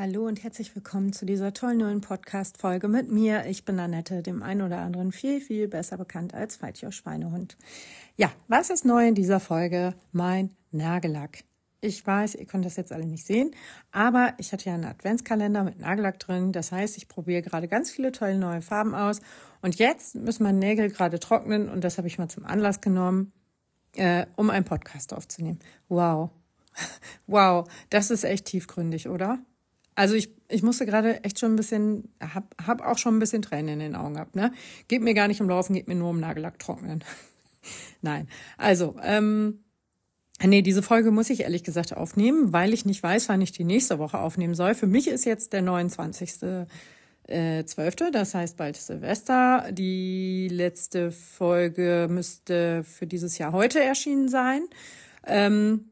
Hallo und herzlich willkommen zu dieser tollen neuen Podcast-Folge mit mir. Ich bin Annette, dem einen oder anderen viel, viel besser bekannt als Faltjoch Schweinehund. Ja, was ist neu in dieser Folge? Mein Nagellack. Ich weiß, ihr könnt das jetzt alle nicht sehen, aber ich hatte ja einen Adventskalender mit Nagellack drin. Das heißt, ich probiere gerade ganz viele tolle neue Farben aus. Und jetzt müssen meine Nägel gerade trocknen und das habe ich mal zum Anlass genommen, äh, um einen Podcast aufzunehmen. Wow. Wow, das ist echt tiefgründig, oder? Also ich, ich musste gerade echt schon ein bisschen, hab, hab auch schon ein bisschen Tränen in den Augen gehabt. Ne? Geht mir gar nicht um Laufen, geht mir nur um Nagellack trocknen. Nein, also, ähm, nee, diese Folge muss ich ehrlich gesagt aufnehmen, weil ich nicht weiß, wann ich die nächste Woche aufnehmen soll. Für mich ist jetzt der 29. Äh, 12. Das heißt bald Silvester. Die letzte Folge müsste für dieses Jahr heute erschienen sein. Ähm,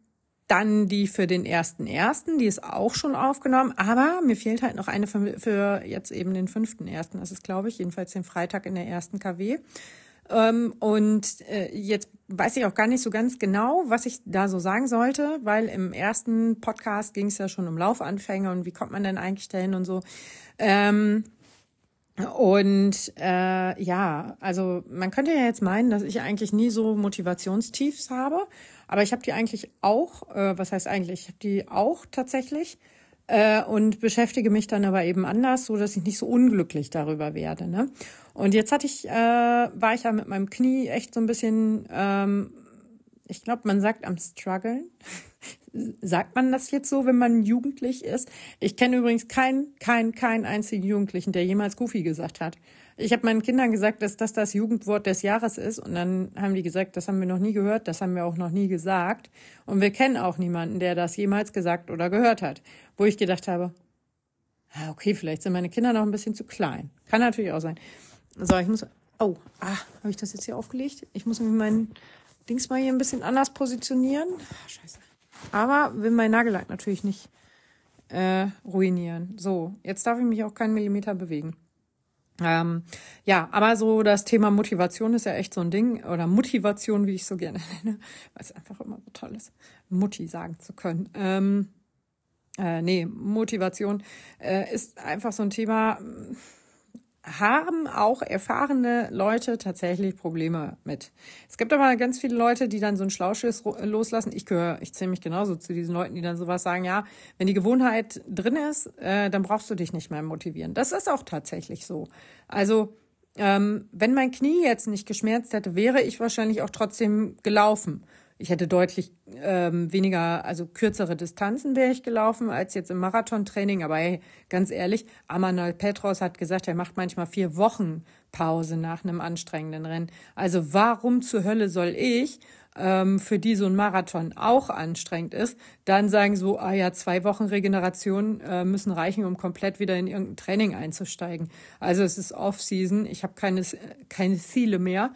dann die für den ersten ersten, die ist auch schon aufgenommen, aber mir fehlt halt noch eine für, jetzt eben den fünften ersten. Das ist, glaube ich, jedenfalls den Freitag in der ersten KW. Ähm, und äh, jetzt weiß ich auch gar nicht so ganz genau, was ich da so sagen sollte, weil im ersten Podcast ging es ja schon um Laufanfänger und wie kommt man denn eigentlich dahin und so. Ähm, und äh, ja, also man könnte ja jetzt meinen, dass ich eigentlich nie so Motivationstiefs habe, aber ich habe die eigentlich auch, äh, was heißt eigentlich, ich habe die auch tatsächlich äh, und beschäftige mich dann aber eben anders, so dass ich nicht so unglücklich darüber werde. Ne? Und jetzt hatte ich, äh, war ich ja mit meinem Knie echt so ein bisschen, ähm, ich glaube, man sagt am struggeln. Sagt man das jetzt so, wenn man jugendlich ist? Ich kenne übrigens keinen, keinen, keinen einzigen Jugendlichen, der jemals Goofy gesagt hat. Ich habe meinen Kindern gesagt, dass das das Jugendwort des Jahres ist und dann haben die gesagt, das haben wir noch nie gehört, das haben wir auch noch nie gesagt und wir kennen auch niemanden, der das jemals gesagt oder gehört hat. Wo ich gedacht habe, ah, okay, vielleicht sind meine Kinder noch ein bisschen zu klein. Kann natürlich auch sein. So, ich muss, oh, ah, habe ich das jetzt hier aufgelegt? Ich muss mir meinen Dings mal hier ein bisschen anders positionieren. Ah, scheiße. Aber will mein Nagellack natürlich nicht äh, ruinieren. So, jetzt darf ich mich auch keinen Millimeter bewegen. Ähm, ja, aber so das Thema Motivation ist ja echt so ein Ding. Oder Motivation, wie ich so gerne nenne, weil es einfach immer so toll ist, Mutti sagen zu können. Ähm, äh, nee, Motivation äh, ist einfach so ein Thema haben auch erfahrene Leute tatsächlich Probleme mit. Es gibt aber ganz viele Leute, die dann so einen Schlauschiss loslassen. Ich gehöre, ich zähle mich genauso zu diesen Leuten, die dann sowas sagen, ja, wenn die Gewohnheit drin ist, äh, dann brauchst du dich nicht mehr motivieren. Das ist auch tatsächlich so. Also, ähm, wenn mein Knie jetzt nicht geschmerzt hätte, wäre ich wahrscheinlich auch trotzdem gelaufen. Ich hätte deutlich ähm, weniger, also kürzere Distanzen wäre ich gelaufen als jetzt im Marathontraining. Aber hey, ganz ehrlich, Amanal Petros hat gesagt, er macht manchmal vier Wochen Pause nach einem anstrengenden Rennen. Also warum zur Hölle soll ich, ähm, für die so ein Marathon auch anstrengend ist, dann sagen so, ah ja, zwei Wochen Regeneration äh, müssen reichen, um komplett wieder in irgendein Training einzusteigen. Also es ist Off-Season, ich habe keine, keine Ziele mehr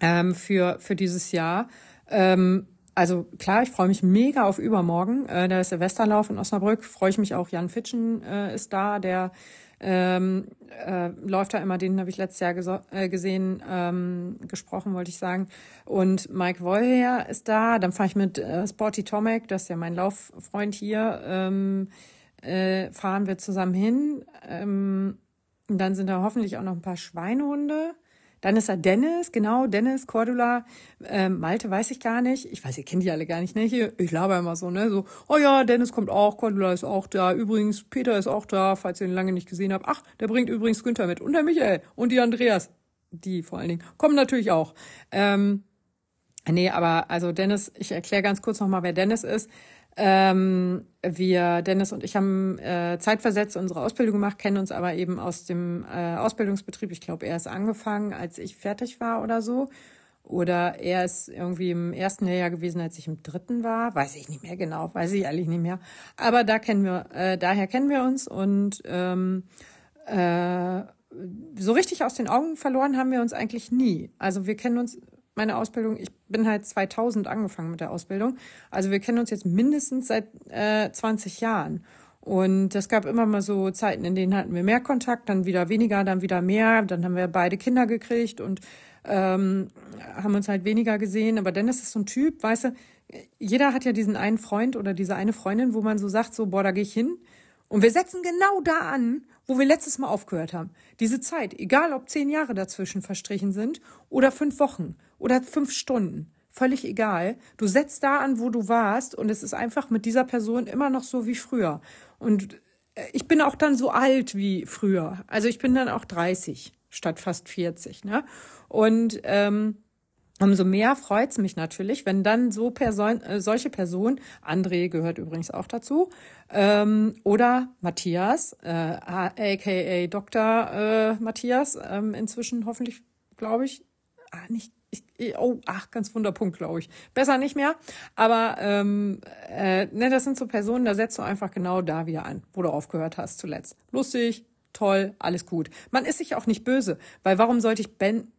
ähm, für, für dieses Jahr. Ähm, also klar, ich freue mich mega auf übermorgen. Äh, da ist Silvesterlauf in Osnabrück. Freue ich mich auch. Jan Fitschen äh, ist da, der ähm, äh, läuft da immer, den habe ich letztes Jahr äh, gesehen, ähm, gesprochen, wollte ich sagen. Und Mike Wollher ist da. Dann fahre ich mit äh, Sporty Tomek, das ist ja mein Lauffreund hier, ähm, äh, fahren wir zusammen hin. Ähm, dann sind da hoffentlich auch noch ein paar Schweinehunde. Dann ist da Dennis, genau, Dennis, Cordula, äh, Malte weiß ich gar nicht. Ich weiß, ihr kennt die alle gar nicht, ne? Hier, ich laber immer so, ne? So, oh ja, Dennis kommt auch, Cordula ist auch da. Übrigens, Peter ist auch da, falls ihr ihn lange nicht gesehen habt. Ach, der bringt übrigens Günther mit. Und der Michael und die Andreas. Die vor allen Dingen. Kommen natürlich auch. Ähm, nee, aber also Dennis, ich erkläre ganz kurz nochmal, wer Dennis ist. Ähm, wir, Dennis und ich haben äh, zeitversetzt unsere Ausbildung gemacht, kennen uns aber eben aus dem äh, Ausbildungsbetrieb. Ich glaube, er ist angefangen, als ich fertig war oder so. Oder er ist irgendwie im ersten Lehrjahr gewesen, als ich im dritten war. Weiß ich nicht mehr genau, weiß ich eigentlich nicht mehr. Aber da kennen wir, äh, daher kennen wir uns und ähm, äh, so richtig aus den Augen verloren haben wir uns eigentlich nie. Also wir kennen uns meine Ausbildung, ich bin halt 2000 angefangen mit der Ausbildung. Also wir kennen uns jetzt mindestens seit äh, 20 Jahren. Und es gab immer mal so Zeiten, in denen hatten wir mehr Kontakt, dann wieder weniger, dann wieder mehr. Dann haben wir beide Kinder gekriegt und ähm, haben uns halt weniger gesehen. Aber Dennis ist so ein Typ, weißt du, jeder hat ja diesen einen Freund oder diese eine Freundin, wo man so sagt, so, boah, da gehe ich hin Und wir setzen genau da an, wo wir letztes Mal aufgehört haben. Diese Zeit, egal ob zehn Jahre dazwischen verstrichen sind oder fünf Wochen oder fünf Stunden, völlig egal. Du setzt da an, wo du warst und es ist einfach mit dieser Person immer noch so wie früher. Und äh, ich bin auch dann so alt wie früher. Also ich bin dann auch 30 statt fast 40. Ne? Und ähm, Umso mehr freut's mich natürlich, wenn dann so Person, äh, solche Personen, André gehört übrigens auch dazu, ähm, oder Matthias, äh, aka Dr. Äh, Matthias, ähm, inzwischen hoffentlich, glaube ich, ah, nicht, ich, oh, ach, ganz Wunderpunkt, glaube ich. Besser nicht mehr, aber ähm, äh, ne, das sind so Personen, da setzt du einfach genau da wieder an, wo du aufgehört hast zuletzt. Lustig, toll, alles gut. Man ist sich auch nicht böse, weil warum sollte ich Ben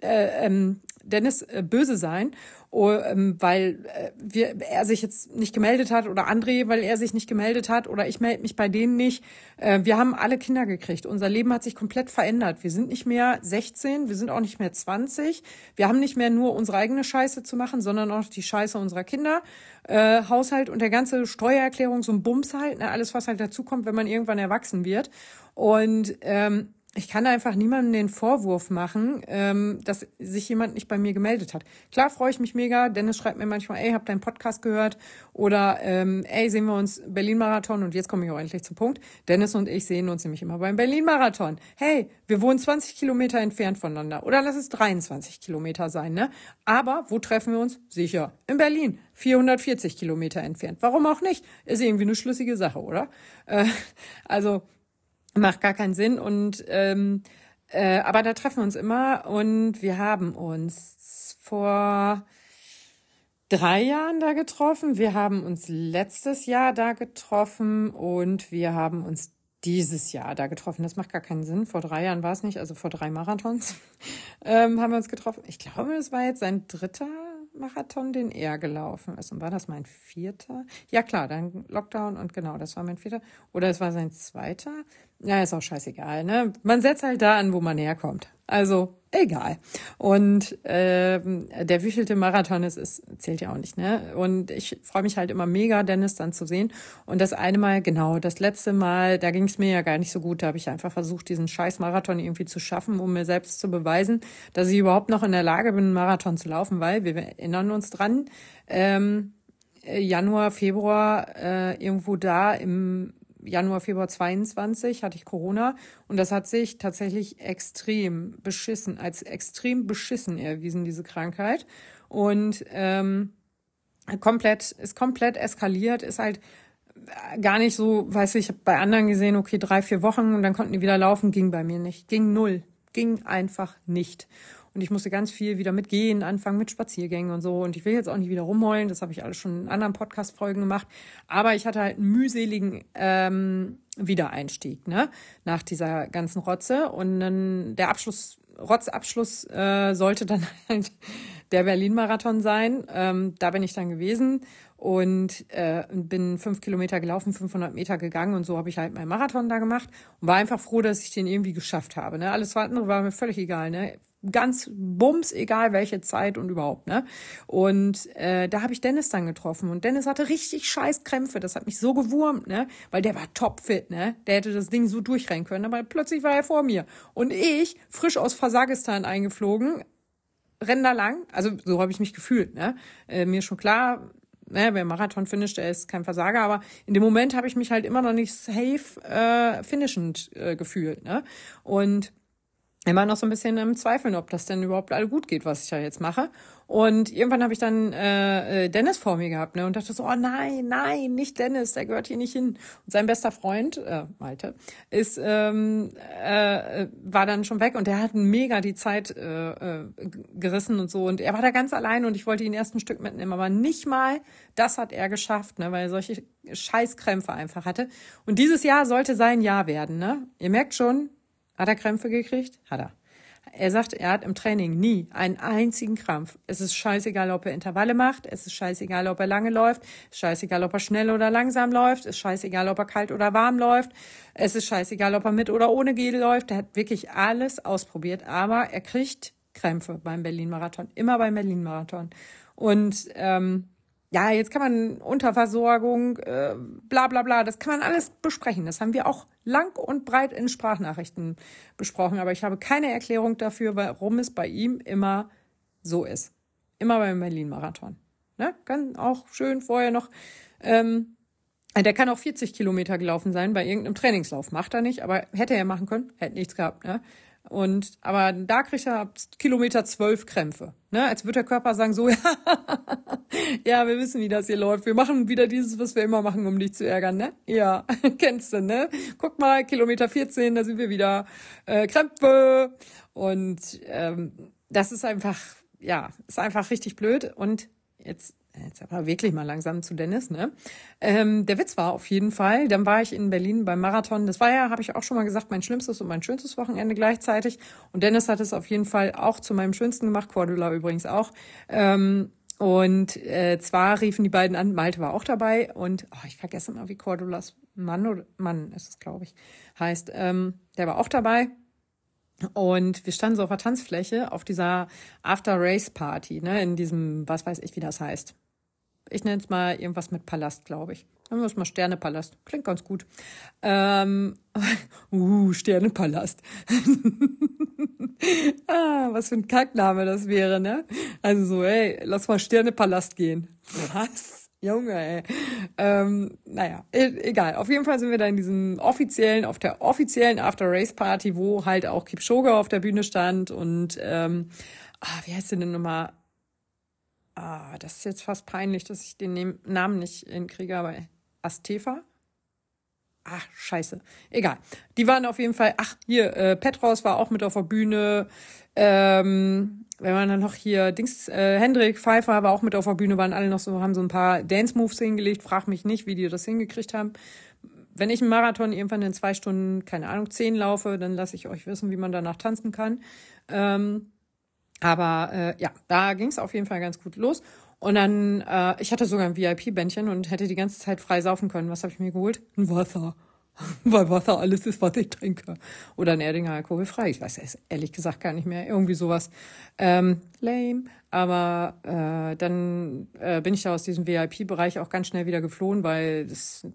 äh, ähm, Dennis äh, böse sein, oh, ähm, weil äh, wir, er sich jetzt nicht gemeldet hat oder André, weil er sich nicht gemeldet hat oder ich melde mich bei denen nicht. Äh, wir haben alle Kinder gekriegt. Unser Leben hat sich komplett verändert. Wir sind nicht mehr 16, wir sind auch nicht mehr 20. Wir haben nicht mehr nur unsere eigene Scheiße zu machen, sondern auch die Scheiße unserer Kinder. Äh, Haushalt und der ganze Steuererklärung, so ein Bums halt, ne, alles, was halt dazukommt, wenn man irgendwann erwachsen wird. Und ähm, ich kann einfach niemandem den Vorwurf machen, ähm, dass sich jemand nicht bei mir gemeldet hat. Klar freue ich mich mega. Dennis schreibt mir manchmal, ey, hab deinen Podcast gehört oder ähm, ey, sehen wir uns Berlin-Marathon und jetzt komme ich auch endlich zum Punkt. Dennis und ich sehen uns nämlich immer beim Berlin-Marathon. Hey, wir wohnen 20 Kilometer entfernt voneinander oder lass es 23 Kilometer sein, ne? Aber wo treffen wir uns? Sicher, in Berlin. 440 Kilometer entfernt. Warum auch nicht? Ist irgendwie eine schlüssige Sache, oder? Äh, also macht gar keinen Sinn. Und ähm, äh, aber da treffen wir uns immer und wir haben uns vor drei Jahren da getroffen. Wir haben uns letztes Jahr da getroffen und wir haben uns dieses Jahr da getroffen. Das macht gar keinen Sinn. Vor drei Jahren war es nicht, also vor drei Marathons ähm, haben wir uns getroffen. Ich glaube, es war jetzt sein dritter Marathon, den er gelaufen ist. Und war das mein vierter? Ja klar, dann Lockdown und genau, das war mein vierter. Oder es war sein zweiter. Ja, ist auch scheißegal, ne? Man setzt halt da an, wo man herkommt. Also egal. Und ähm, der wievielte Marathon es ist, zählt ja auch nicht, ne? Und ich freue mich halt immer mega, Dennis dann zu sehen. Und das eine Mal, genau, das letzte Mal, da ging es mir ja gar nicht so gut. Da habe ich einfach versucht, diesen scheiß Marathon irgendwie zu schaffen, um mir selbst zu beweisen, dass ich überhaupt noch in der Lage bin, einen Marathon zu laufen, weil wir erinnern uns dran, ähm, Januar, Februar, äh, irgendwo da im Januar, Februar 22 hatte ich Corona und das hat sich tatsächlich extrem beschissen, als extrem beschissen erwiesen, diese Krankheit. Und ähm, komplett, ist komplett eskaliert, ist halt gar nicht so, weiß ich, bei anderen gesehen, okay, drei, vier Wochen und dann konnten die wieder laufen, ging bei mir nicht. Ging null. Ging einfach nicht. Und ich musste ganz viel wieder mitgehen, anfangen mit Spaziergängen und so. Und ich will jetzt auch nicht wieder rumheulen, das habe ich alles schon in anderen Podcast-Folgen gemacht. Aber ich hatte halt einen mühseligen ähm, Wiedereinstieg, ne? Nach dieser ganzen Rotze. Und dann der Abschluss, Rotzabschluss äh, sollte dann halt der Berlin-Marathon sein. Ähm, da bin ich dann gewesen und äh, bin fünf Kilometer gelaufen, 500 Meter gegangen und so habe ich halt meinen Marathon da gemacht und war einfach froh, dass ich den irgendwie geschafft habe. Ne? Alles andere war mir völlig egal. Ne? Ganz bums, egal welche Zeit und überhaupt, ne? Und äh, da habe ich Dennis dann getroffen und Dennis hatte richtig scheiß Krämpfe, das hat mich so gewurmt, ne? Weil der war topfit, ne? Der hätte das Ding so durchrennen können, aber plötzlich war er vor mir und ich, frisch aus Fasagistan eingeflogen, renn da lang, also so habe ich mich gefühlt, ne? Äh, mir schon klar, ne, wer Marathon finisht, der ist kein Versager, aber in dem Moment habe ich mich halt immer noch nicht safe äh, finishend äh, gefühlt, ne? Und immer noch so ein bisschen im Zweifeln, ob das denn überhaupt alle gut geht, was ich da jetzt mache. Und irgendwann habe ich dann äh, äh, Dennis vor mir gehabt ne, und dachte so, oh nein, nein, nicht Dennis, der gehört hier nicht hin. Und sein bester Freund, äh, Malte, ist ähm, äh, war dann schon weg und der hat mega die Zeit äh, äh, gerissen und so. Und er war da ganz allein und ich wollte ihn erst ein Stück mitnehmen, aber nicht mal das hat er geschafft, ne, weil er solche Scheißkrämpfe einfach hatte. Und dieses Jahr sollte sein Jahr werden. Ne? Ihr merkt schon, hat er Krämpfe gekriegt? Hat er. Er sagt, er hat im Training nie einen einzigen Krampf. Es ist scheißegal, ob er Intervalle macht. Es ist scheißegal, ob er lange läuft. Es ist scheißegal, ob er schnell oder langsam läuft. Es ist scheißegal, ob er kalt oder warm läuft. Es ist scheißegal, ob er mit oder ohne Gel läuft. Er hat wirklich alles ausprobiert. Aber er kriegt Krämpfe beim Berlin-Marathon. Immer beim Berlin-Marathon. Und ähm, ja, jetzt kann man Unterversorgung, äh, bla bla bla, das kann man alles besprechen. Das haben wir auch lang und breit in Sprachnachrichten besprochen. Aber ich habe keine Erklärung dafür, warum es bei ihm immer so ist. Immer beim Berlin-Marathon. Ne? Kann auch schön vorher noch. Ähm, der kann auch 40 Kilometer gelaufen sein bei irgendeinem Trainingslauf. Macht er nicht, aber hätte er machen können, hätte nichts gehabt. Ne? Und aber da kriegt er ab Kilometer zwölf Krämpfe. Ne? Als würde der Körper sagen, so, ja, ja, wir wissen, wie das hier läuft. Wir machen wieder dieses, was wir immer machen, um dich zu ärgern, ne? Ja, kennst du, ne? Guck mal, Kilometer 14, da sind wir wieder äh, Krämpfe. Und ähm, das ist einfach, ja, ist einfach richtig blöd. Und jetzt jetzt aber wirklich mal langsam zu Dennis, ne? Ähm, der Witz war auf jeden Fall, dann war ich in Berlin beim Marathon. Das war ja, habe ich auch schon mal gesagt, mein schlimmstes und mein schönstes Wochenende gleichzeitig. Und Dennis hat es auf jeden Fall auch zu meinem schönsten gemacht, Cordula übrigens auch. Ähm, und äh, zwar riefen die beiden an, Malte war auch dabei und oh, ich vergesse mal, wie Cordulas Mann oder Mann ist es, glaube ich, heißt. Ähm, der war auch dabei. Und wir standen so auf der Tanzfläche auf dieser After-Race-Party, ne, in diesem, was weiß ich, wie das heißt. Ich nenne es mal irgendwas mit Palast, glaube ich. Nennen wir es mal Sternepalast. Klingt ganz gut. Ähm, uh, Sternepalast. ah, was für ein Kackname das wäre, ne? Also so, ey, lass mal Sternepalast gehen. Was? Junge, ey. Ähm, naja, e egal. Auf jeden Fall sind wir da in diesem offiziellen, auf der offiziellen After-Race-Party, wo halt auch Kipchoge auf der Bühne stand und ähm, ah, wie heißt denn nochmal? Ah, das ist jetzt fast peinlich, dass ich den Namen nicht hinkriege, aber Astefa? Ach, scheiße. Egal. Die waren auf jeden Fall, ach, hier, äh, Petros war auch mit auf der Bühne. Ähm, wenn man dann noch hier, Dings, äh, Hendrik Pfeiffer war auch mit auf der Bühne, waren alle noch so, haben so ein paar Dance-Moves hingelegt. Frag mich nicht, wie die das hingekriegt haben. Wenn ich einen Marathon irgendwann in zwei Stunden, keine Ahnung, zehn laufe, dann lasse ich euch wissen, wie man danach tanzen kann. Ähm, aber äh, ja, da ging es auf jeden Fall ganz gut los. Und dann, äh, ich hatte sogar ein VIP-Bändchen und hätte die ganze Zeit frei saufen können. Was habe ich mir geholt? Ein Wasser. Weil Wasser alles ist, was ich trinke. Oder ein Erdinger alkoholfrei. Ich weiß es ehrlich gesagt gar nicht mehr. Irgendwie sowas. Ähm, lame. Aber äh, dann äh, bin ich da aus diesem VIP-Bereich auch ganz schnell wieder geflohen, weil das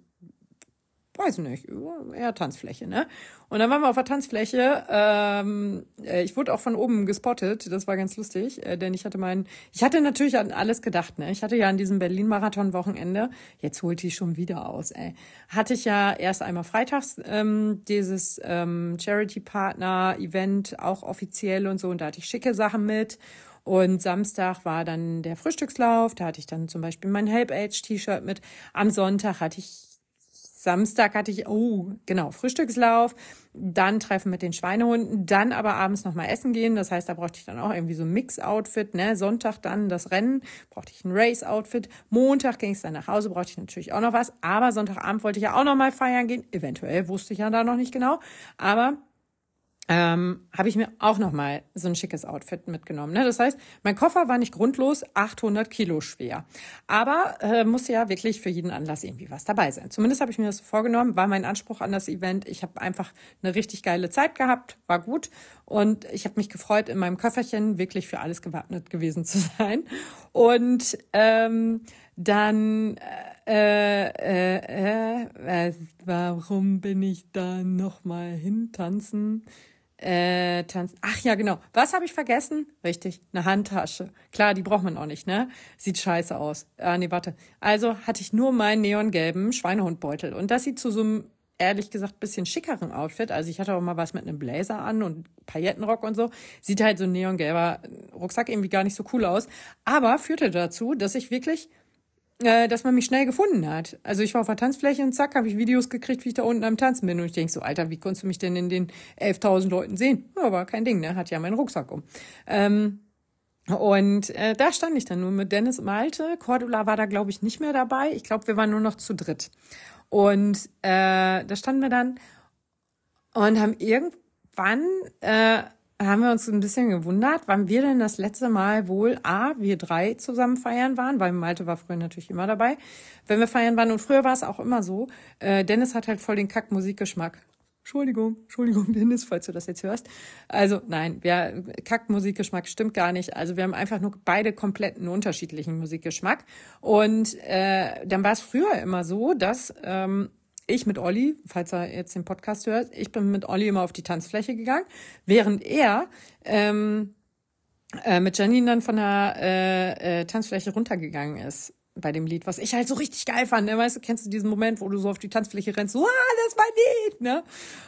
weiß nicht, eher Tanzfläche, ne? Und dann waren wir auf der Tanzfläche. Ähm, äh, ich wurde auch von oben gespottet. Das war ganz lustig, äh, denn ich hatte meinen, ich hatte natürlich an alles gedacht, ne? Ich hatte ja an diesem Berlin-Marathon-Wochenende, jetzt holt die schon wieder aus, ey. Hatte ich ja erst einmal freitags ähm, dieses ähm, Charity-Partner-Event auch offiziell und so, und da hatte ich schicke Sachen mit. Und Samstag war dann der Frühstückslauf. Da hatte ich dann zum Beispiel mein Help Age T-Shirt mit. Am Sonntag hatte ich Samstag hatte ich, oh, genau, Frühstückslauf, dann Treffen mit den Schweinehunden, dann aber abends nochmal essen gehen. Das heißt, da brauchte ich dann auch irgendwie so ein Mix-Outfit, ne? Sonntag dann das Rennen, brauchte ich ein Race-Outfit. Montag ging es dann nach Hause, brauchte ich natürlich auch noch was. Aber Sonntagabend wollte ich ja auch nochmal feiern gehen. Eventuell wusste ich ja da noch nicht genau. Aber ähm, habe ich mir auch noch mal so ein schickes Outfit mitgenommen. Ne? Das heißt, mein Koffer war nicht grundlos 800 Kilo schwer, aber äh, musste ja wirklich für jeden Anlass irgendwie was dabei sein. Zumindest habe ich mir das vorgenommen, war mein Anspruch an das Event. Ich habe einfach eine richtig geile Zeit gehabt, war gut und ich habe mich gefreut, in meinem Köfferchen wirklich für alles gewappnet gewesen zu sein. Und ähm, dann äh, äh, äh, warum bin ich da noch mal hintanzen? Äh, tanzen. Ach ja, genau. Was habe ich vergessen? Richtig, eine Handtasche. Klar, die braucht man auch nicht, ne? Sieht scheiße aus. Ah, nee, warte. Also hatte ich nur meinen neongelben Schweinehundbeutel. Und das sieht zu so einem, ehrlich gesagt, bisschen schickeren Outfit. Also ich hatte auch mal was mit einem Blazer an und Paillettenrock und so. Sieht halt so ein neongelber Rucksack irgendwie gar nicht so cool aus. Aber führte dazu, dass ich wirklich äh, dass man mich schnell gefunden hat. Also ich war auf der Tanzfläche und zack, habe ich Videos gekriegt, wie ich da unten am Tanzen bin. Und ich denke so, Alter, wie konntest du mich denn in den 11.000 Leuten sehen? War kein Ding, ne? Hat ja meinen Rucksack um. Ähm, und äh, da stand ich dann nur mit Dennis Malte. Cordula war da, glaube ich, nicht mehr dabei. Ich glaube, wir waren nur noch zu dritt. Und äh, da standen wir dann und haben irgendwann äh, haben wir uns ein bisschen gewundert, wann wir denn das letzte Mal wohl A, wir drei zusammen feiern waren, weil Malte war früher natürlich immer dabei, wenn wir feiern waren. Und früher war es auch immer so, äh, Dennis hat halt voll den Kack-Musikgeschmack. Entschuldigung, Entschuldigung, Dennis, falls du das jetzt hörst. Also nein, wir Kack-Musikgeschmack stimmt gar nicht. Also wir haben einfach nur beide kompletten unterschiedlichen Musikgeschmack. Und äh, dann war es früher immer so, dass ähm, ich mit Olli, falls er jetzt den Podcast hört, ich bin mit Olli immer auf die Tanzfläche gegangen, während er ähm, äh, mit Janine dann von der äh, äh, Tanzfläche runtergegangen ist bei dem Lied, was ich halt so richtig geil fand. Ne? Weißt du, kennst du diesen Moment, wo du so auf die Tanzfläche rennst, so, ah, das ist mein Lied, ne?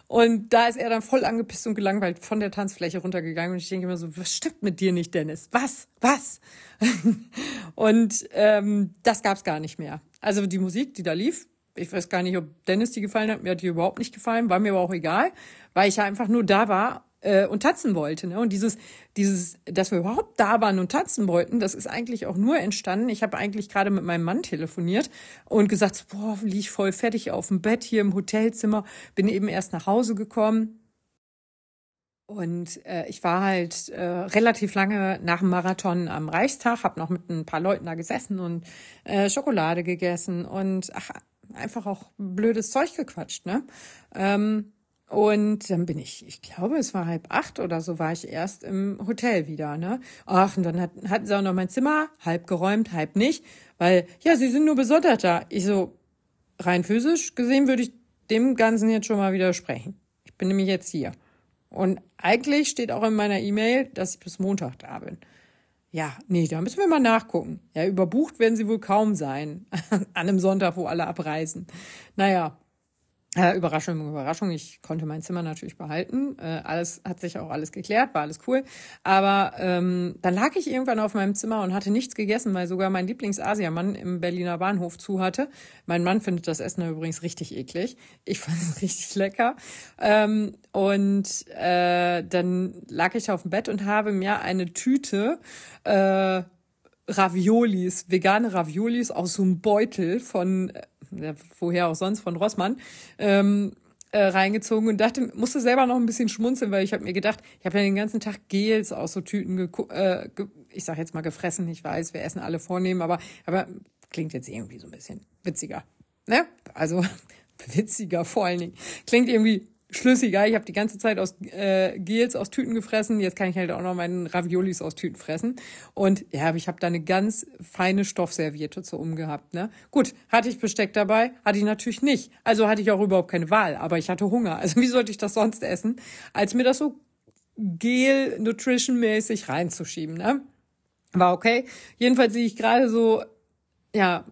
Und da ist er dann voll angepisst und gelangweilt von der Tanzfläche runtergegangen und ich denke immer so, was stimmt mit dir nicht, Dennis? Was? Was? und ähm, das gab's gar nicht mehr. Also die Musik, die da lief, ich weiß gar nicht, ob Dennis die gefallen hat, mir hat die überhaupt nicht gefallen, war mir aber auch egal, weil ich ja einfach nur da war äh, und tanzen wollte. Ne? Und dieses, dieses, dass wir überhaupt da waren und tanzen wollten, das ist eigentlich auch nur entstanden. Ich habe eigentlich gerade mit meinem Mann telefoniert und gesagt, boah, lieg ich voll fertig auf dem Bett hier im Hotelzimmer, bin eben erst nach Hause gekommen. Und äh, ich war halt äh, relativ lange nach dem Marathon am Reichstag, habe noch mit ein paar Leuten da gesessen und äh, Schokolade gegessen und ach, einfach auch blödes Zeug gequatscht, ne? Ähm, und dann bin ich, ich glaube, es war halb acht oder so, war ich erst im Hotel wieder, ne? Ach, und dann hat, hatten sie auch noch mein Zimmer, halb geräumt, halb nicht, weil, ja, sie sind nur besonders da. Ich so, rein physisch gesehen würde ich dem Ganzen jetzt schon mal widersprechen. Ich bin nämlich jetzt hier. Und eigentlich steht auch in meiner E-Mail, dass ich bis Montag da bin. Ja, nee, da müssen wir mal nachgucken. Ja, überbucht werden sie wohl kaum sein. An einem Sonntag, wo alle abreisen. Naja, äh, Überraschung, Überraschung, ich konnte mein Zimmer natürlich behalten. Äh, alles hat sich auch alles geklärt, war alles cool. Aber ähm, dann lag ich irgendwann auf meinem Zimmer und hatte nichts gegessen, weil sogar mein Lieblingsasiamann im Berliner Bahnhof zu hatte. Mein Mann findet das Essen übrigens richtig eklig. Ich fand es richtig lecker. Ähm, und äh, dann lag ich auf dem Bett und habe mir eine Tüte äh, Raviolis, vegane Raviolis aus so einem Beutel von woher auch sonst, von Rossmann, ähm, äh, reingezogen und dachte, musste selber noch ein bisschen schmunzeln, weil ich habe mir gedacht, ich habe ja den ganzen Tag Gels aus so Tüten, äh, ge ich sag jetzt mal gefressen, ich weiß, wir essen alle vornehmen, aber, aber klingt jetzt irgendwie so ein bisschen witziger. Ne? Also witziger vor allen Dingen. Klingt irgendwie schlüssiger. Ich habe die ganze Zeit aus äh, Gels aus Tüten gefressen. Jetzt kann ich halt auch noch meinen Raviolis aus Tüten fressen. Und ja, ich habe da eine ganz feine Stoffserviette zu umgehabt. Ne? Gut, hatte ich Besteck dabei? Hatte ich natürlich nicht. Also hatte ich auch überhaupt keine Wahl. Aber ich hatte Hunger. Also wie sollte ich das sonst essen, als mir das so Gel-Nutrition-mäßig reinzuschieben. Ne? War okay. Jedenfalls sehe ich gerade so, ja,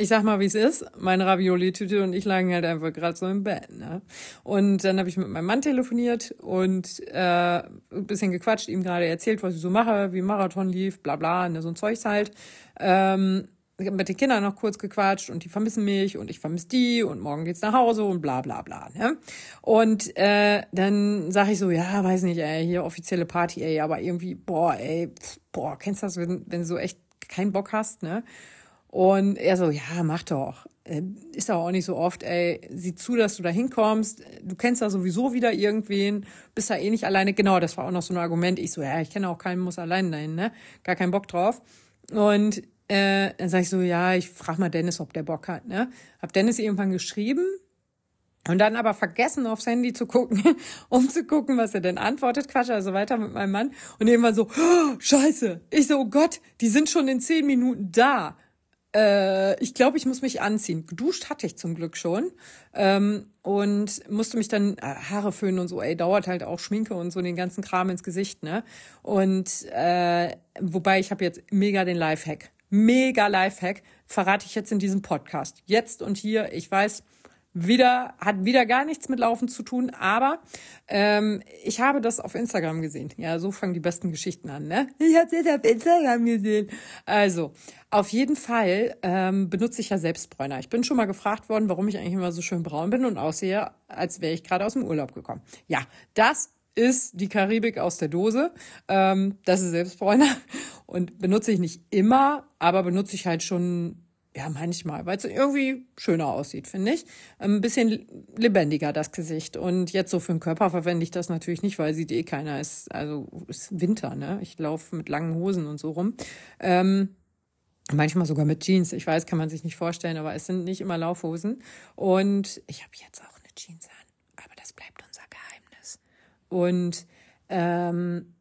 ich sag mal, wie es ist. Meine Ravioli-Tüte und ich lagen halt einfach gerade so im Bett. Ne? Und dann habe ich mit meinem Mann telefoniert und äh, ein bisschen gequatscht, ihm gerade erzählt, was ich so mache, wie Marathon lief, bla bla, ne, so ein Zeugs halt. Ähm, ich habe mit den Kindern noch kurz gequatscht und die vermissen mich und ich vermisse die und morgen geht's nach Hause und bla bla bla. Ne? Und äh, dann sage ich so, ja, weiß nicht, ey, hier offizielle Party, ey, aber irgendwie, boah, ey, pff, boah, kennst du das, wenn, wenn du so echt keinen Bock hast, ne? Und er so, ja, mach doch. Äh, ist doch auch nicht so oft, ey, sieh zu, dass du da hinkommst. Du kennst da sowieso wieder irgendwen, bist da eh nicht alleine. Genau, das war auch noch so ein Argument. Ich so, ja, ich kenne auch keinen, muss allein dahin, ne? Gar keinen Bock drauf. Und äh, dann sag ich so, ja, ich frag mal Dennis, ob der Bock hat, ne? Hab Dennis irgendwann geschrieben, und dann aber vergessen, aufs Handy zu gucken, um zu gucken, was er denn antwortet. Quatsch, also weiter mit meinem Mann. Und irgendwann so, oh, scheiße. Ich so, oh Gott, die sind schon in zehn Minuten da. Äh, ich glaube, ich muss mich anziehen. Geduscht hatte ich zum Glück schon. Ähm, und musste mich dann äh, Haare föhnen und so, ey, dauert halt auch Schminke und so den ganzen Kram ins Gesicht, ne? Und äh, wobei ich habe jetzt mega den Lifehack. Mega Lifehack verrate ich jetzt in diesem Podcast. Jetzt und hier, ich weiß, wieder, hat wieder gar nichts mit Laufen zu tun, aber ähm, ich habe das auf Instagram gesehen. Ja, so fangen die besten Geschichten an, ne? Ich habe das auf Instagram gesehen. Also, auf jeden Fall ähm, benutze ich ja Selbstbräuner. Ich bin schon mal gefragt worden, warum ich eigentlich immer so schön braun bin und aussehe, als wäre ich gerade aus dem Urlaub gekommen. Ja, das ist die Karibik aus der Dose. Ähm, das ist Selbstbräuner und benutze ich nicht immer, aber benutze ich halt schon ja, manchmal, weil es irgendwie schöner aussieht, finde ich. Ein bisschen lebendiger, das Gesicht. Und jetzt so für den Körper verwende ich das natürlich nicht, weil sieht eh keiner. Ist, also ist Winter, ne? Ich laufe mit langen Hosen und so rum. Ähm, manchmal sogar mit Jeans. Ich weiß, kann man sich nicht vorstellen, aber es sind nicht immer Laufhosen. Und ich habe jetzt auch eine Jeans an. aber das bleibt unser Geheimnis. Und ähm,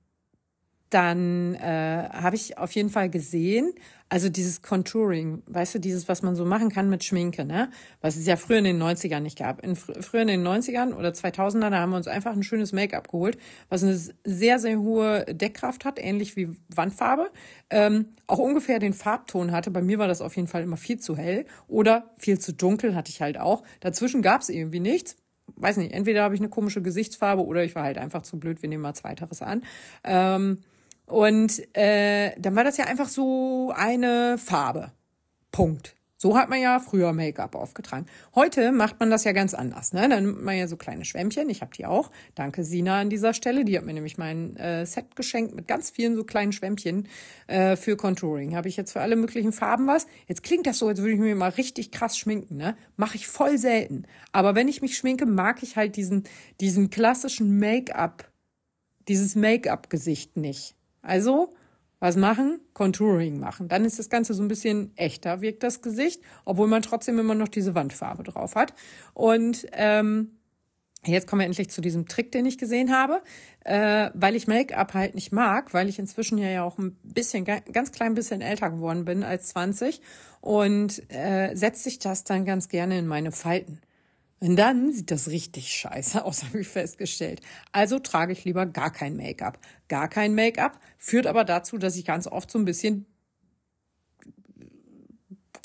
dann äh, habe ich auf jeden Fall gesehen, also dieses Contouring, weißt du, dieses, was man so machen kann mit Schminke, ne? Was es ja früher in den 90ern nicht gab. In, früher in den 90ern oder 2000er, da haben wir uns einfach ein schönes Make-up geholt, was eine sehr, sehr hohe Deckkraft hat, ähnlich wie Wandfarbe. Ähm, auch ungefähr den Farbton hatte. Bei mir war das auf jeden Fall immer viel zu hell oder viel zu dunkel hatte ich halt auch. Dazwischen gab es irgendwie nichts weiß nicht, entweder habe ich eine komische Gesichtsfarbe oder ich war halt einfach zu blöd, wir nehmen mal zweiteres an. Ähm, und äh, dann war das ja einfach so eine Farbe. Punkt. So hat man ja früher Make-up aufgetragen. Heute macht man das ja ganz anders. Ne? Dann nimmt man ja so kleine Schwämmchen. Ich habe die auch. Danke Sina an dieser Stelle. Die hat mir nämlich mein äh, Set geschenkt mit ganz vielen so kleinen Schwämmchen äh, für Contouring. Habe ich jetzt für alle möglichen Farben was. Jetzt klingt das so, als würde ich mir mal richtig krass schminken. Ne? Mache ich voll selten. Aber wenn ich mich schminke, mag ich halt diesen, diesen klassischen Make-up, dieses Make-up-Gesicht nicht. Also, was machen? Contouring machen. Dann ist das Ganze so ein bisschen echter, wirkt das Gesicht, obwohl man trotzdem immer noch diese Wandfarbe drauf hat. Und ähm, Jetzt kommen wir endlich zu diesem Trick, den ich gesehen habe, äh, weil ich Make-up halt nicht mag, weil ich inzwischen ja auch ein bisschen, ganz klein bisschen älter geworden bin als 20 und äh, setzt sich das dann ganz gerne in meine Falten. Und dann sieht das richtig scheiße aus, habe ich festgestellt. Also trage ich lieber gar kein Make-up. Gar kein Make-up führt aber dazu, dass ich ganz oft so ein bisschen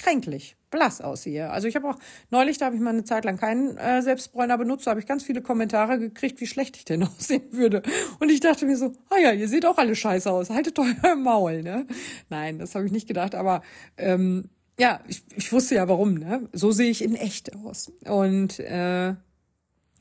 kränklich, blass aussehe. Also ich habe auch neulich, da habe ich mal eine Zeit lang keinen äh, Selbstbräuner benutzt, da habe ich ganz viele Kommentare gekriegt, wie schlecht ich denn aussehen würde. Und ich dachte mir so, ah ja, ihr seht auch alle scheiße aus, haltet euer Maul, ne? Nein, das habe ich nicht gedacht, aber ähm, ja, ich, ich wusste ja warum, ne? So sehe ich in echt aus. Und äh,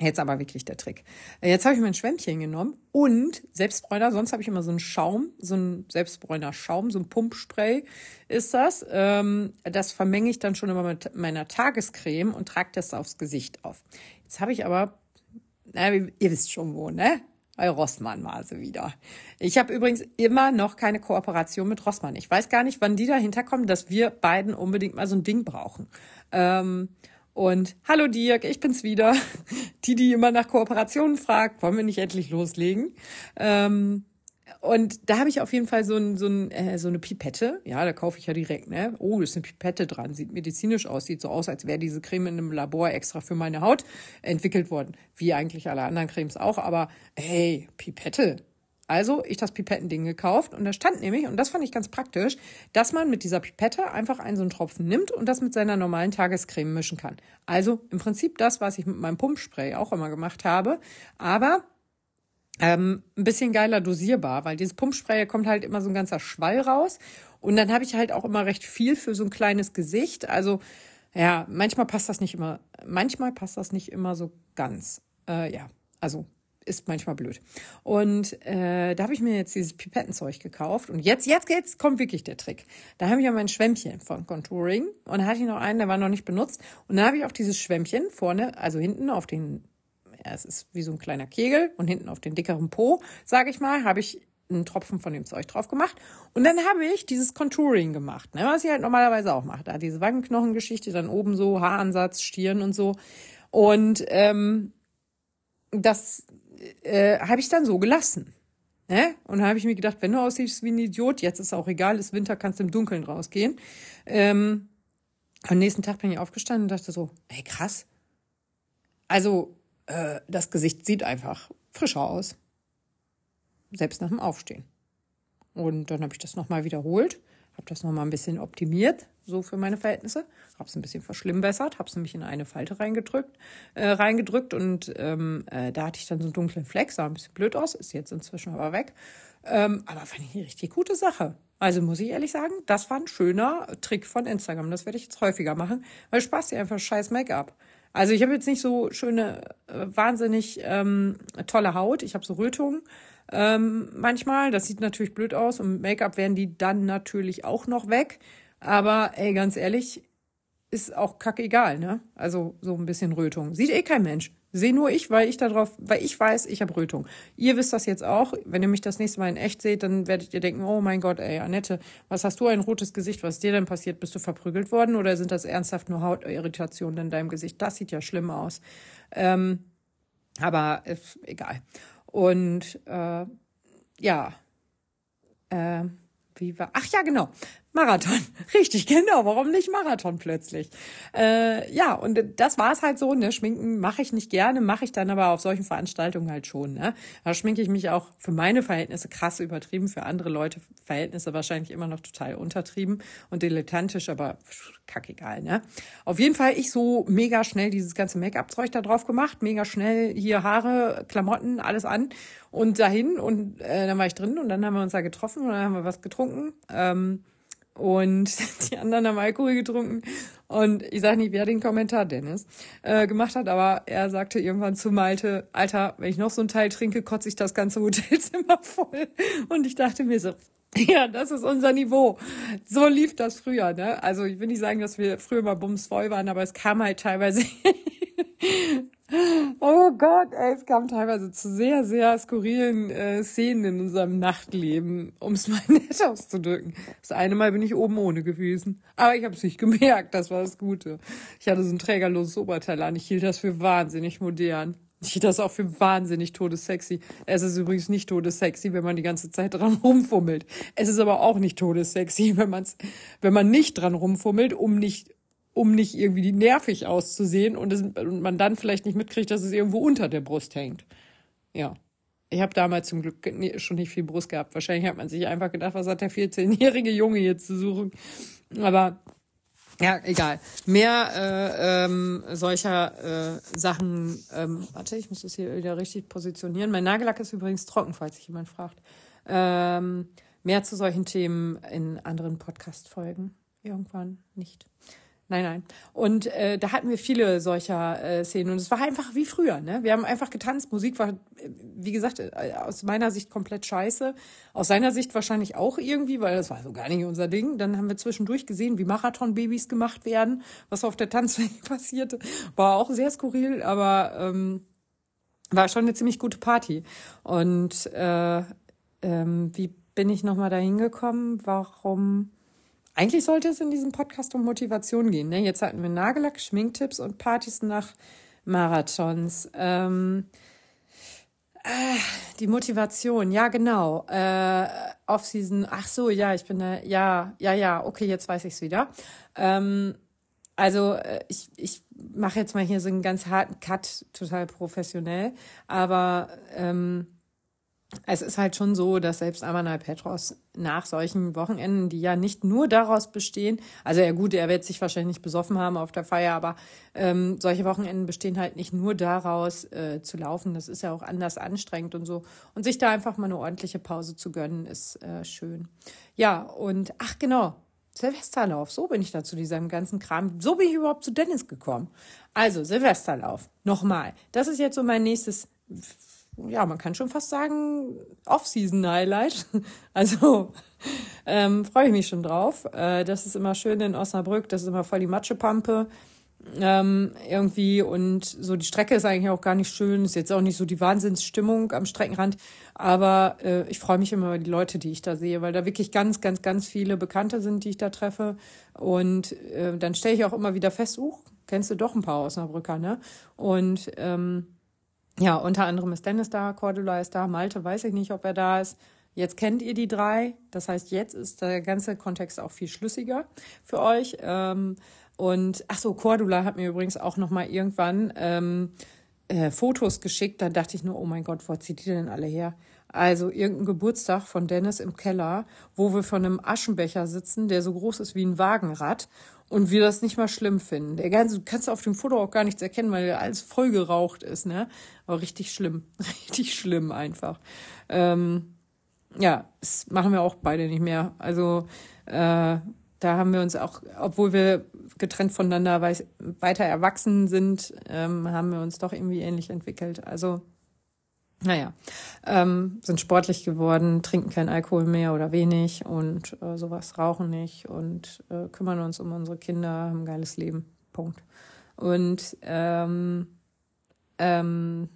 Jetzt aber wirklich der Trick. Jetzt habe ich mein Schwämmchen genommen und Selbstbräuner. Sonst habe ich immer so einen Schaum, so ein Selbstbräuner Schaum, so ein Pumpspray ist das. Ähm, das vermenge ich dann schon immer mit meiner Tagescreme und trage das aufs Gesicht auf. Jetzt habe ich aber, na, ihr wisst schon wo, ne? Bei Rossmann war sie wieder. Ich habe übrigens immer noch keine Kooperation mit Rossmann. Ich weiß gar nicht, wann die dahinter kommen, dass wir beiden unbedingt mal so ein Ding brauchen. Ähm, und hallo Dirk, ich bin's wieder. Die, die immer nach Kooperationen fragt, wollen wir nicht endlich loslegen? Ähm, und da habe ich auf jeden Fall so, ein, so, ein, äh, so eine Pipette. Ja, da kaufe ich ja direkt, ne? Oh, da ist eine Pipette dran. Sieht medizinisch aus. Sieht so aus, als wäre diese Creme in einem Labor extra für meine Haut entwickelt worden. Wie eigentlich alle anderen Cremes auch. Aber hey, Pipette. Also ich das Pipettending gekauft und da stand nämlich, und das fand ich ganz praktisch, dass man mit dieser Pipette einfach einen so einen Tropfen nimmt und das mit seiner normalen Tagescreme mischen kann. Also im Prinzip das, was ich mit meinem Pumpspray auch immer gemacht habe. Aber ähm, ein bisschen geiler dosierbar, weil dieses Pumpspray kommt halt immer so ein ganzer Schwall raus. Und dann habe ich halt auch immer recht viel für so ein kleines Gesicht. Also ja, manchmal passt das nicht immer, manchmal passt das nicht immer so ganz. Äh, ja, also ist manchmal blöd. Und äh, da habe ich mir jetzt dieses Pipettenzeug gekauft. Und jetzt, jetzt, jetzt kommt wirklich der Trick. Da habe ich ja mein Schwämmchen von Contouring und da hatte ich noch einen, der war noch nicht benutzt. Und dann habe ich auf dieses Schwämmchen vorne, also hinten auf den es ist wie so ein kleiner Kegel und hinten auf den dickeren Po, sage ich mal, habe ich einen Tropfen von dem Zeug drauf gemacht. Und dann habe ich dieses Contouring gemacht, ne, was ich halt normalerweise auch mache. Da diese Wangenknochengeschichte, dann oben so Haaransatz, Stirn und so. Und ähm, das äh, habe ich dann so gelassen. Ne? Und dann habe ich mir gedacht, wenn du aussiehst wie ein Idiot, jetzt ist auch egal, ist Winter, kannst im Dunkeln rausgehen. Ähm, am nächsten Tag bin ich aufgestanden und dachte so, ey krass. Also äh, das Gesicht sieht einfach frischer aus. Selbst nach dem Aufstehen. Und dann habe ich das nochmal wiederholt, habe das nochmal ein bisschen optimiert, so für meine Verhältnisse, habe es ein bisschen verschlimmbessert, habe es nämlich in eine Falte reingedrückt, äh, reingedrückt und ähm, äh, da hatte ich dann so einen dunklen Fleck, sah ein bisschen blöd aus, ist jetzt inzwischen aber weg. Ähm, aber fand ich eine richtig gute Sache. Also muss ich ehrlich sagen, das war ein schöner Trick von Instagram. Das werde ich jetzt häufiger machen, weil Spaß dir einfach scheiß Make-up. Also ich habe jetzt nicht so schöne, äh, wahnsinnig ähm, tolle Haut. Ich habe so Rötungen ähm, manchmal. Das sieht natürlich blöd aus und Make-up werden die dann natürlich auch noch weg. Aber ey, ganz ehrlich, ist auch kackegal, ne? Also so ein bisschen Rötung. Sieht eh kein Mensch. Sehe nur ich, weil ich darauf, weil ich weiß, ich habe Rötung. Ihr wisst das jetzt auch. Wenn ihr mich das nächste Mal in echt seht, dann werdet ihr denken, oh mein Gott, ey, Annette, was hast du ein rotes Gesicht? Was ist dir denn passiert? Bist du verprügelt worden oder sind das ernsthaft nur Hautirritationen in deinem Gesicht? Das sieht ja schlimm aus. Ähm, Aber äh, egal. Und äh, ja, äh, wie war? Ach ja, genau. Marathon. Richtig, genau. Warum nicht Marathon plötzlich? Äh, ja, und das war es halt so, ne? Schminken mache ich nicht gerne, mache ich dann aber auf solchen Veranstaltungen halt schon, ne? Da schminke ich mich auch für meine Verhältnisse krass übertrieben, für andere Leute Verhältnisse wahrscheinlich immer noch total untertrieben und dilettantisch, aber kackegal, ne? Auf jeden Fall ich so mega schnell dieses ganze Make-up-Zeug da drauf gemacht, mega schnell hier Haare, Klamotten, alles an und dahin und äh, dann war ich drin und dann haben wir uns da getroffen und dann haben wir was getrunken. Ähm, und die anderen haben Alkohol getrunken. Und ich sage nicht, wer den Kommentar Dennis äh, gemacht hat, aber er sagte irgendwann zu Malte, Alter, wenn ich noch so ein Teil trinke, kotze ich das ganze Hotelzimmer voll. Und ich dachte mir so, ja, das ist unser Niveau. So lief das früher, ne? Also ich will nicht sagen, dass wir früher mal bumsvoll waren, aber es kam halt teilweise Oh Gott, ey, es kam teilweise zu sehr, sehr skurrilen äh, Szenen in unserem Nachtleben, um es mal nett auszudrücken. Das eine Mal bin ich oben ohne gewesen. Aber ich habe es nicht gemerkt, das war das Gute. Ich hatte so ein trägerloses Oberteil an. Ich hielt das für wahnsinnig modern. Ich hielt das auch für wahnsinnig todessexy. Es ist übrigens nicht todessexy, wenn man die ganze Zeit dran rumfummelt. Es ist aber auch nicht todessexy, wenn, man's, wenn man nicht dran rumfummelt, um nicht um nicht irgendwie nervig auszusehen und, es, und man dann vielleicht nicht mitkriegt, dass es irgendwo unter der Brust hängt. Ja. Ich habe damals zum Glück schon nicht viel Brust gehabt. Wahrscheinlich hat man sich einfach gedacht, was hat der 14-jährige Junge jetzt zu suchen. Aber ja, egal. Mehr äh, ähm, solcher äh, Sachen. Ähm, warte, ich muss das hier wieder richtig positionieren. Mein Nagellack ist übrigens trocken, falls sich jemand fragt. Ähm, mehr zu solchen Themen in anderen Podcast-Folgen. Irgendwann nicht. Nein, nein. Und äh, da hatten wir viele solcher äh, Szenen und es war einfach wie früher. Ne? Wir haben einfach getanzt. Musik war, äh, wie gesagt, äh, aus meiner Sicht komplett scheiße. Aus seiner Sicht wahrscheinlich auch irgendwie, weil das war so gar nicht unser Ding. Dann haben wir zwischendurch gesehen, wie Marathon-Babys gemacht werden, was auf der Tanzfläche passierte. War auch sehr skurril, aber ähm, war schon eine ziemlich gute Party. Und äh, ähm, wie bin ich nochmal dahin gekommen? Warum? Eigentlich sollte es in diesem Podcast um Motivation gehen. Ne? Jetzt hatten wir Nagellack, Schminktipps und Partys nach Marathons. Ähm, äh, die Motivation, ja genau. Äh, Off-Season, ach so, ja, ich bin da, ja, ja, ja, okay, jetzt weiß ich es wieder. Ähm, also äh, ich, ich mache jetzt mal hier so einen ganz harten Cut, total professionell, aber ähm, es ist halt schon so, dass selbst Amanal Petros nach solchen Wochenenden, die ja nicht nur daraus bestehen, also ja gut, er wird sich wahrscheinlich nicht besoffen haben auf der Feier, aber ähm, solche Wochenenden bestehen halt nicht nur daraus äh, zu laufen, das ist ja auch anders anstrengend und so. Und sich da einfach mal eine ordentliche Pause zu gönnen, ist äh, schön. Ja, und ach genau, Silvesterlauf, so bin ich da zu diesem ganzen Kram, so bin ich überhaupt zu Dennis gekommen. Also Silvesterlauf, nochmal, das ist jetzt so mein nächstes ja, man kann schon fast sagen, Off-Season-Highlight. Also ähm, freue ich mich schon drauf. Äh, das ist immer schön in Osnabrück, das ist immer voll die Matschepampe. Ähm, irgendwie und so die Strecke ist eigentlich auch gar nicht schön, ist jetzt auch nicht so die Wahnsinnsstimmung am Streckenrand, aber äh, ich freue mich immer über die Leute, die ich da sehe, weil da wirklich ganz, ganz, ganz viele Bekannte sind, die ich da treffe und äh, dann stelle ich auch immer wieder fest, uh, kennst du doch ein paar Osnabrücker, ne? Und ähm, ja, unter anderem ist Dennis da, Cordula ist da, Malte weiß ich nicht, ob er da ist. Jetzt kennt ihr die drei. Das heißt, jetzt ist der ganze Kontext auch viel schlüssiger für euch. Ähm, und ach so, Cordula hat mir übrigens auch noch mal irgendwann ähm, äh, Fotos geschickt. Da dachte ich nur, oh mein Gott, wo zieht die denn alle her? Also irgendein Geburtstag von Dennis im Keller, wo wir von einem Aschenbecher sitzen, der so groß ist wie ein Wagenrad und wir das nicht mal schlimm finden. Der ganze, du kannst auf dem Foto auch gar nichts erkennen, weil alles voll geraucht ist, ne? Aber richtig schlimm. Richtig schlimm einfach. Ähm, ja, das machen wir auch beide nicht mehr. Also äh, da haben wir uns auch, obwohl wir getrennt voneinander weiter erwachsen sind, ähm, haben wir uns doch irgendwie ähnlich entwickelt. Also naja, ähm, sind sportlich geworden, trinken keinen Alkohol mehr oder wenig und äh, sowas, rauchen nicht und äh, kümmern uns um unsere Kinder, haben ein geiles Leben. Punkt. Und ähm, ähm,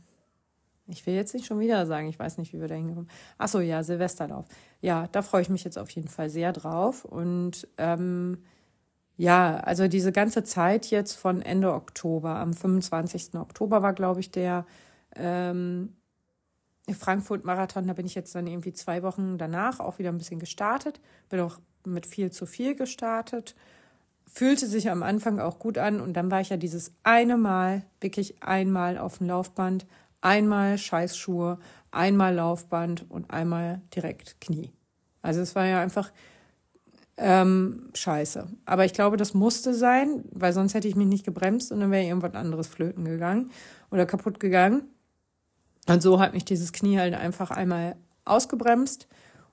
ich will jetzt nicht schon wieder sagen, ich weiß nicht, wie wir da hingekommen. Ach so, ja, Silvesterlauf. Ja, da freue ich mich jetzt auf jeden Fall sehr drauf. Und ähm, ja, also diese ganze Zeit jetzt von Ende Oktober, am 25. Oktober war, glaube ich, der Ähm, Frankfurt-Marathon, da bin ich jetzt dann irgendwie zwei Wochen danach auch wieder ein bisschen gestartet. Bin auch mit viel zu viel gestartet. Fühlte sich am Anfang auch gut an und dann war ich ja dieses eine Mal, wirklich einmal auf dem Laufband, einmal Scheißschuhe, einmal Laufband und einmal direkt Knie. Also es war ja einfach ähm, scheiße. Aber ich glaube, das musste sein, weil sonst hätte ich mich nicht gebremst und dann wäre irgendwas anderes flöten gegangen oder kaputt gegangen. Und so hat mich dieses Knie halt einfach einmal ausgebremst.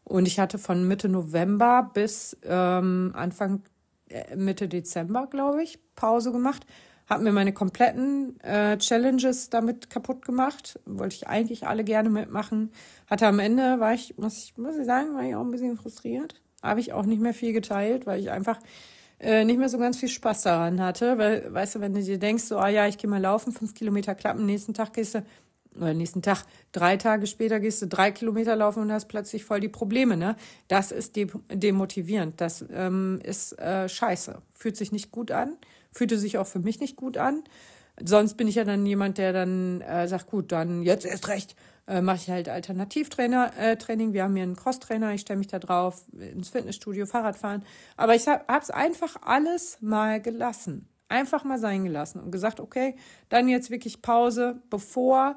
Und ich hatte von Mitte November bis ähm, Anfang, äh, Mitte Dezember, glaube ich, Pause gemacht. Habe mir meine kompletten äh, Challenges damit kaputt gemacht. Wollte ich eigentlich alle gerne mitmachen. Hatte am Ende, war ich, muss ich, muss ich sagen, war ich auch ein bisschen frustriert. Habe ich auch nicht mehr viel geteilt, weil ich einfach äh, nicht mehr so ganz viel Spaß daran hatte. Weil, weißt du, wenn du dir denkst, so, ah ja, ich gehe mal laufen, fünf Kilometer klappen, nächsten Tag gehst du oder nächsten Tag, drei Tage später gehst du drei Kilometer laufen und hast plötzlich voll die Probleme. Ne? Das ist de demotivierend. Das ähm, ist äh, scheiße. Fühlt sich nicht gut an. Fühlte sich auch für mich nicht gut an. Sonst bin ich ja dann jemand, der dann äh, sagt, gut, dann jetzt erst recht, äh, mache ich halt Alternativtrainer äh. Wir haben hier einen Crosstrainer, ich stelle mich da drauf, ins Fitnessstudio, Fahrrad fahren. Aber ich habe es einfach alles mal gelassen. Einfach mal sein gelassen und gesagt, okay, dann jetzt wirklich Pause, bevor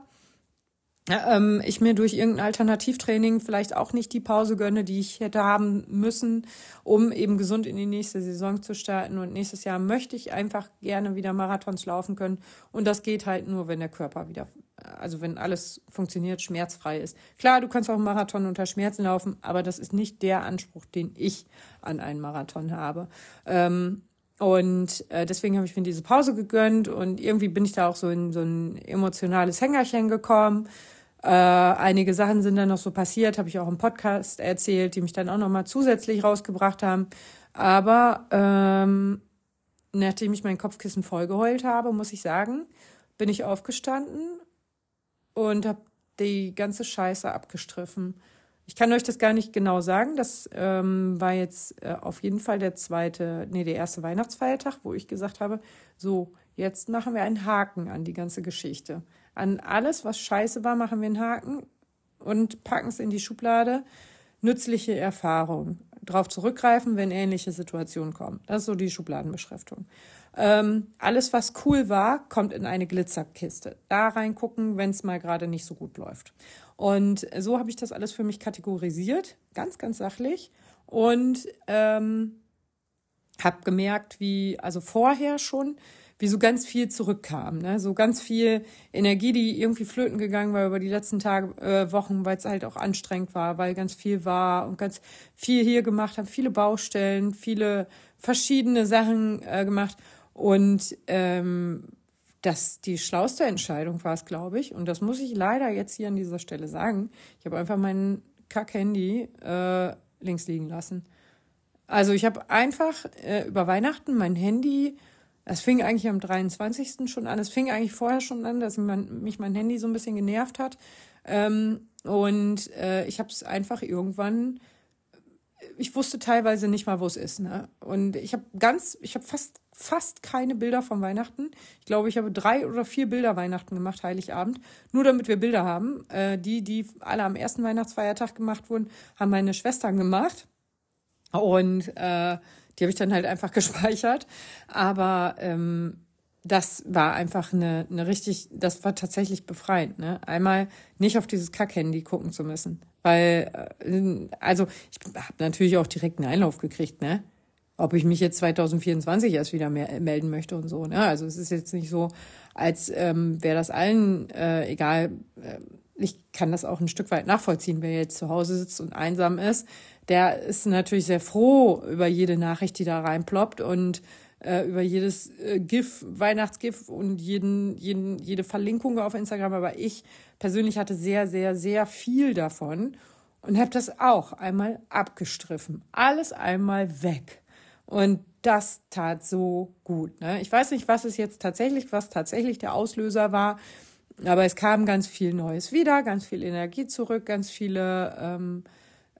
ähm, ich mir durch irgendein Alternativtraining vielleicht auch nicht die Pause gönne, die ich hätte haben müssen, um eben gesund in die nächste Saison zu starten. Und nächstes Jahr möchte ich einfach gerne wieder Marathons laufen können. Und das geht halt nur, wenn der Körper wieder, also wenn alles funktioniert, schmerzfrei ist. Klar, du kannst auch einen Marathon unter Schmerzen laufen, aber das ist nicht der Anspruch, den ich an einen Marathon habe. Ähm, und äh, deswegen habe ich mir diese Pause gegönnt und irgendwie bin ich da auch so in so ein emotionales Hängerchen gekommen. Äh, einige Sachen sind dann noch so passiert, habe ich auch im Podcast erzählt, die mich dann auch nochmal zusätzlich rausgebracht haben. Aber ähm, nachdem ich mein Kopfkissen vollgeheult habe, muss ich sagen, bin ich aufgestanden und habe die ganze Scheiße abgestriffen. Ich kann euch das gar nicht genau sagen. Das ähm, war jetzt äh, auf jeden Fall der zweite, nee, der erste Weihnachtsfeiertag, wo ich gesagt habe, so, jetzt machen wir einen Haken an die ganze Geschichte. An alles, was scheiße war, machen wir einen Haken und packen es in die Schublade. Nützliche Erfahrung. Darauf zurückgreifen, wenn ähnliche Situationen kommen. Das ist so die Schubladenbeschriftung. Ähm, alles, was cool war, kommt in eine Glitzerkiste. Da reingucken, wenn es mal gerade nicht so gut läuft. Und so habe ich das alles für mich kategorisiert, ganz, ganz sachlich. Und ähm, habe gemerkt, wie, also vorher schon, wie so ganz viel zurückkam, ne? so ganz viel Energie, die irgendwie flöten gegangen war über die letzten Tage, äh, Wochen, weil es halt auch anstrengend war, weil ganz viel war und ganz viel hier gemacht haben, viele Baustellen, viele verschiedene Sachen äh, gemacht und ähm, das die schlauste Entscheidung war es, glaube ich. Und das muss ich leider jetzt hier an dieser Stelle sagen. Ich habe einfach mein Kack-Handy äh, links liegen lassen. Also ich habe einfach äh, über Weihnachten mein Handy es fing eigentlich am 23. schon an. Es fing eigentlich vorher schon an, dass mich mein Handy so ein bisschen genervt hat. Ähm, und äh, ich habe es einfach irgendwann, ich wusste teilweise nicht mal, wo es ist. Ne? Und ich habe ganz, ich habe fast, fast keine Bilder von Weihnachten. Ich glaube, ich habe drei oder vier Bilder Weihnachten gemacht, Heiligabend. Nur damit wir Bilder haben. Äh, die, die alle am ersten Weihnachtsfeiertag gemacht wurden, haben meine Schwestern gemacht. Und äh, die habe ich dann halt einfach gespeichert. Aber ähm, das war einfach eine, eine richtig, das war tatsächlich befreiend. Ne? Einmal nicht auf dieses Kack-Handy gucken zu müssen. Weil, äh, also ich habe natürlich auch direkt einen Einlauf gekriegt, ne? Ob ich mich jetzt 2024 erst wieder mehr melden möchte und so. Ne? Also es ist jetzt nicht so, als ähm, wäre das allen äh, egal. Äh, ich kann das auch ein Stück weit nachvollziehen, wer jetzt zu Hause sitzt und einsam ist der ist natürlich sehr froh über jede Nachricht, die da reinploppt und äh, über jedes äh, GIF, Weihnachtsgif und jeden, jeden, jede Verlinkung auf Instagram. Aber ich persönlich hatte sehr, sehr, sehr viel davon und habe das auch einmal abgestriffen. Alles einmal weg. Und das tat so gut. Ne? Ich weiß nicht, was es jetzt tatsächlich, was tatsächlich der Auslöser war, aber es kam ganz viel Neues wieder, ganz viel Energie zurück, ganz viele ähm,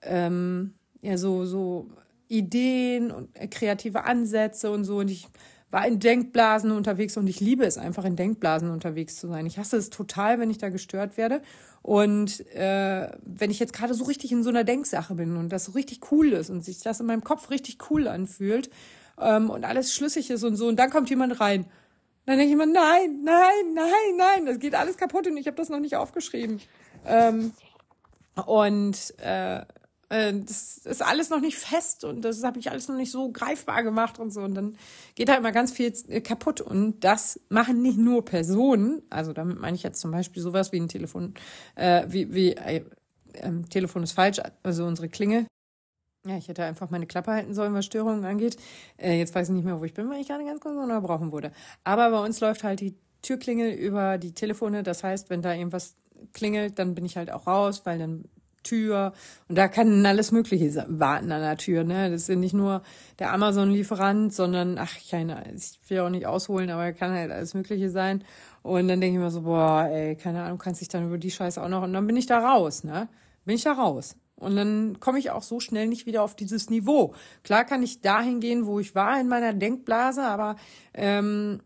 ähm, ja, so, so Ideen und kreative Ansätze und so. Und ich war in Denkblasen unterwegs und ich liebe es einfach in Denkblasen unterwegs zu sein. Ich hasse es total, wenn ich da gestört werde. Und äh, wenn ich jetzt gerade so richtig in so einer Denksache bin und das so richtig cool ist und sich das in meinem Kopf richtig cool anfühlt ähm, und alles schlüssig ist und so, und dann kommt jemand rein. Dann denke ich immer, nein, nein, nein, nein, das geht alles kaputt und ich habe das noch nicht aufgeschrieben. Ähm, und äh, äh, das ist alles noch nicht fest und das habe ich alles noch nicht so greifbar gemacht und so. Und dann geht da immer ganz viel äh, kaputt. Und das machen nicht nur Personen, also damit meine ich jetzt zum Beispiel sowas wie ein Telefon, äh, wie, wie äh, äh, Telefon ist falsch, also unsere Klinge. Ja, ich hätte einfach meine Klappe halten sollen, was Störungen angeht. Äh, jetzt weiß ich nicht mehr, wo ich bin, weil ich gerade ganz kurz unterbrochen wurde. Aber bei uns läuft halt die Türklingel über die Telefone. Das heißt, wenn da irgendwas klingelt, dann bin ich halt auch raus, weil dann Tür und da kann alles Mögliche warten an der Tür. Ne? Das ist nicht nur der Amazon-Lieferant, sondern, ach, keine, ich will auch nicht ausholen, aber kann halt alles Mögliche sein. Und dann denke ich mir so, boah, ey, keine Ahnung, kannst dich dann über die Scheiße auch noch, und dann bin ich da raus, ne? Bin ich da raus. Und dann komme ich auch so schnell nicht wieder auf dieses Niveau. Klar kann ich dahin gehen, wo ich war in meiner Denkblase, aber ähm,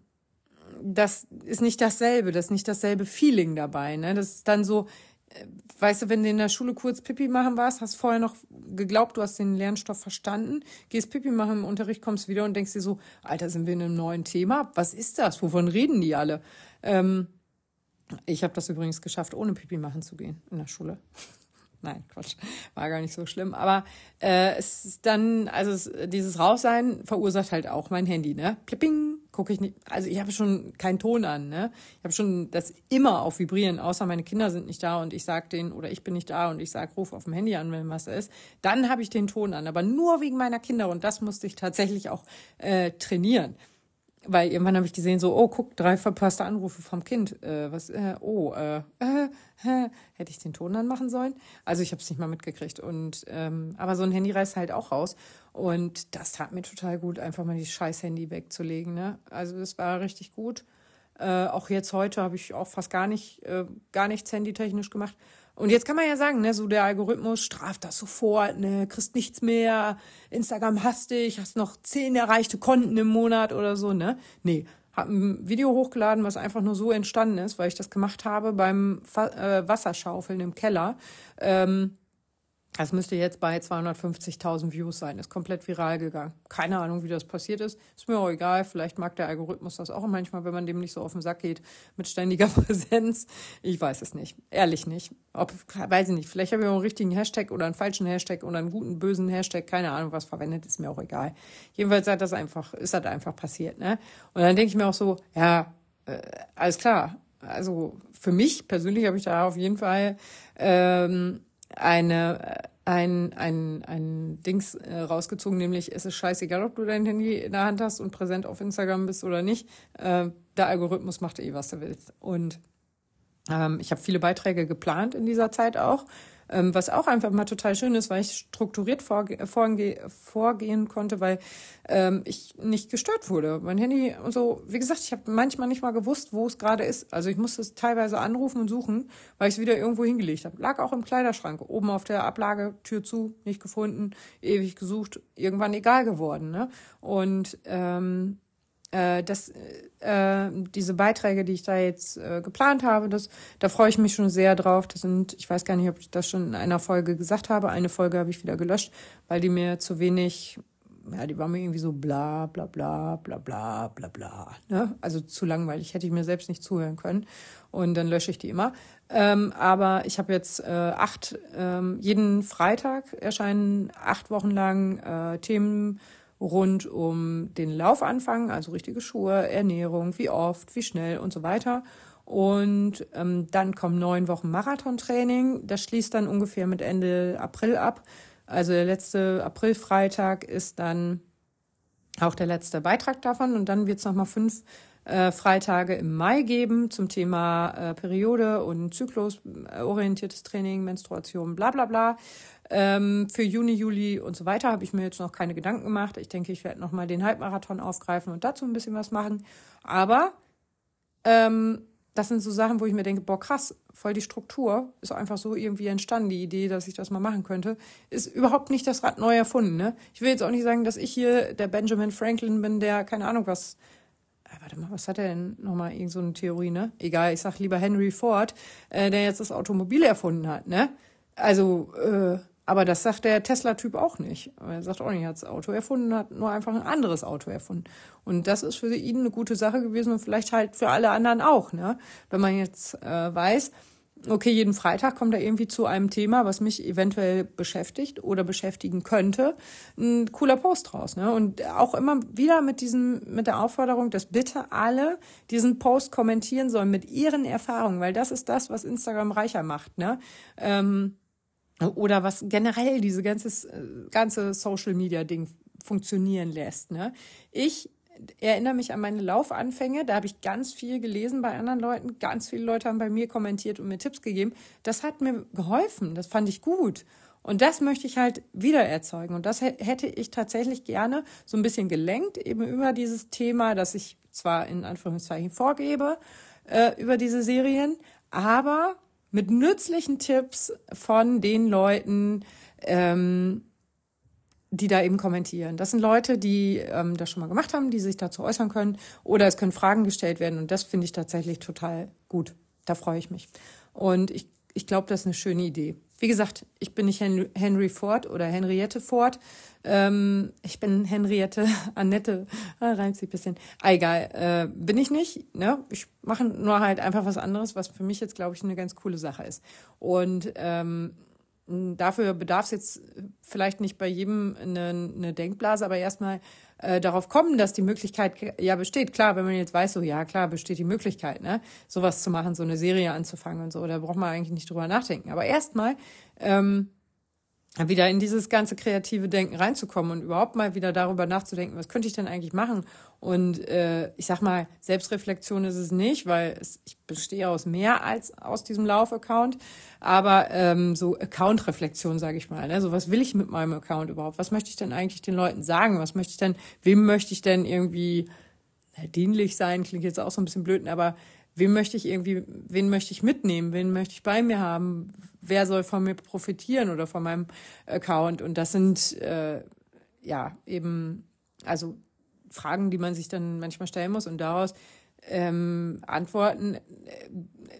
das ist nicht dasselbe, das ist nicht dasselbe Feeling dabei. Ne? Das ist dann so, weißt du, wenn du in der Schule kurz Pipi machen warst, hast vorher noch geglaubt, du hast den Lernstoff verstanden, gehst Pipi machen im Unterricht, kommst wieder und denkst dir so, Alter, sind wir in einem neuen Thema? Was ist das? Wovon reden die alle? Ähm, ich habe das übrigens geschafft, ohne Pipi machen zu gehen in der Schule. Nein, Quatsch, war gar nicht so schlimm. Aber äh, es ist dann, also es, dieses Raussein verursacht halt auch mein Handy, ne? Plipping, gucke ich nicht. Also ich habe schon keinen Ton an, ne? Ich habe schon das immer auf Vibrieren, außer meine Kinder sind nicht da und ich sag denen oder ich bin nicht da und ich sag, ruf auf dem Handy an, wenn was ist. Dann habe ich den Ton an, aber nur wegen meiner Kinder und das musste ich tatsächlich auch äh, trainieren weil irgendwann habe ich gesehen, so, oh, guck, drei verpasste Anrufe vom Kind. Äh, was, äh, oh, äh, äh, hätte ich den Ton dann machen sollen? Also ich habe es nicht mal mitgekriegt. Und ähm, aber so ein Handy reißt halt auch raus. Und das tat mir total gut, einfach mal dieses scheiß Handy wegzulegen. Ne? Also das war richtig gut. Äh, auch jetzt heute habe ich auch fast gar nicht, äh, gar nichts handytechnisch gemacht. Und jetzt kann man ja sagen, ne, so der Algorithmus straft das sofort, ne, kriegst nichts mehr, Instagram hasst dich, hast noch zehn erreichte Konten im Monat oder so, ne? Nee, hab ein Video hochgeladen, was einfach nur so entstanden ist, weil ich das gemacht habe beim äh, Wasserschaufeln im Keller. Ähm, das müsste jetzt bei 250.000 Views sein. Ist komplett viral gegangen. Keine Ahnung, wie das passiert ist. Ist mir auch egal. Vielleicht mag der Algorithmus das auch manchmal, wenn man dem nicht so auf den Sack geht mit ständiger Präsenz. Ich weiß es nicht. Ehrlich nicht. Ob, weiß ich nicht. Vielleicht habe ich auch einen richtigen Hashtag oder einen falschen Hashtag oder einen guten, bösen Hashtag. Keine Ahnung, was verwendet. Ist mir auch egal. Jedenfalls hat das einfach, ist das einfach passiert, ne? Und dann denke ich mir auch so, ja, äh, alles klar. Also, für mich persönlich habe ich da auf jeden Fall, ähm, eine, ein, ein, ein Dings äh, rausgezogen, nämlich es ist scheißegal, ob du dein Handy in der Hand hast und präsent auf Instagram bist oder nicht. Äh, der Algorithmus macht eh, was er will. Und ähm, ich habe viele Beiträge geplant in dieser Zeit auch. Ähm, was auch einfach mal total schön ist, weil ich strukturiert vorge vorge vorgehen konnte, weil ähm, ich nicht gestört wurde. Mein Handy und so, wie gesagt, ich habe manchmal nicht mal gewusst, wo es gerade ist. Also ich musste es teilweise anrufen und suchen, weil ich es wieder irgendwo hingelegt habe. Lag auch im Kleiderschrank, oben auf der Ablage, Tür zu, nicht gefunden, ewig gesucht, irgendwann egal geworden. Ne? Und ähm, äh, das, äh, diese Beiträge, die ich da jetzt äh, geplant habe, das, da freue ich mich schon sehr drauf. Das sind, ich weiß gar nicht, ob ich das schon in einer Folge gesagt habe. Eine Folge habe ich wieder gelöscht, weil die mir zu wenig, ja, die war mir irgendwie so bla bla bla bla bla bla bla. Ne? Also zu langweilig, hätte ich mir selbst nicht zuhören können. Und dann lösche ich die immer. Ähm, aber ich habe jetzt äh, acht, ähm, jeden Freitag erscheinen acht Wochen lang äh, Themen rund um den Laufanfang, also richtige Schuhe, Ernährung, wie oft, wie schnell und so weiter. Und ähm, dann kommen neun Wochen Marathontraining. Das schließt dann ungefähr mit Ende April ab. Also der letzte Aprilfreitag ist dann auch der letzte Beitrag davon. Und dann wird es nochmal fünf äh, Freitage im Mai geben zum Thema äh, Periode und zyklusorientiertes Training, Menstruation, bla bla bla. Ähm, für Juni, Juli und so weiter habe ich mir jetzt noch keine Gedanken gemacht. Ich denke, ich werde nochmal den Halbmarathon aufgreifen und dazu ein bisschen was machen. Aber ähm, das sind so Sachen, wo ich mir denke, boah, krass, voll die Struktur ist einfach so irgendwie entstanden, die Idee, dass ich das mal machen könnte, ist überhaupt nicht das Rad neu erfunden. Ne? Ich will jetzt auch nicht sagen, dass ich hier der Benjamin Franklin bin, der keine Ahnung was äh, warte mal, was hat er denn nochmal, irgend so eine Theorie, ne? Egal, ich sag lieber Henry Ford, äh, der jetzt das Automobil erfunden hat, ne? Also, äh, aber das sagt der Tesla-Typ auch nicht. Er sagt auch nicht, er hat das Auto erfunden, hat nur einfach ein anderes Auto erfunden. Und das ist für ihn eine gute Sache gewesen und vielleicht halt für alle anderen auch, ne? Wenn man jetzt äh, weiß, okay, jeden Freitag kommt er irgendwie zu einem Thema, was mich eventuell beschäftigt oder beschäftigen könnte, ein cooler Post raus. Ne? Und auch immer wieder mit diesem, mit der Aufforderung, dass bitte alle diesen Post kommentieren sollen mit ihren Erfahrungen, weil das ist das, was Instagram reicher macht. Ne? Ähm, oder was generell diese ganze, ganze Social Media Ding funktionieren lässt. Ne? Ich erinnere mich an meine Laufanfänge. Da habe ich ganz viel gelesen bei anderen Leuten. Ganz viele Leute haben bei mir kommentiert und mir Tipps gegeben. Das hat mir geholfen. Das fand ich gut. Und das möchte ich halt wieder erzeugen. Und das hätte ich tatsächlich gerne so ein bisschen gelenkt, eben über dieses Thema, das ich zwar in Anführungszeichen vorgebe, äh, über diese Serien, aber mit nützlichen Tipps von den Leuten, ähm, die da eben kommentieren. Das sind Leute, die ähm, das schon mal gemacht haben, die sich dazu äußern können. Oder es können Fragen gestellt werden. Und das finde ich tatsächlich total gut. Da freue ich mich. Und ich, ich glaube, das ist eine schöne Idee. Wie gesagt, ich bin nicht Henry Ford oder Henriette Ford. Ähm, ich bin Henriette Annette. Ah, reimt sich ein bisschen. Ah, egal, äh, bin ich nicht. Ne? Ich mache nur halt einfach was anderes, was für mich jetzt, glaube ich, eine ganz coole Sache ist. Und ähm, Dafür bedarf es jetzt vielleicht nicht bei jedem eine, eine Denkblase, aber erstmal äh, darauf kommen, dass die Möglichkeit ja besteht. Klar, wenn man jetzt weiß, so ja klar, besteht die Möglichkeit, ne, sowas zu machen, so eine Serie anzufangen und so, da braucht man eigentlich nicht drüber nachdenken. Aber erstmal ähm, wieder in dieses ganze kreative Denken reinzukommen und überhaupt mal wieder darüber nachzudenken, was könnte ich denn eigentlich machen? Und äh, ich sag mal, Selbstreflexion ist es nicht, weil es, ich bestehe aus mehr als aus diesem Lauf-Account, aber ähm, so Account-Reflexion, sage ich mal. Ne? So was will ich mit meinem Account überhaupt? Was möchte ich denn eigentlich den Leuten sagen? Was möchte ich denn, wem möchte ich denn irgendwie na, dienlich sein? Klingt jetzt auch so ein bisschen blöd, aber wem möchte ich irgendwie, wen möchte ich mitnehmen, wen möchte ich bei mir haben, wer soll von mir profitieren oder von meinem Account. Und das sind äh, ja eben, also Fragen, die man sich dann manchmal stellen muss und daraus ähm, Antworten, äh,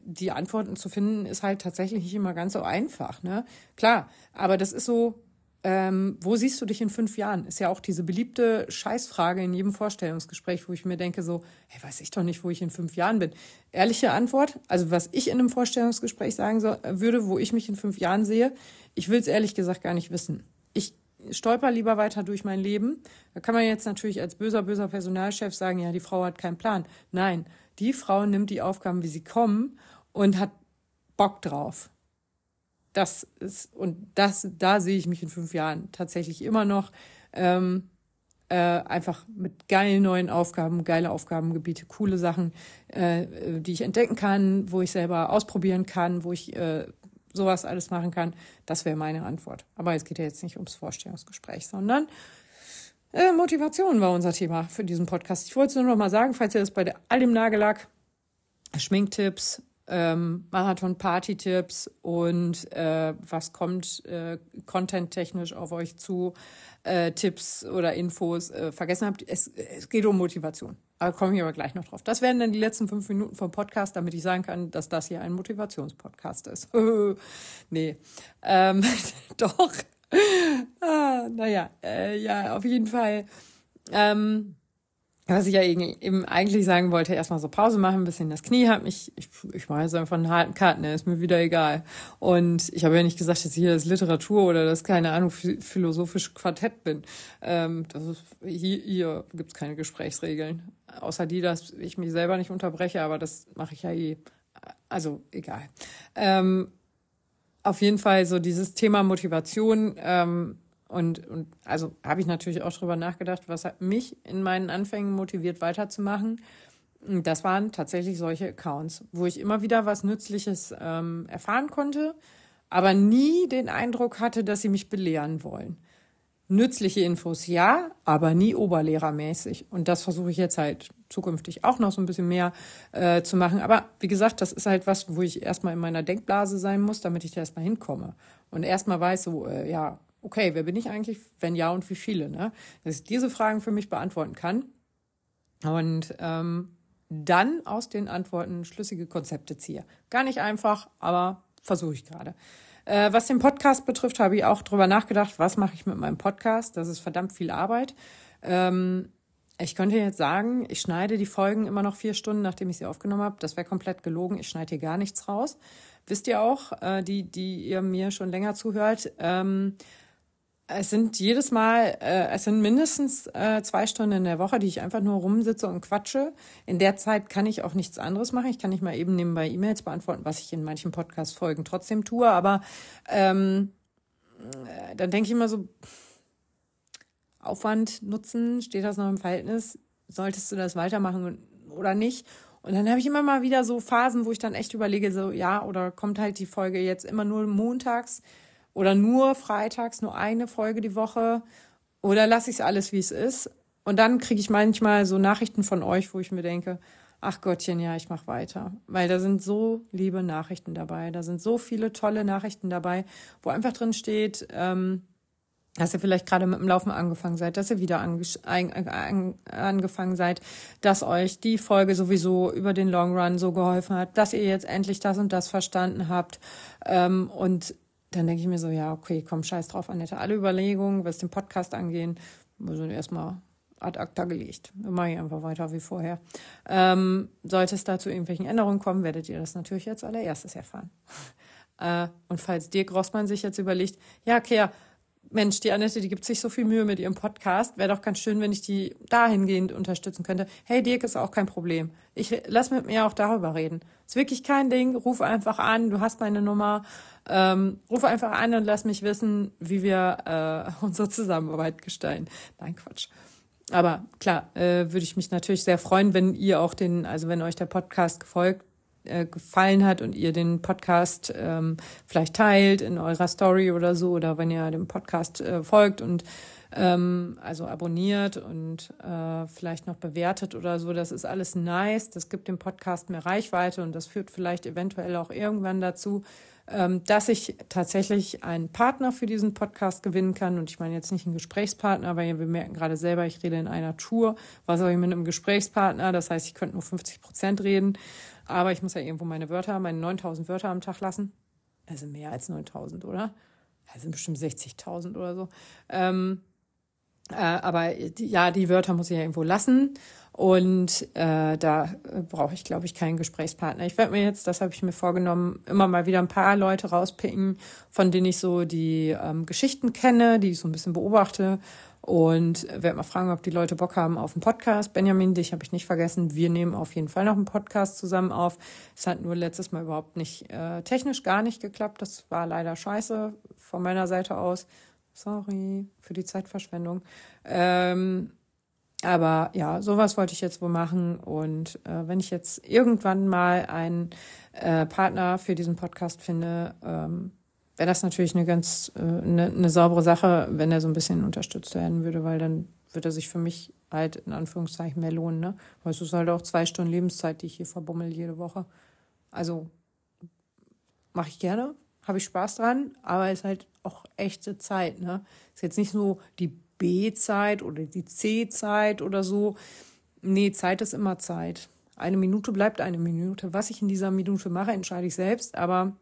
die Antworten zu finden, ist halt tatsächlich nicht immer ganz so einfach. Ne? Klar, aber das ist so, ähm, wo siehst du dich in fünf Jahren? Ist ja auch diese beliebte Scheißfrage in jedem Vorstellungsgespräch, wo ich mir denke so, hey, weiß ich doch nicht, wo ich in fünf Jahren bin. Ehrliche Antwort, also was ich in einem Vorstellungsgespräch sagen soll, würde, wo ich mich in fünf Jahren sehe, ich will es ehrlich gesagt gar nicht wissen. Ich stolper lieber weiter durch mein Leben. Da kann man jetzt natürlich als böser, böser Personalchef sagen, ja, die Frau hat keinen Plan. Nein, die Frau nimmt die Aufgaben, wie sie kommen und hat Bock drauf das ist, und das, da sehe ich mich in fünf Jahren tatsächlich immer noch. Ähm, äh, einfach mit geilen neuen Aufgaben, geile Aufgabengebiete, coole Sachen, äh, die ich entdecken kann, wo ich selber ausprobieren kann, wo ich äh, sowas alles machen kann. Das wäre meine Antwort. Aber es geht ja jetzt nicht ums Vorstellungsgespräch, sondern äh, Motivation war unser Thema für diesen Podcast. Ich wollte es nur noch mal sagen, falls ihr das bei all dem Nagellack, Schminktipps, ähm, Marathon-Party-Tipps und äh, was kommt äh, content-technisch auf euch zu, äh, Tipps oder Infos äh, vergessen habt. Es, es geht um Motivation. Aber komme ich aber gleich noch drauf. Das werden dann die letzten fünf Minuten vom Podcast, damit ich sagen kann, dass das hier ein Motivationspodcast ist. nee, ähm, doch. ah, naja, äh, ja, auf jeden Fall. Ähm, was ich ja eben eigentlich sagen wollte, erstmal so Pause machen, ein bisschen das Knie hat mich, ich, ich mache jetzt einfach einen harten Cut, ne, ist mir wieder egal. Und ich habe ja nicht gesagt, dass ich hier das Literatur oder das, keine Ahnung, philosophische Quartett bin. Ähm, das ist, hier, hier gibt's keine Gesprächsregeln. Außer die, dass ich mich selber nicht unterbreche, aber das mache ich ja eh. Also egal. Ähm, auf jeden Fall so dieses Thema Motivation, ähm, und, und also habe ich natürlich auch drüber nachgedacht, was hat mich in meinen Anfängen motiviert, weiterzumachen. Das waren tatsächlich solche Accounts, wo ich immer wieder was Nützliches ähm, erfahren konnte, aber nie den Eindruck hatte, dass sie mich belehren wollen. Nützliche Infos ja, aber nie oberlehrermäßig. Und das versuche ich jetzt halt zukünftig auch noch so ein bisschen mehr äh, zu machen. Aber wie gesagt, das ist halt was, wo ich erstmal in meiner Denkblase sein muss, damit ich da erstmal hinkomme. Und erstmal weiß so, äh, ja, okay, wer bin ich eigentlich? Wenn ja und wie viele? Ne? Dass ich diese Fragen für mich beantworten kann, Und ähm, dann aus den Antworten schlüssige Konzepte ziehe. Gar nicht einfach, aber versuche ich gerade. Äh, was den Podcast betrifft, habe ich auch drüber nachgedacht, was mache ich mit meinem Podcast. Das ist verdammt viel Arbeit. Ähm, ich könnte jetzt sagen, ich schneide die Folgen immer noch vier Stunden, nachdem ich sie aufgenommen habe. Das wäre komplett gelogen. Ich schneide hier gar nichts raus. Wisst ihr auch, äh, die, die ihr mir schon länger zuhört, ähm, es sind jedes Mal, äh, es sind mindestens äh, zwei Stunden in der Woche, die ich einfach nur rumsitze und quatsche. In der Zeit kann ich auch nichts anderes machen. Ich kann nicht mal eben nebenbei E-Mails beantworten, was ich in manchen Podcast-Folgen trotzdem tue. Aber ähm, äh, dann denke ich immer so, Aufwand, Nutzen, steht das noch im Verhältnis? Solltest du das weitermachen oder nicht? Und dann habe ich immer mal wieder so Phasen, wo ich dann echt überlege, so ja, oder kommt halt die Folge jetzt immer nur montags oder nur freitags, nur eine Folge die Woche oder lasse ich es alles, wie es ist. Und dann kriege ich manchmal so Nachrichten von euch, wo ich mir denke, ach Gottchen, ja, ich mache weiter. Weil da sind so liebe Nachrichten dabei, da sind so viele tolle Nachrichten dabei, wo einfach drin steht, ähm, dass ihr vielleicht gerade mit dem Laufen angefangen seid, dass ihr wieder angefangen seid, dass euch die Folge sowieso über den Long Run so geholfen hat, dass ihr jetzt endlich das und das verstanden habt. Ähm, und dann denke ich mir so, ja, okay, komm, scheiß drauf, Annette. Alle Überlegungen, was den Podcast angehen, sind erstmal ad acta gelegt. Wir machen einfach weiter wie vorher. Ähm, sollte es dazu irgendwelchen Änderungen kommen, werdet ihr das natürlich als allererstes erfahren. äh, und falls Dirk Rossmann sich jetzt überlegt, ja, okay, Mensch, die Annette, die gibt sich so viel Mühe mit ihrem Podcast. Wäre doch ganz schön, wenn ich die dahingehend unterstützen könnte. Hey, Dirk ist auch kein Problem. Ich lass mit mir auch darüber reden. Ist wirklich kein Ding. Ruf einfach an. Du hast meine Nummer. Ähm, ruf einfach an und lass mich wissen, wie wir äh, unsere Zusammenarbeit gestalten. Nein, Quatsch. Aber klar, äh, würde ich mich natürlich sehr freuen, wenn ihr auch den, also wenn euch der Podcast gefolgt äh, gefallen hat und ihr den Podcast ähm, vielleicht teilt in eurer Story oder so oder wenn ihr dem Podcast äh, folgt und ähm, also abonniert und äh, vielleicht noch bewertet oder so, das ist alles nice. Das gibt dem Podcast mehr Reichweite und das führt vielleicht eventuell auch irgendwann dazu, ähm, dass ich tatsächlich einen Partner für diesen Podcast gewinnen kann. Und ich meine jetzt nicht einen Gesprächspartner, weil wir merken gerade selber, ich rede in einer Tour. Was soll ich mit einem Gesprächspartner? Das heißt, ich könnte nur 50 Prozent reden. Aber ich muss ja irgendwo meine Wörter, meine 9000 Wörter am Tag lassen. Also mehr als 9000, oder? Sind bestimmt 60.000 oder so. Ähm, äh, aber die, ja, die Wörter muss ich ja irgendwo lassen. Und äh, da brauche ich, glaube ich, keinen Gesprächspartner. Ich werde mir jetzt, das habe ich mir vorgenommen, immer mal wieder ein paar Leute rauspicken, von denen ich so die ähm, Geschichten kenne, die ich so ein bisschen beobachte und werde mal fragen, ob die Leute Bock haben auf einen Podcast. Benjamin, dich habe ich nicht vergessen. Wir nehmen auf jeden Fall noch einen Podcast zusammen auf. Es hat nur letztes Mal überhaupt nicht äh, technisch gar nicht geklappt. Das war leider scheiße von meiner Seite aus. Sorry für die Zeitverschwendung. Ähm, aber ja, sowas wollte ich jetzt wohl machen. Und äh, wenn ich jetzt irgendwann mal einen äh, Partner für diesen Podcast finde, ähm, wäre das natürlich eine ganz äh, eine, eine saubere Sache, wenn er so ein bisschen unterstützt werden würde, weil dann würde er sich für mich halt in Anführungszeichen mehr lohnen, ne? Weil es ist halt auch zwei Stunden Lebenszeit, die ich hier verbummel jede Woche. Also mache ich gerne, habe ich Spaß dran, aber ist halt auch echte Zeit, ne? Ist jetzt nicht so die B-Zeit oder die C-Zeit oder so. Nee, Zeit ist immer Zeit. Eine Minute bleibt eine Minute. Was ich in dieser Minute mache, entscheide ich selbst, aber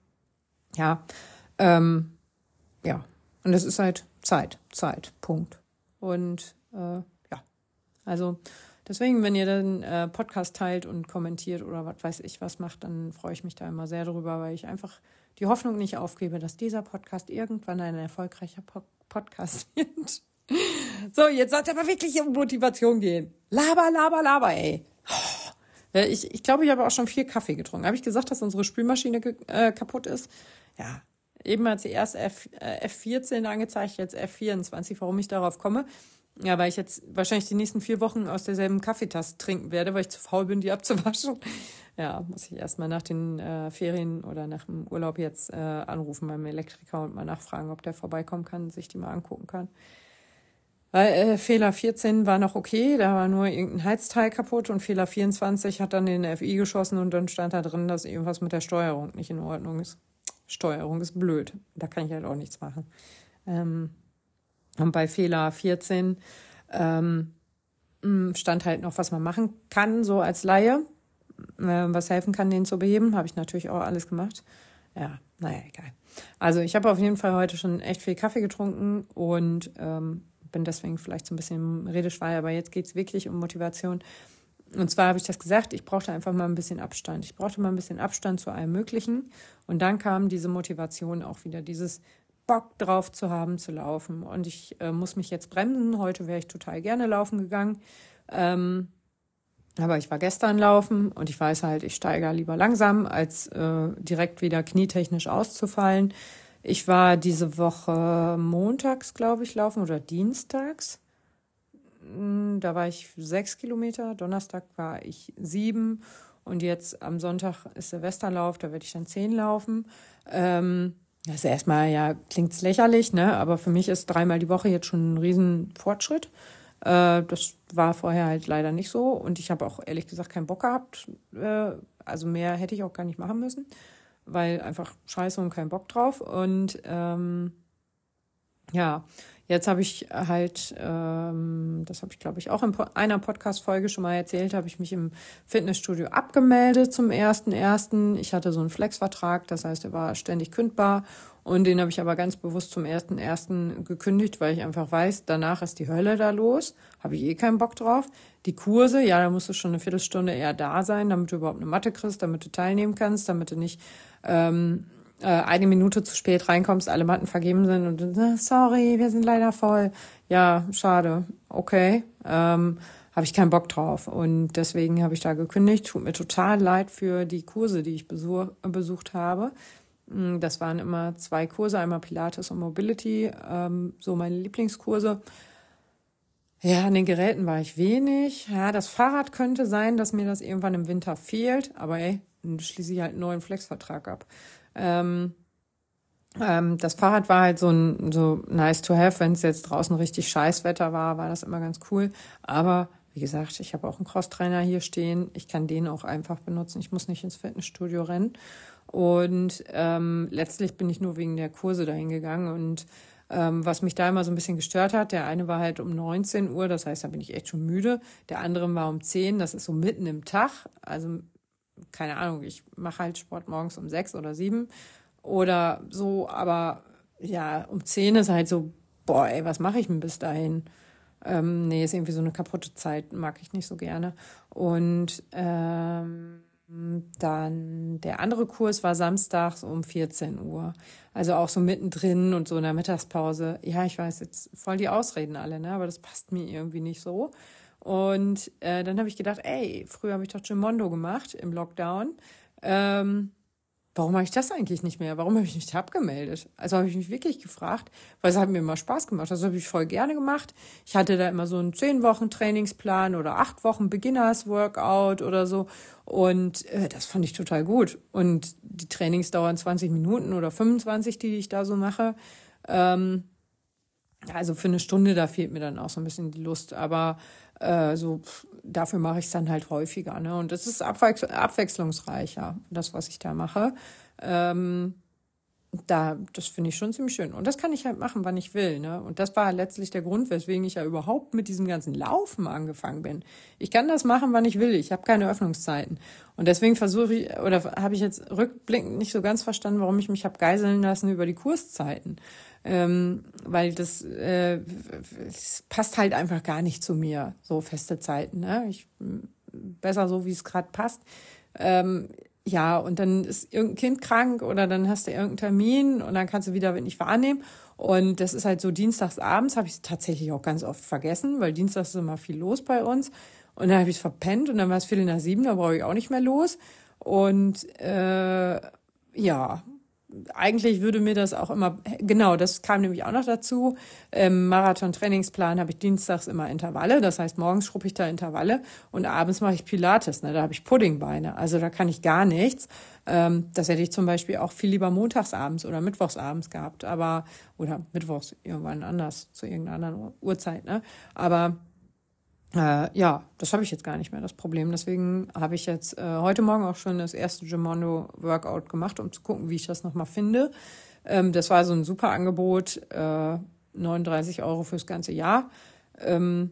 ja, ähm, ja, und es ist halt Zeit, Zeit, Punkt. Und äh, ja, also deswegen, wenn ihr den äh, Podcast teilt und kommentiert oder was weiß ich was macht, dann freue ich mich da immer sehr drüber, weil ich einfach die Hoffnung nicht aufgebe, dass dieser Podcast irgendwann ein erfolgreicher po Podcast wird. So, jetzt sollte aber wirklich um Motivation gehen. Laber, laber, laber, ey. Ich, ich glaube, ich habe auch schon viel Kaffee getrunken. Habe ich gesagt, dass unsere Spülmaschine äh, kaputt ist? Ja, Eben hat sie erst F, äh, F14 angezeigt, jetzt F24. Warum ich darauf komme? Ja, weil ich jetzt wahrscheinlich die nächsten vier Wochen aus derselben Kaffeetasse trinken werde, weil ich zu faul bin, die abzuwaschen. Ja, muss ich erstmal nach den äh, Ferien oder nach dem Urlaub jetzt äh, anrufen beim Elektriker und mal nachfragen, ob der vorbeikommen kann, sich die mal angucken kann. Weil äh, Fehler 14 war noch okay, da war nur irgendein Heizteil kaputt und Fehler 24 hat dann den FI geschossen und dann stand da drin, dass irgendwas mit der Steuerung nicht in Ordnung ist. Steuerung ist blöd. Da kann ich halt auch nichts machen. Ähm, und bei Fehler 14 ähm, hm, stand halt noch, was man machen kann, so als Laie, äh, was helfen kann, den zu beheben. Habe ich natürlich auch alles gemacht. Ja, naja, egal. Also ich habe auf jeden Fall heute schon echt viel Kaffee getrunken und ähm, bin deswegen vielleicht so ein bisschen redeschweier, aber jetzt geht es wirklich um Motivation. Und zwar habe ich das gesagt, ich brauchte einfach mal ein bisschen Abstand. Ich brauchte mal ein bisschen Abstand zu allem Möglichen. Und dann kam diese Motivation auch wieder, dieses Bock drauf zu haben, zu laufen. Und ich äh, muss mich jetzt bremsen. Heute wäre ich total gerne laufen gegangen. Ähm, aber ich war gestern laufen und ich weiß halt, ich steige lieber langsam, als äh, direkt wieder knietechnisch auszufallen. Ich war diese Woche montags, glaube ich, laufen oder dienstags. Hm, da war ich sechs Kilometer, Donnerstag war ich sieben und jetzt am Sonntag ist Silvesterlauf, da werde ich dann zehn laufen. Ähm, ist erstmal, ja, klingt's lächerlich, ne? Aber für mich ist dreimal die Woche jetzt schon ein riesen Fortschritt. Äh, das war vorher halt leider nicht so und ich habe auch ehrlich gesagt keinen Bock gehabt. Äh, also mehr hätte ich auch gar nicht machen müssen, weil einfach scheiße und keinen Bock drauf. Und ähm, ja, Jetzt habe ich halt, ähm, das habe ich glaube ich auch in einer Podcast-Folge schon mal erzählt, habe ich mich im Fitnessstudio abgemeldet zum ersten ersten. Ich hatte so einen Flex-Vertrag, das heißt, er war ständig kündbar und den habe ich aber ganz bewusst zum ersten ersten gekündigt, weil ich einfach weiß, danach ist die Hölle da los, habe ich eh keinen Bock drauf. Die Kurse, ja, da musst du schon eine Viertelstunde eher da sein, damit du überhaupt eine Matte kriegst, damit du teilnehmen kannst, damit du nicht ähm, äh, eine Minute zu spät reinkommst, alle Matten vergeben sind und äh, sorry, wir sind leider voll. Ja, schade. Okay. Ähm, habe ich keinen Bock drauf. Und deswegen habe ich da gekündigt. Tut mir total leid für die Kurse, die ich besuch, besucht habe. Mm, das waren immer zwei Kurse, einmal Pilates und Mobility, ähm, so meine Lieblingskurse. Ja, an den Geräten war ich wenig. Ja, das Fahrrad könnte sein, dass mir das irgendwann im Winter fehlt, aber ey, dann schließe ich halt einen neuen Flexvertrag ab. Ähm, ähm, das Fahrrad war halt so ein so nice to have, wenn es jetzt draußen richtig Scheißwetter war, war das immer ganz cool. Aber wie gesagt, ich habe auch einen Crosstrainer hier stehen. Ich kann den auch einfach benutzen. Ich muss nicht ins Fitnessstudio rennen. Und ähm, letztlich bin ich nur wegen der Kurse dahin gegangen. Und ähm, was mich da immer so ein bisschen gestört hat, der eine war halt um 19 Uhr, das heißt, da bin ich echt schon müde. Der andere war um 10, das ist so mitten im Tag. Also keine Ahnung, ich mache halt Sport morgens um sechs oder sieben oder so, aber ja, um zehn ist halt so, boah, ey, was mache ich denn bis dahin? Ähm, nee, ist irgendwie so eine kaputte Zeit, mag ich nicht so gerne. Und ähm, dann der andere Kurs war samstags um 14 Uhr. Also auch so mittendrin und so in der Mittagspause. Ja, ich weiß jetzt voll die Ausreden alle, ne? Aber das passt mir irgendwie nicht so. Und äh, dann habe ich gedacht, ey, früher habe ich doch Gimondo gemacht im Lockdown. Ähm, warum mache ich das eigentlich nicht mehr? Warum habe ich mich abgemeldet? Also habe ich mich wirklich gefragt, weil es hat mir immer Spaß gemacht. Das habe ich voll gerne gemacht. Ich hatte da immer so einen zehn Wochen Trainingsplan oder acht Wochen Beginners Workout oder so. Und äh, das fand ich total gut. Und die Trainings dauern 20 Minuten oder 25, die ich da so mache. Ähm, also für eine Stunde, da fehlt mir dann auch so ein bisschen die Lust. Aber äh, so dafür mache ich es dann halt häufiger. Ne? Und das ist abwechs abwechslungsreicher, das, was ich da mache. Ähm, da, das finde ich schon ziemlich schön. Und das kann ich halt machen, wann ich will. Ne? Und das war letztlich der Grund, weswegen ich ja überhaupt mit diesem ganzen Laufen angefangen bin. Ich kann das machen, wann ich will. Ich habe keine Öffnungszeiten. Und deswegen versuche ich, oder habe ich jetzt rückblickend nicht so ganz verstanden, warum ich mich habe geiseln lassen über die Kurszeiten ähm, weil das, äh, das passt halt einfach gar nicht zu mir, so feste Zeiten. Ne? Ich, besser so, wie es gerade passt. Ähm, ja, und dann ist irgendein Kind krank oder dann hast du irgendeinen Termin und dann kannst du wieder nicht wahrnehmen. Und das ist halt so dienstags abends, habe ich es tatsächlich auch ganz oft vergessen, weil dienstags ist immer viel los bei uns. Und dann habe ich es verpennt und dann war es Viertel nach sieben, da brauche ich auch nicht mehr los. Und äh, ja, eigentlich würde mir das auch immer, genau, das kam nämlich auch noch dazu. Im Marathon-Trainingsplan habe ich dienstags immer Intervalle. Das heißt, morgens schruppe ich da Intervalle und abends mache ich Pilates. Ne? Da habe ich Puddingbeine. Also da kann ich gar nichts. Ähm, das hätte ich zum Beispiel auch viel lieber montagsabends oder mittwochsabends gehabt. Aber, oder mittwochs irgendwann anders, zu irgendeiner anderen Uhrzeit. Ne? Aber äh, ja, das habe ich jetzt gar nicht mehr, das Problem. Deswegen habe ich jetzt äh, heute Morgen auch schon das erste Gimondo Workout gemacht, um zu gucken, wie ich das nochmal finde. Ähm, das war so ein super Angebot, äh, 39 Euro fürs ganze Jahr. Ähm,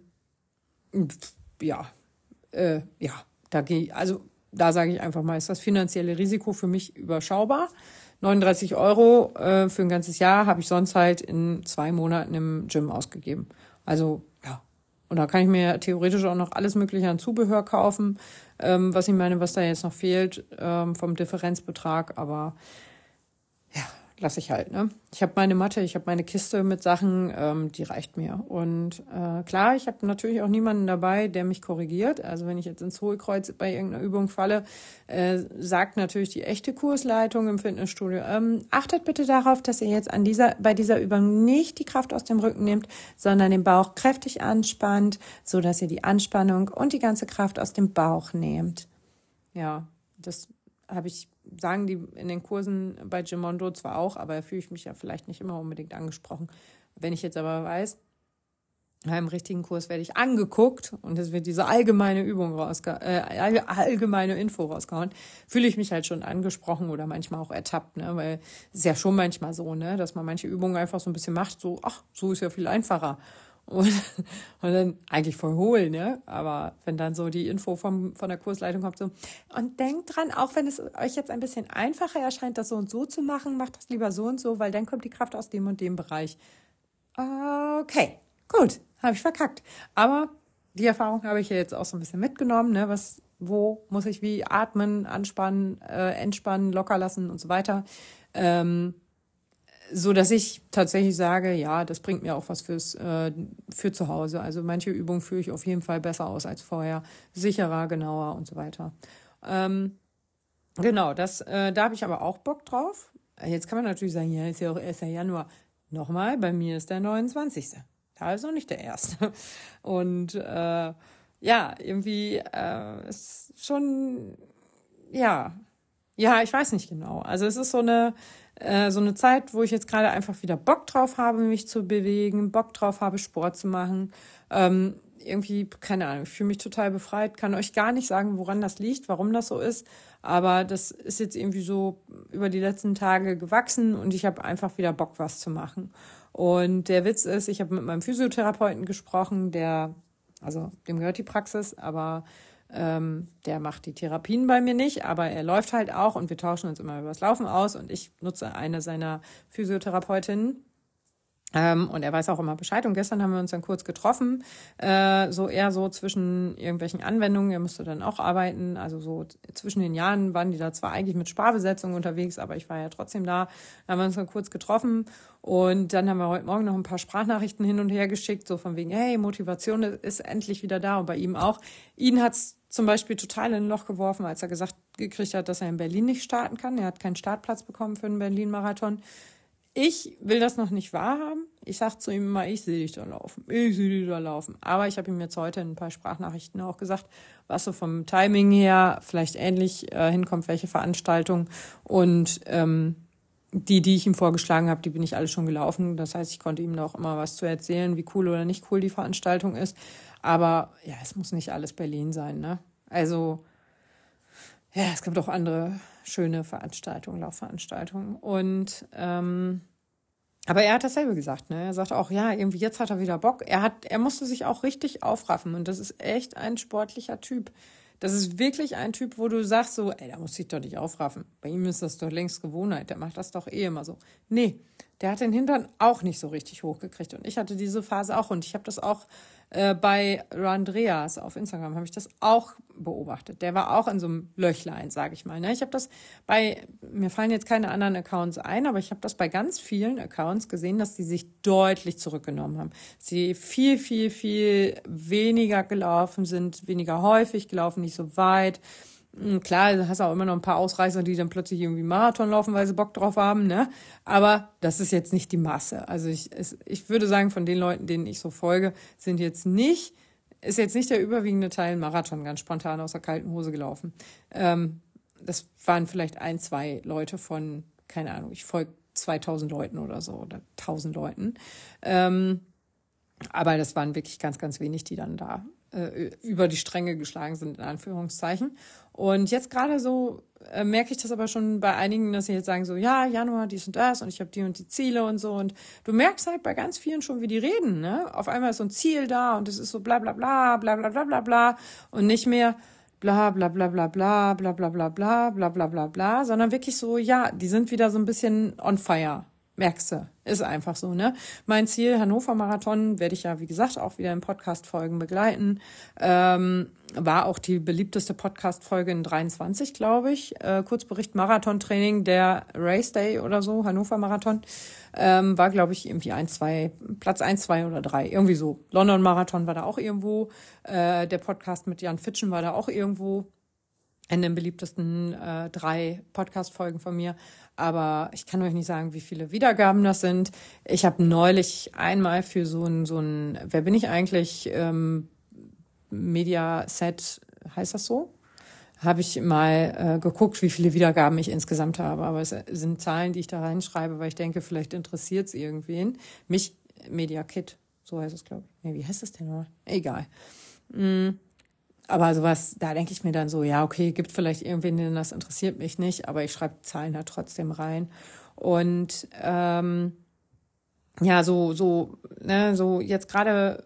ja, äh, ja, da gehe also da sage ich einfach mal, ist das finanzielle Risiko für mich überschaubar. 39 Euro äh, für ein ganzes Jahr habe ich sonst halt in zwei Monaten im Gym ausgegeben. Also. Und da kann ich mir theoretisch auch noch alles Mögliche an Zubehör kaufen, ähm, was ich meine, was da jetzt noch fehlt ähm, vom Differenzbetrag. Aber lasse ich halt. Ne? Ich habe meine Matte, ich habe meine Kiste mit Sachen, ähm, die reicht mir. Und äh, klar, ich habe natürlich auch niemanden dabei, der mich korrigiert. Also wenn ich jetzt ins Hohlkreuz bei irgendeiner Übung falle, äh, sagt natürlich die echte Kursleitung im Fitnessstudio, ähm, achtet bitte darauf, dass ihr jetzt an dieser, bei dieser Übung nicht die Kraft aus dem Rücken nehmt, sondern den Bauch kräftig anspannt, so dass ihr die Anspannung und die ganze Kraft aus dem Bauch nehmt. Ja, das habe ich sagen die in den Kursen bei Gimondo zwar auch, aber da fühle ich mich ja vielleicht nicht immer unbedingt angesprochen. Wenn ich jetzt aber weiß, im richtigen Kurs werde ich angeguckt und es wird diese allgemeine Übung rausge äh, allgemeine Info rausgehauen, fühle ich mich halt schon angesprochen oder manchmal auch ertappt, ne? Weil es ist ja schon manchmal so, ne, dass man manche Übungen einfach so ein bisschen macht, so, ach, so ist ja viel einfacher. Und, und dann eigentlich voll hohl, ne? Aber wenn dann so die Info vom, von der Kursleitung kommt, so, und denkt dran, auch wenn es euch jetzt ein bisschen einfacher erscheint, das so und so zu machen, macht das lieber so und so, weil dann kommt die Kraft aus dem und dem Bereich. Okay, gut, habe ich verkackt. Aber die Erfahrung habe ich ja jetzt auch so ein bisschen mitgenommen, ne? Was, wo muss ich wie atmen, anspannen, äh, entspannen, locker lassen und so weiter. Ähm, so dass ich tatsächlich sage, ja, das bringt mir auch was fürs äh, für zu Hause. Also manche Übungen führe ich auf jeden Fall besser aus als vorher, sicherer, genauer und so weiter. Ähm, genau, das äh, da habe ich aber auch Bock drauf. Jetzt kann man natürlich sagen, ja, ist ja auch 1. Januar. Nochmal, bei mir ist der 29. Da ist noch nicht der erste. Und äh, ja, irgendwie äh, ist schon ja, ja, ich weiß nicht genau. Also es ist so eine äh, so eine Zeit, wo ich jetzt gerade einfach wieder Bock drauf habe, mich zu bewegen, Bock drauf habe, Sport zu machen. Ähm, irgendwie, keine Ahnung, ich fühle mich total befreit, kann euch gar nicht sagen, woran das liegt, warum das so ist. Aber das ist jetzt irgendwie so über die letzten Tage gewachsen und ich habe einfach wieder Bock, was zu machen. Und der Witz ist, ich habe mit meinem Physiotherapeuten gesprochen, der, also dem gehört die Praxis, aber ähm, der macht die Therapien bei mir nicht, aber er läuft halt auch und wir tauschen uns immer über das Laufen aus und ich nutze eine seiner Physiotherapeutinnen. Ähm, und er weiß auch immer Bescheid. Und gestern haben wir uns dann kurz getroffen, äh, so eher so zwischen irgendwelchen Anwendungen. Er musste dann auch arbeiten. Also so zwischen den Jahren waren die da zwar eigentlich mit Sparbesetzung unterwegs, aber ich war ja trotzdem da. Dann haben wir uns dann kurz getroffen und dann haben wir heute Morgen noch ein paar Sprachnachrichten hin und her geschickt, so von wegen, hey, Motivation ist endlich wieder da und bei ihm auch. Ihn hat's zum Beispiel total in ein Loch geworfen, als er gesagt gekriegt hat, dass er in Berlin nicht starten kann. Er hat keinen Startplatz bekommen für den Berlin-Marathon. Ich will das noch nicht wahrhaben. Ich sag zu ihm immer, ich sehe dich da laufen. Ich sehe dich da laufen. Aber ich habe ihm jetzt heute ein paar Sprachnachrichten auch gesagt, was so vom Timing her vielleicht ähnlich äh, hinkommt, welche Veranstaltung. Und ähm, die, die ich ihm vorgeschlagen habe, die bin ich alle schon gelaufen. Das heißt, ich konnte ihm auch immer was zu erzählen, wie cool oder nicht cool die Veranstaltung ist. Aber ja, es muss nicht alles Berlin sein, ne? Also, ja, es gibt auch andere schöne Veranstaltungen, Laufveranstaltungen. Und ähm, aber er hat dasselbe gesagt, ne? Er sagt auch, ja, irgendwie jetzt hat er wieder Bock. Er hat, er musste sich auch richtig aufraffen und das ist echt ein sportlicher Typ. Das ist wirklich ein Typ, wo du sagst so, ey, da muss ich doch nicht aufraffen. Bei ihm ist das doch längst Gewohnheit. Der macht das doch eh immer so. Nee, der hat den Hintern auch nicht so richtig hochgekriegt. Und ich hatte diese Phase auch. Und ich habe das auch äh, bei Randreas auf Instagram, habe ich das auch beobachtet. Der war auch in so einem Löchlein, sage ich mal. Ne? Ich habe das bei, mir fallen jetzt keine anderen Accounts ein, aber ich habe das bei ganz vielen Accounts gesehen, dass die sich deutlich zurückgenommen haben. Sie viel, viel, viel weniger gelaufen sind, weniger häufig gelaufen, nicht so weit. Hm, klar, hast auch immer noch ein paar Ausreißer, die dann plötzlich irgendwie Marathon laufen, weil sie Bock drauf haben, ne? Aber das ist jetzt nicht die Masse. Also ich, es, ich würde sagen, von den Leuten, denen ich so folge, sind jetzt nicht ist jetzt nicht der überwiegende Teil Marathon ganz spontan aus der kalten Hose gelaufen. Ähm, das waren vielleicht ein, zwei Leute von, keine Ahnung, ich folge 2000 Leuten oder so oder 1000 Leuten. Ähm, aber das waren wirklich ganz, ganz wenig, die dann da äh, über die Stränge geschlagen sind, in Anführungszeichen. Und jetzt gerade so äh, merke ich das aber schon bei einigen, dass sie jetzt sagen so, ja, Januar, dies und das und ich habe die und die Ziele und so. Und du merkst halt bei ganz vielen schon, wie die reden. Ne? Auf einmal ist so ein Ziel da und es ist so bla bla bla, bla bla bla bla bla und nicht mehr bla bla bla bla bla bla bla bla bla bla bla bla bla, sondern wirklich so, ja, die sind wieder so ein bisschen on fire. Merkst du, ist einfach so, ne? Mein Ziel, Hannover Marathon, werde ich ja, wie gesagt, auch wieder in Podcast-Folgen begleiten. Ähm, war auch die beliebteste Podcast-Folge in 23, glaube ich. Äh, Kurzbericht Marathon-Training, der Race Day oder so, Hannover Marathon. Ähm, war, glaube ich, irgendwie ein, zwei, Platz eins, zwei oder drei, irgendwie so. London Marathon war da auch irgendwo. Äh, der Podcast mit Jan Fitschen war da auch irgendwo in den beliebtesten äh, drei Podcast-Folgen von mir. Aber ich kann euch nicht sagen, wie viele Wiedergaben das sind. Ich habe neulich einmal für so ein, so ein, wer bin ich eigentlich, ähm, Media-Set, heißt das so? Habe ich mal äh, geguckt, wie viele Wiedergaben ich insgesamt habe. Aber es sind Zahlen, die ich da reinschreibe, weil ich denke, vielleicht interessiert es irgendwen. Mich, Media Kit, so heißt es, glaube ich. Nee, wie heißt es denn noch? Egal. Mm aber sowas, da denke ich mir dann so, ja, okay, gibt vielleicht irgendwen, den das interessiert mich nicht, aber ich schreibe Zahlen da trotzdem rein. Und ähm, ja, so, so, ne, so jetzt gerade,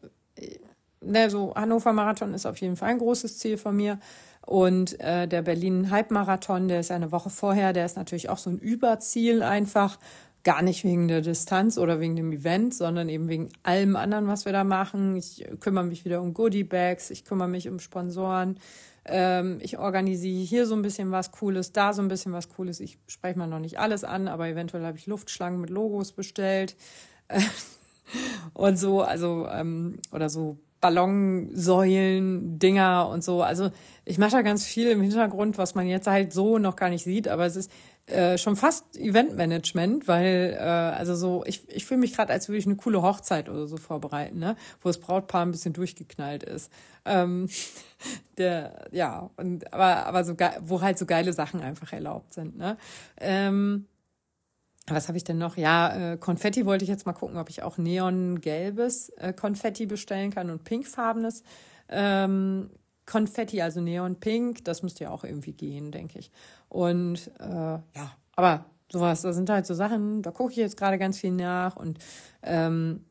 ne, so Hannover Marathon ist auf jeden Fall ein großes Ziel von mir. Und äh, der Berlin Halbmarathon, der ist eine Woche vorher, der ist natürlich auch so ein Überziel einfach, Gar nicht wegen der Distanz oder wegen dem Event, sondern eben wegen allem anderen, was wir da machen. Ich kümmere mich wieder um Goodie Bags, ich kümmere mich um Sponsoren, ähm, ich organisiere hier so ein bisschen was Cooles, da so ein bisschen was Cooles. Ich spreche mal noch nicht alles an, aber eventuell habe ich Luftschlangen mit Logos bestellt und so, also ähm, oder so Ballonsäulen, Dinger und so. Also ich mache da ganz viel im Hintergrund, was man jetzt halt so noch gar nicht sieht, aber es ist äh, schon fast Eventmanagement, weil äh, also so ich, ich fühle mich gerade, als würde ich eine coole Hochzeit oder so vorbereiten, ne, wo das Brautpaar ein bisschen durchgeknallt ist. Ähm, der ja und aber aber so wo halt so geile Sachen einfach erlaubt sind, ne. Ähm, was habe ich denn noch? Ja, äh, Konfetti wollte ich jetzt mal gucken, ob ich auch neongelbes äh, Konfetti bestellen kann und pinkfarbenes ähm, Konfetti, also neonpink. Das müsste ja auch irgendwie gehen, denke ich. Und äh, ja, aber sowas, da sind halt so Sachen, da gucke ich jetzt gerade ganz viel nach und ähm,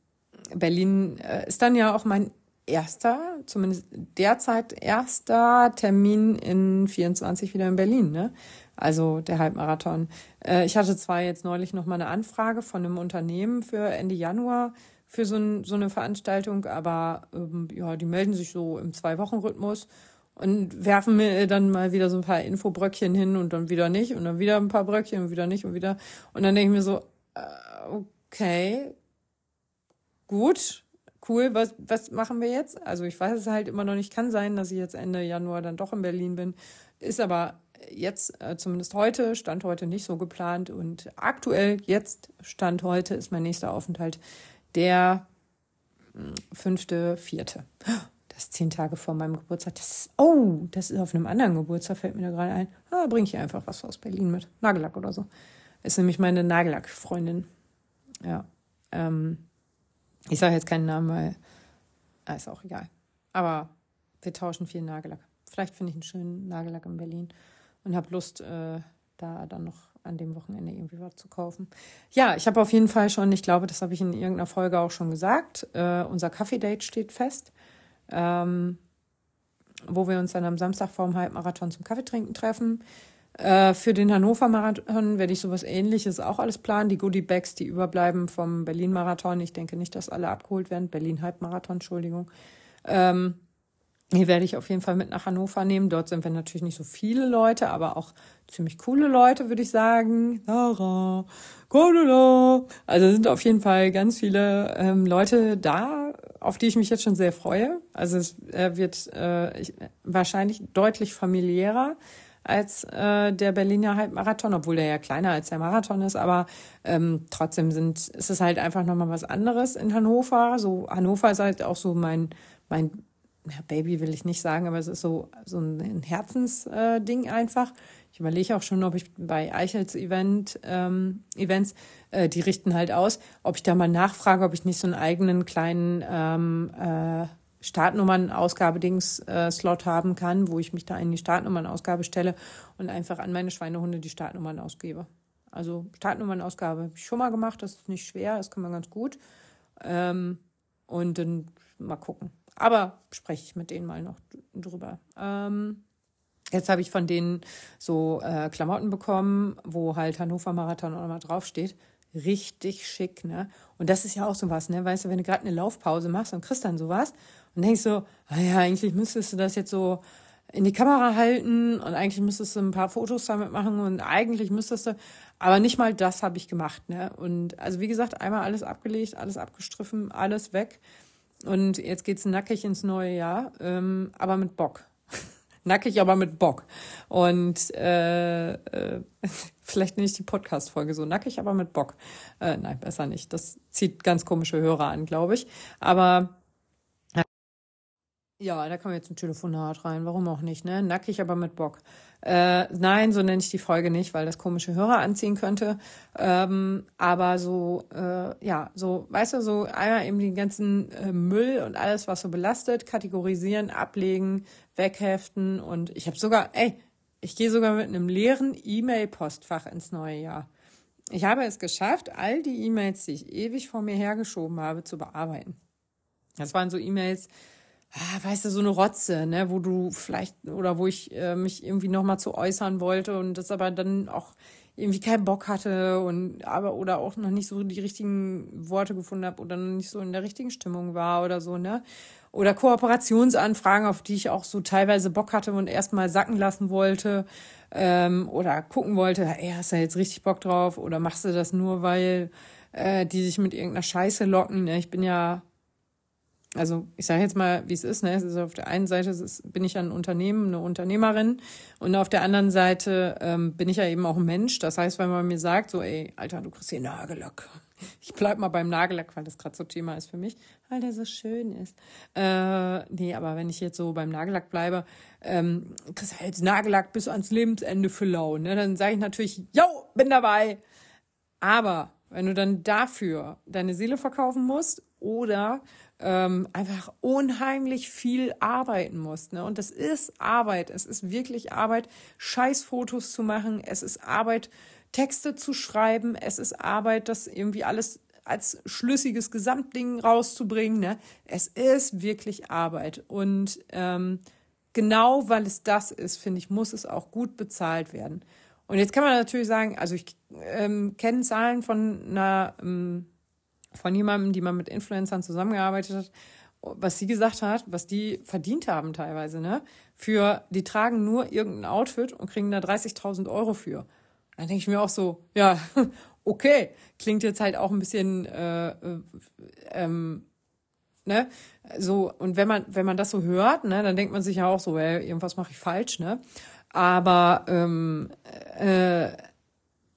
Berlin äh, ist dann ja auch mein erster, zumindest derzeit erster Termin in 24 wieder in Berlin, ne? Also der Halbmarathon. Äh, ich hatte zwar jetzt neulich noch mal eine Anfrage von einem Unternehmen für Ende Januar für so, ein, so eine Veranstaltung, aber ähm, ja, die melden sich so im Zwei-Wochen-Rhythmus und werfen mir dann mal wieder so ein paar Infobröckchen hin und dann wieder nicht und dann wieder ein paar Bröckchen und wieder nicht und wieder. Und dann denke ich mir so, äh, okay, gut, cool, was, was machen wir jetzt? Also ich weiß es halt immer noch nicht. Kann sein, dass ich jetzt Ende Januar dann doch in Berlin bin. Ist aber jetzt, äh, zumindest heute, Stand heute nicht so geplant. Und aktuell, jetzt, Stand heute, ist mein nächster Aufenthalt der hm, fünfte, vierte. Das zehn Tage vor meinem Geburtstag. Das ist, oh, das ist auf einem anderen Geburtstag, fällt mir da gerade ein. Ah, bringe ich einfach was aus Berlin mit. Nagellack oder so. Ist nämlich meine Nagellack-Freundin. Ja. Ähm, ich sage jetzt keinen Namen, weil ah, ist auch egal. Aber wir tauschen viel Nagellack. Vielleicht finde ich einen schönen Nagellack in Berlin und habe Lust, äh, da dann noch an dem Wochenende irgendwie was zu kaufen. Ja, ich habe auf jeden Fall schon, ich glaube, das habe ich in irgendeiner Folge auch schon gesagt, äh, unser Kaffee-Date steht fest, ähm, wo wir uns dann am Samstag vor dem Halbmarathon zum Kaffeetrinken treffen. Äh, für den Hannover-Marathon werde ich sowas ähnliches auch alles planen. Die Goodie-Bags, die überbleiben vom Berlin-Marathon. Ich denke nicht, dass alle abgeholt werden. Berlin-Halbmarathon, Entschuldigung. Ähm, hier werde ich auf jeden Fall mit nach Hannover nehmen. Dort sind wir natürlich nicht so viele Leute, aber auch ziemlich coole Leute, würde ich sagen. Also sind auf jeden Fall ganz viele ähm, Leute da, auf die ich mich jetzt schon sehr freue. Also es äh, wird äh, ich, wahrscheinlich deutlich familiärer als äh, der Berliner Halbmarathon, obwohl der ja kleiner als der Marathon ist, aber ähm, trotzdem sind, ist es halt einfach nochmal was anderes in Hannover. So, Hannover ist halt auch so mein, mein Baby will ich nicht sagen, aber es ist so, so ein Herzensding äh, einfach. Ich überlege auch schon, ob ich bei Eichels Event, ähm, Events, äh, die richten halt aus, ob ich da mal nachfrage, ob ich nicht so einen eigenen kleinen ähm, äh, Startnummern-Ausgabe-Dings-Slot äh, haben kann, wo ich mich da in die Startnummern-Ausgabe stelle und einfach an meine Schweinehunde die Startnummern ausgebe. Also Startnummernausgabe habe ich schon mal gemacht, das ist nicht schwer, das kann man ganz gut. Ähm, und dann mal gucken. Aber spreche ich mit denen mal noch drüber. Ähm, jetzt habe ich von denen so äh, Klamotten bekommen, wo halt Hannover Marathon auch mal draufsteht. Richtig schick, ne? Und das ist ja auch sowas, ne? Weißt du, wenn du gerade eine Laufpause machst und kriegst dann sowas und denkst so, ah ja, eigentlich müsstest du das jetzt so in die Kamera halten und eigentlich müsstest du ein paar Fotos damit machen und eigentlich müsstest du, aber nicht mal das habe ich gemacht, ne? Und also wie gesagt, einmal alles abgelegt, alles abgestriffen, alles weg. Und jetzt geht's nackig ins neue Jahr, ähm, aber mit Bock. nackig, aber mit Bock. Und äh, äh, vielleicht nicht die Podcast-Folge so nackig, aber mit Bock. Äh, nein, besser nicht. Das zieht ganz komische Hörer an, glaube ich. Aber ja, da wir jetzt ein Telefonat rein. Warum auch nicht, ne? Nackig, aber mit Bock. Äh, nein, so nenne ich die Folge nicht, weil das komische Hörer anziehen könnte. Ähm, aber so, äh, ja, so, weißt du, so einmal eben den ganzen äh, Müll und alles, was so belastet, kategorisieren, ablegen, wegheften. Und ich habe sogar, ey, ich gehe sogar mit einem leeren E-Mail-Postfach ins neue Jahr. Ich habe es geschafft, all die E-Mails, die ich ewig vor mir hergeschoben habe, zu bearbeiten. Das waren so E-Mails, ah, weißt du, so eine Rotze, ne, wo du vielleicht oder wo ich äh, mich irgendwie nochmal zu äußern wollte und das aber dann auch irgendwie keinen Bock hatte und aber oder auch noch nicht so die richtigen Worte gefunden habe oder noch nicht so in der richtigen Stimmung war oder so, ne? Oder Kooperationsanfragen, auf die ich auch so teilweise Bock hatte und erstmal sacken lassen wollte ähm, oder gucken wollte, ey, hast du jetzt richtig Bock drauf oder machst du das nur, weil äh, die sich mit irgendeiner Scheiße locken? Ne? Ich bin ja also ich sage jetzt mal, wie es ist. Ne? Es ist auf der einen Seite ist, bin ich ein Unternehmen, eine Unternehmerin und auf der anderen Seite ähm, bin ich ja eben auch ein Mensch. Das heißt, wenn man mir sagt, so, ey, Alter, du kriegst hier Nagellack. Ich bleib mal beim Nagellack, weil das gerade so Thema ist für mich, weil der so schön ist. Äh, nee, aber wenn ich jetzt so beim Nagellack bleibe, ähm, kriegst du halt Nagellack bis ans Lebensende für lau. Ne? Dann sage ich natürlich, yo, bin dabei. Aber wenn du dann dafür deine Seele verkaufen musst oder ähm, einfach unheimlich viel arbeiten musst. Ne? Und das ist Arbeit. Es ist wirklich Arbeit, Scheißfotos zu machen. Es ist Arbeit, Texte zu schreiben. Es ist Arbeit, das irgendwie alles als schlüssiges Gesamtding rauszubringen. Ne? Es ist wirklich Arbeit. Und ähm, genau weil es das ist, finde ich, muss es auch gut bezahlt werden. Und jetzt kann man natürlich sagen, also ich ähm, kenne Zahlen von einer ähm, von jemandem, die mal mit Influencern zusammengearbeitet hat, was sie gesagt hat, was die verdient haben teilweise, ne? Für, die tragen nur irgendein Outfit und kriegen da 30.000 Euro für. Dann denke ich mir auch so, ja, okay, klingt jetzt halt auch ein bisschen, äh, äh, ähm, ne? So, und wenn man, wenn man das so hört, ne, dann denkt man sich ja auch so, ey, irgendwas mache ich falsch, ne? Aber ähm, äh,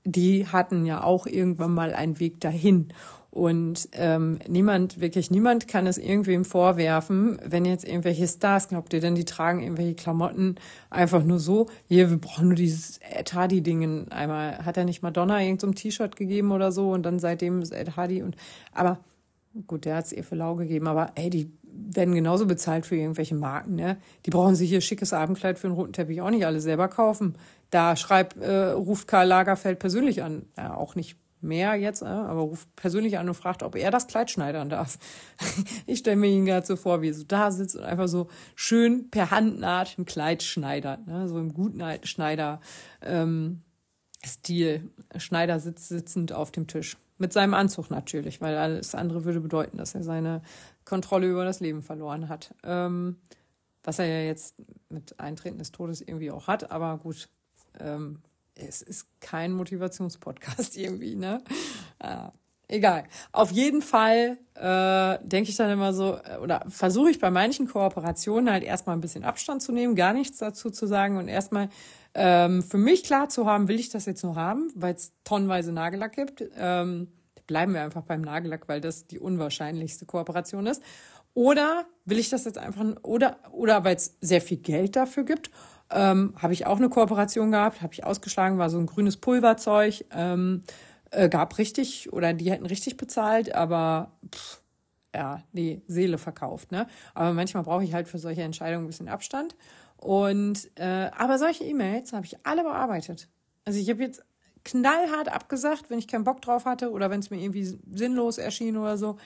die hatten ja auch irgendwann mal einen Weg dahin. Und ähm, niemand, wirklich niemand kann es irgendwem vorwerfen, wenn jetzt irgendwelche Stars, glaubt ihr denn, die tragen irgendwelche Klamotten einfach nur so, hier, wir brauchen nur dieses Ed Hardy-Ding einmal. Hat er nicht Madonna irgendein so T-Shirt gegeben oder so und dann seitdem ist Ed Hardy und, aber gut, der hat es ihr für lau gegeben, aber ey, die werden genauso bezahlt für irgendwelche Marken, ne? Die brauchen sich hier schickes Abendkleid für einen roten Teppich auch nicht alle selber kaufen. Da schreibt, äh, ruft Karl Lagerfeld persönlich an. Ja, auch nicht mehr jetzt, äh, aber ruft persönlich an und fragt, ob er das Kleid schneidern darf. ich stelle mir ihn gerade so vor, wie er so da sitzt und einfach so schön per Handnaht ein Kleid schneidert, ne? so im guten Schneider ähm, Stil. Schneider sitzt sitzend auf dem Tisch. Mit seinem Anzug natürlich, weil alles andere würde bedeuten, dass er seine Kontrolle über das Leben verloren hat. Ähm, was er ja jetzt mit Eintreten des Todes irgendwie auch hat, aber gut, ähm, es ist kein Motivationspodcast irgendwie, ne? Äh, egal. Auf jeden Fall äh, denke ich dann immer so, äh, oder versuche ich bei manchen Kooperationen halt erstmal ein bisschen Abstand zu nehmen, gar nichts dazu zu sagen und erstmal ähm, für mich klar zu haben, will ich das jetzt noch haben, weil es tonnenweise Nagellack gibt. Ähm, bleiben wir einfach beim Nagellack, weil das die unwahrscheinlichste Kooperation ist. Oder will ich das jetzt einfach, oder, oder weil es sehr viel Geld dafür gibt ähm, habe ich auch eine Kooperation gehabt, habe ich ausgeschlagen, war so ein grünes Pulverzeug. Ähm, äh, gab richtig, oder die hätten richtig bezahlt, aber pff, ja, die Seele verkauft. Ne? Aber manchmal brauche ich halt für solche Entscheidungen ein bisschen Abstand. Und äh, aber solche E-Mails habe ich alle bearbeitet. Also ich habe jetzt knallhart abgesagt, wenn ich keinen Bock drauf hatte oder wenn es mir irgendwie sinnlos erschien oder so.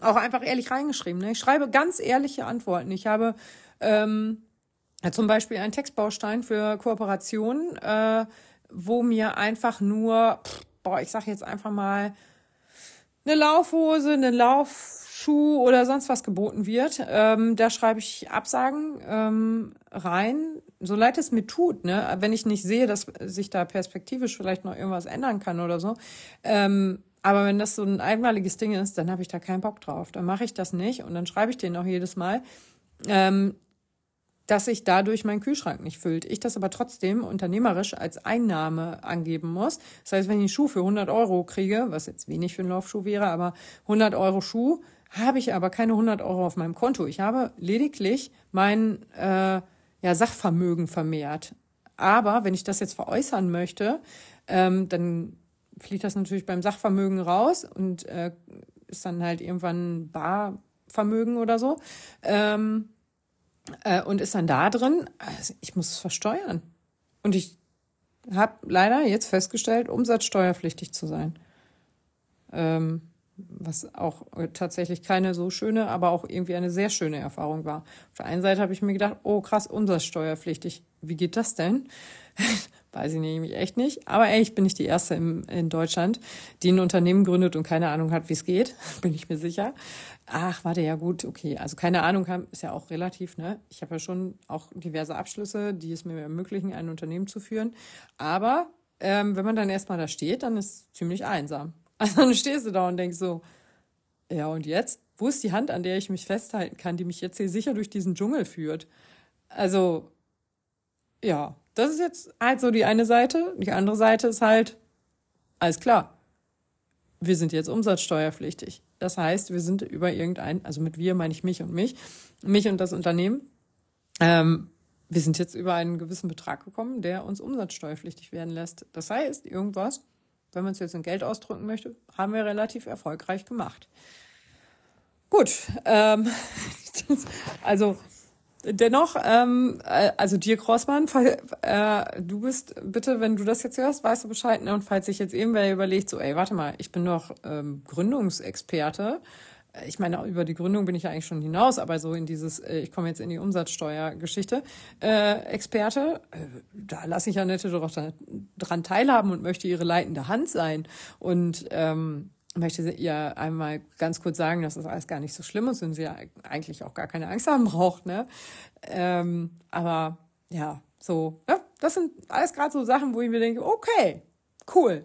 Auch einfach ehrlich reingeschrieben. Ne? Ich schreibe ganz ehrliche Antworten. Ich habe ähm, zum Beispiel einen Textbaustein für Kooperationen, äh, wo mir einfach nur, boah, ich sag jetzt einfach mal, eine Laufhose, eine Laufschuh oder sonst was geboten wird. Ähm, da schreibe ich Absagen ähm, rein, so leid es mir tut, ne? Wenn ich nicht sehe, dass sich da perspektivisch vielleicht noch irgendwas ändern kann oder so. Ähm, aber wenn das so ein einmaliges Ding ist, dann habe ich da keinen Bock drauf. Dann mache ich das nicht und dann schreibe ich denen auch jedes Mal. Ähm, dass sich dadurch mein Kühlschrank nicht füllt. Ich das aber trotzdem unternehmerisch als Einnahme angeben muss. Das heißt, wenn ich einen Schuh für 100 Euro kriege, was jetzt wenig für einen Laufschuh wäre, aber 100 Euro Schuh, habe ich aber keine 100 Euro auf meinem Konto. Ich habe lediglich mein äh, ja, Sachvermögen vermehrt. Aber wenn ich das jetzt veräußern möchte, ähm, dann fliegt das natürlich beim Sachvermögen raus und äh, ist dann halt irgendwann Barvermögen oder so. Ähm, äh, und ist dann da drin, also ich muss es versteuern. Und ich habe leider jetzt festgestellt, umsatzsteuerpflichtig zu sein. Ähm, was auch tatsächlich keine so schöne, aber auch irgendwie eine sehr schöne Erfahrung war. Auf der einen Seite habe ich mir gedacht, oh krass, umsatzsteuerpflichtig. Wie geht das denn? Weiß ich nämlich echt nicht. Aber ey, ich bin nicht die Erste im, in Deutschland, die ein Unternehmen gründet und keine Ahnung hat, wie es geht. Bin ich mir sicher. Ach, warte, ja gut, okay. Also keine Ahnung haben, ist ja auch relativ, ne? Ich habe ja schon auch diverse Abschlüsse, die es mir ermöglichen, ein Unternehmen zu führen. Aber ähm, wenn man dann erstmal da steht, dann ist es ziemlich einsam. Also dann stehst du da und denkst so, ja und jetzt? Wo ist die Hand, an der ich mich festhalten kann, die mich jetzt hier sicher durch diesen Dschungel führt? Also, ja, das ist jetzt halt so die eine Seite. Die andere Seite ist halt, alles klar, wir sind jetzt umsatzsteuerpflichtig. Das heißt, wir sind über irgendein, also mit wir meine ich mich und mich, mich und das Unternehmen, ähm, wir sind jetzt über einen gewissen Betrag gekommen, der uns umsatzsteuerpflichtig werden lässt. Das heißt, irgendwas, wenn man es jetzt in Geld ausdrücken möchte, haben wir relativ erfolgreich gemacht. Gut, ähm, also Dennoch, ähm, äh, also dir Crossmann, äh, du bist bitte, wenn du das jetzt hörst, weißt du Bescheid. Ne? Und falls sich jetzt irgendwer überlegt, so, ey, warte mal, ich bin doch ähm, Gründungsexperte. Ich meine, über die Gründung bin ich ja eigentlich schon hinaus, aber so in dieses, äh, ich komme jetzt in die Umsatzsteuergeschichte, äh, Experte, äh, da lasse ich Annette doch dran teilhaben und möchte ihre leitende Hand sein. Und ähm, möchte ihr einmal ganz kurz sagen, dass das alles gar nicht so schlimm ist und sie ja eigentlich auch gar keine Angst haben braucht. Ne? Ähm, aber ja, so, ja, das sind alles gerade so Sachen, wo ich mir denke, okay, cool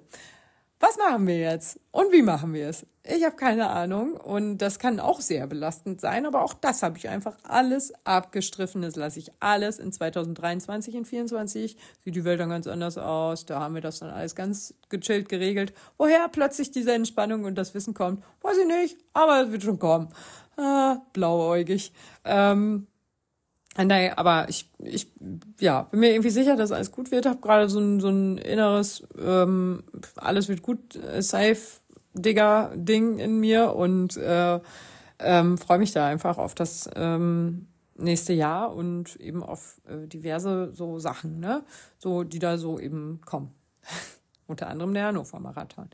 was machen wir jetzt und wie machen wir es? Ich habe keine Ahnung und das kann auch sehr belastend sein, aber auch das habe ich einfach alles abgestriffen. Das lasse ich alles in 2023, in 2024 sieht die Welt dann ganz anders aus. Da haben wir das dann alles ganz gechillt geregelt. Woher plötzlich diese Entspannung und das Wissen kommt, weiß ich nicht, aber es wird schon kommen. Ah, blauäugig. Ähm, äh, Nein, aber ich, ich ja, bin mir irgendwie sicher, dass alles gut wird. Habe gerade so ein, so ein inneres, ähm, alles wird gut, äh, safe, Digger Ding in mir und äh, ähm, freue mich da einfach auf das ähm, nächste Jahr und eben auf äh, diverse so Sachen, ne, so die da so eben kommen. Unter anderem der Hannover Marathon,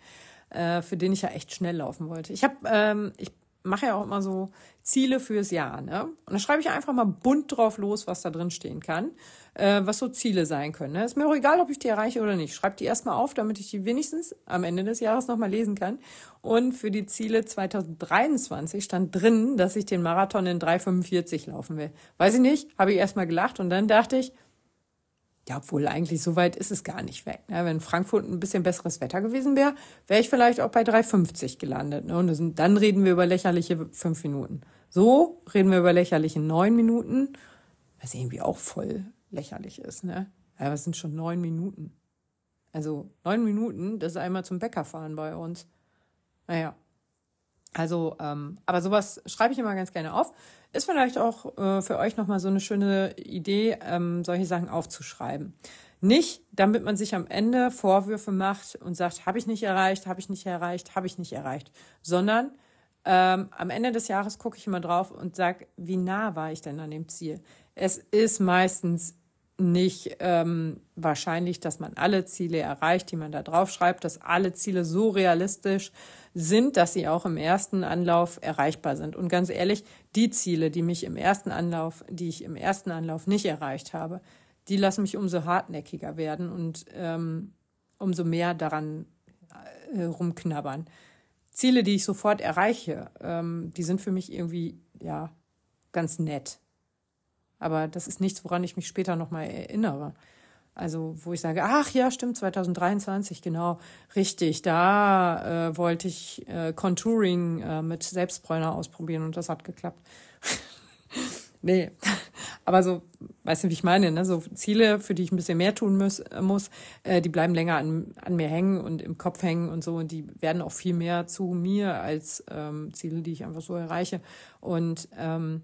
äh, für den ich ja echt schnell laufen wollte. Ich habe, ähm, ich mache ja auch immer so Ziele fürs Jahr. Ne? Und da schreibe ich einfach mal bunt drauf los, was da drin stehen kann, äh, was so Ziele sein können. Ne? Ist mir auch egal, ob ich die erreiche oder nicht. Schreibe die erstmal auf, damit ich die wenigstens am Ende des Jahres nochmal lesen kann. Und für die Ziele 2023 stand drin, dass ich den Marathon in 3,45 laufen will. Weiß ich nicht, habe ich erstmal gelacht und dann dachte ich, ja, obwohl eigentlich so weit ist es gar nicht weg. Ne? Wenn Frankfurt ein bisschen besseres Wetter gewesen wäre, wäre ich vielleicht auch bei 3,50 gelandet. Ne? Und dann reden wir über lächerliche fünf Minuten. So reden wir über lächerliche neun Minuten, was irgendwie auch voll lächerlich ist. Ne? Ja, was sind schon neun Minuten? Also neun Minuten, das ist einmal zum Bäcker fahren bei uns. Naja. Also, ähm, aber sowas schreibe ich immer ganz gerne auf. Ist vielleicht auch äh, für euch nochmal so eine schöne Idee, ähm, solche Sachen aufzuschreiben. Nicht, damit man sich am Ende Vorwürfe macht und sagt, habe ich nicht erreicht, habe ich nicht erreicht, habe ich nicht erreicht, sondern Ähm, am Ende des Jahres gucke ich immer drauf und sage, wie nah war ich denn an dem Ziel? Es ist meistens nicht ähm, wahrscheinlich, dass man alle Ziele erreicht, die man da drauf schreibt, dass alle Ziele so realistisch sind, dass sie auch im ersten Anlauf erreichbar sind. Und ganz ehrlich, die Ziele, die mich im ersten Anlauf, die ich im ersten Anlauf nicht erreicht habe, die lassen mich umso hartnäckiger werden und ähm, umso mehr daran äh, rumknabbern. Ziele, die ich sofort erreiche, ähm, die sind für mich irgendwie ja ganz nett. Aber das ist nichts, woran ich mich später nochmal erinnere. Also, wo ich sage, ach ja, stimmt, 2023, genau, richtig, da äh, wollte ich äh, Contouring äh, mit Selbstbräuner ausprobieren und das hat geklappt. nee, aber so, weißt du, wie ich meine, ne? so Ziele, für die ich ein bisschen mehr tun muss, muss äh, die bleiben länger an, an mir hängen und im Kopf hängen und so und die werden auch viel mehr zu mir als ähm, Ziele, die ich einfach so erreiche. Und ähm,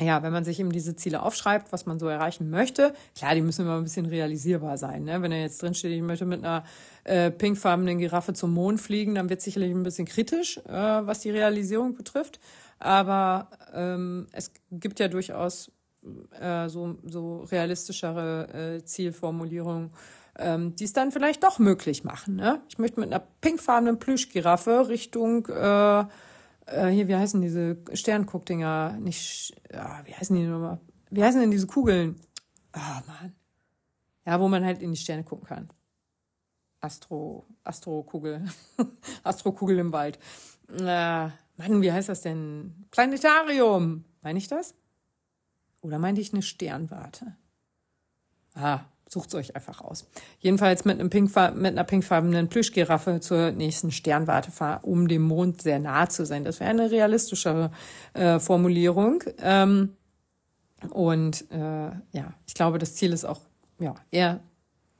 ja, wenn man sich eben diese Ziele aufschreibt, was man so erreichen möchte, klar, die müssen immer ein bisschen realisierbar sein. Ne? Wenn er jetzt drin steht, ich möchte mit einer äh, pinkfarbenen Giraffe zum Mond fliegen, dann wird sicherlich ein bisschen kritisch, äh, was die Realisierung betrifft. Aber ähm, es gibt ja durchaus äh, so, so realistischere äh, Zielformulierungen, ähm, die es dann vielleicht doch möglich machen. Ne? Ich möchte mit einer pinkfarbenen Plüschgiraffe Richtung äh, äh, hier, wie heißen diese Sternguckdinger? Nicht, ja, wie heißen die nochmal? Wie heißen denn diese Kugeln? Ah, oh, Mann. Ja, wo man halt in die Sterne gucken kann. Astro, Astrokugel. Astrokugel im Wald. Äh, Mann, wie heißt das denn? Planetarium. Meine ich das? Oder meinte ich eine Sternwarte? Ah, Sucht euch einfach aus. Jedenfalls mit, einem pink, mit einer pinkfarbenen Plüschgiraffe zur nächsten Sternwarte fahren, um dem Mond sehr nah zu sein. Das wäre eine realistischere äh, Formulierung. Ähm, und äh, ja, ich glaube, das Ziel ist auch ja, eher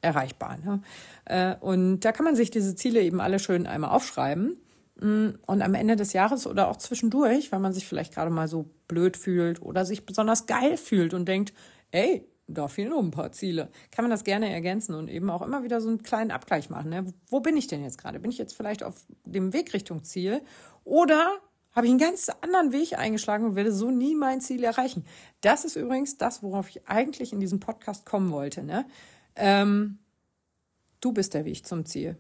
erreichbar. Ne? Äh, und da kann man sich diese Ziele eben alle schön einmal aufschreiben. Mm, und am Ende des Jahres oder auch zwischendurch, weil man sich vielleicht gerade mal so blöd fühlt oder sich besonders geil fühlt und denkt, ey, da fehlen noch ein paar Ziele. Kann man das gerne ergänzen und eben auch immer wieder so einen kleinen Abgleich machen. Ne? Wo bin ich denn jetzt gerade? Bin ich jetzt vielleicht auf dem Weg Richtung Ziel? Oder habe ich einen ganz anderen Weg eingeschlagen und werde so nie mein Ziel erreichen? Das ist übrigens das, worauf ich eigentlich in diesem Podcast kommen wollte. Ne? Ähm, du bist der Weg zum Ziel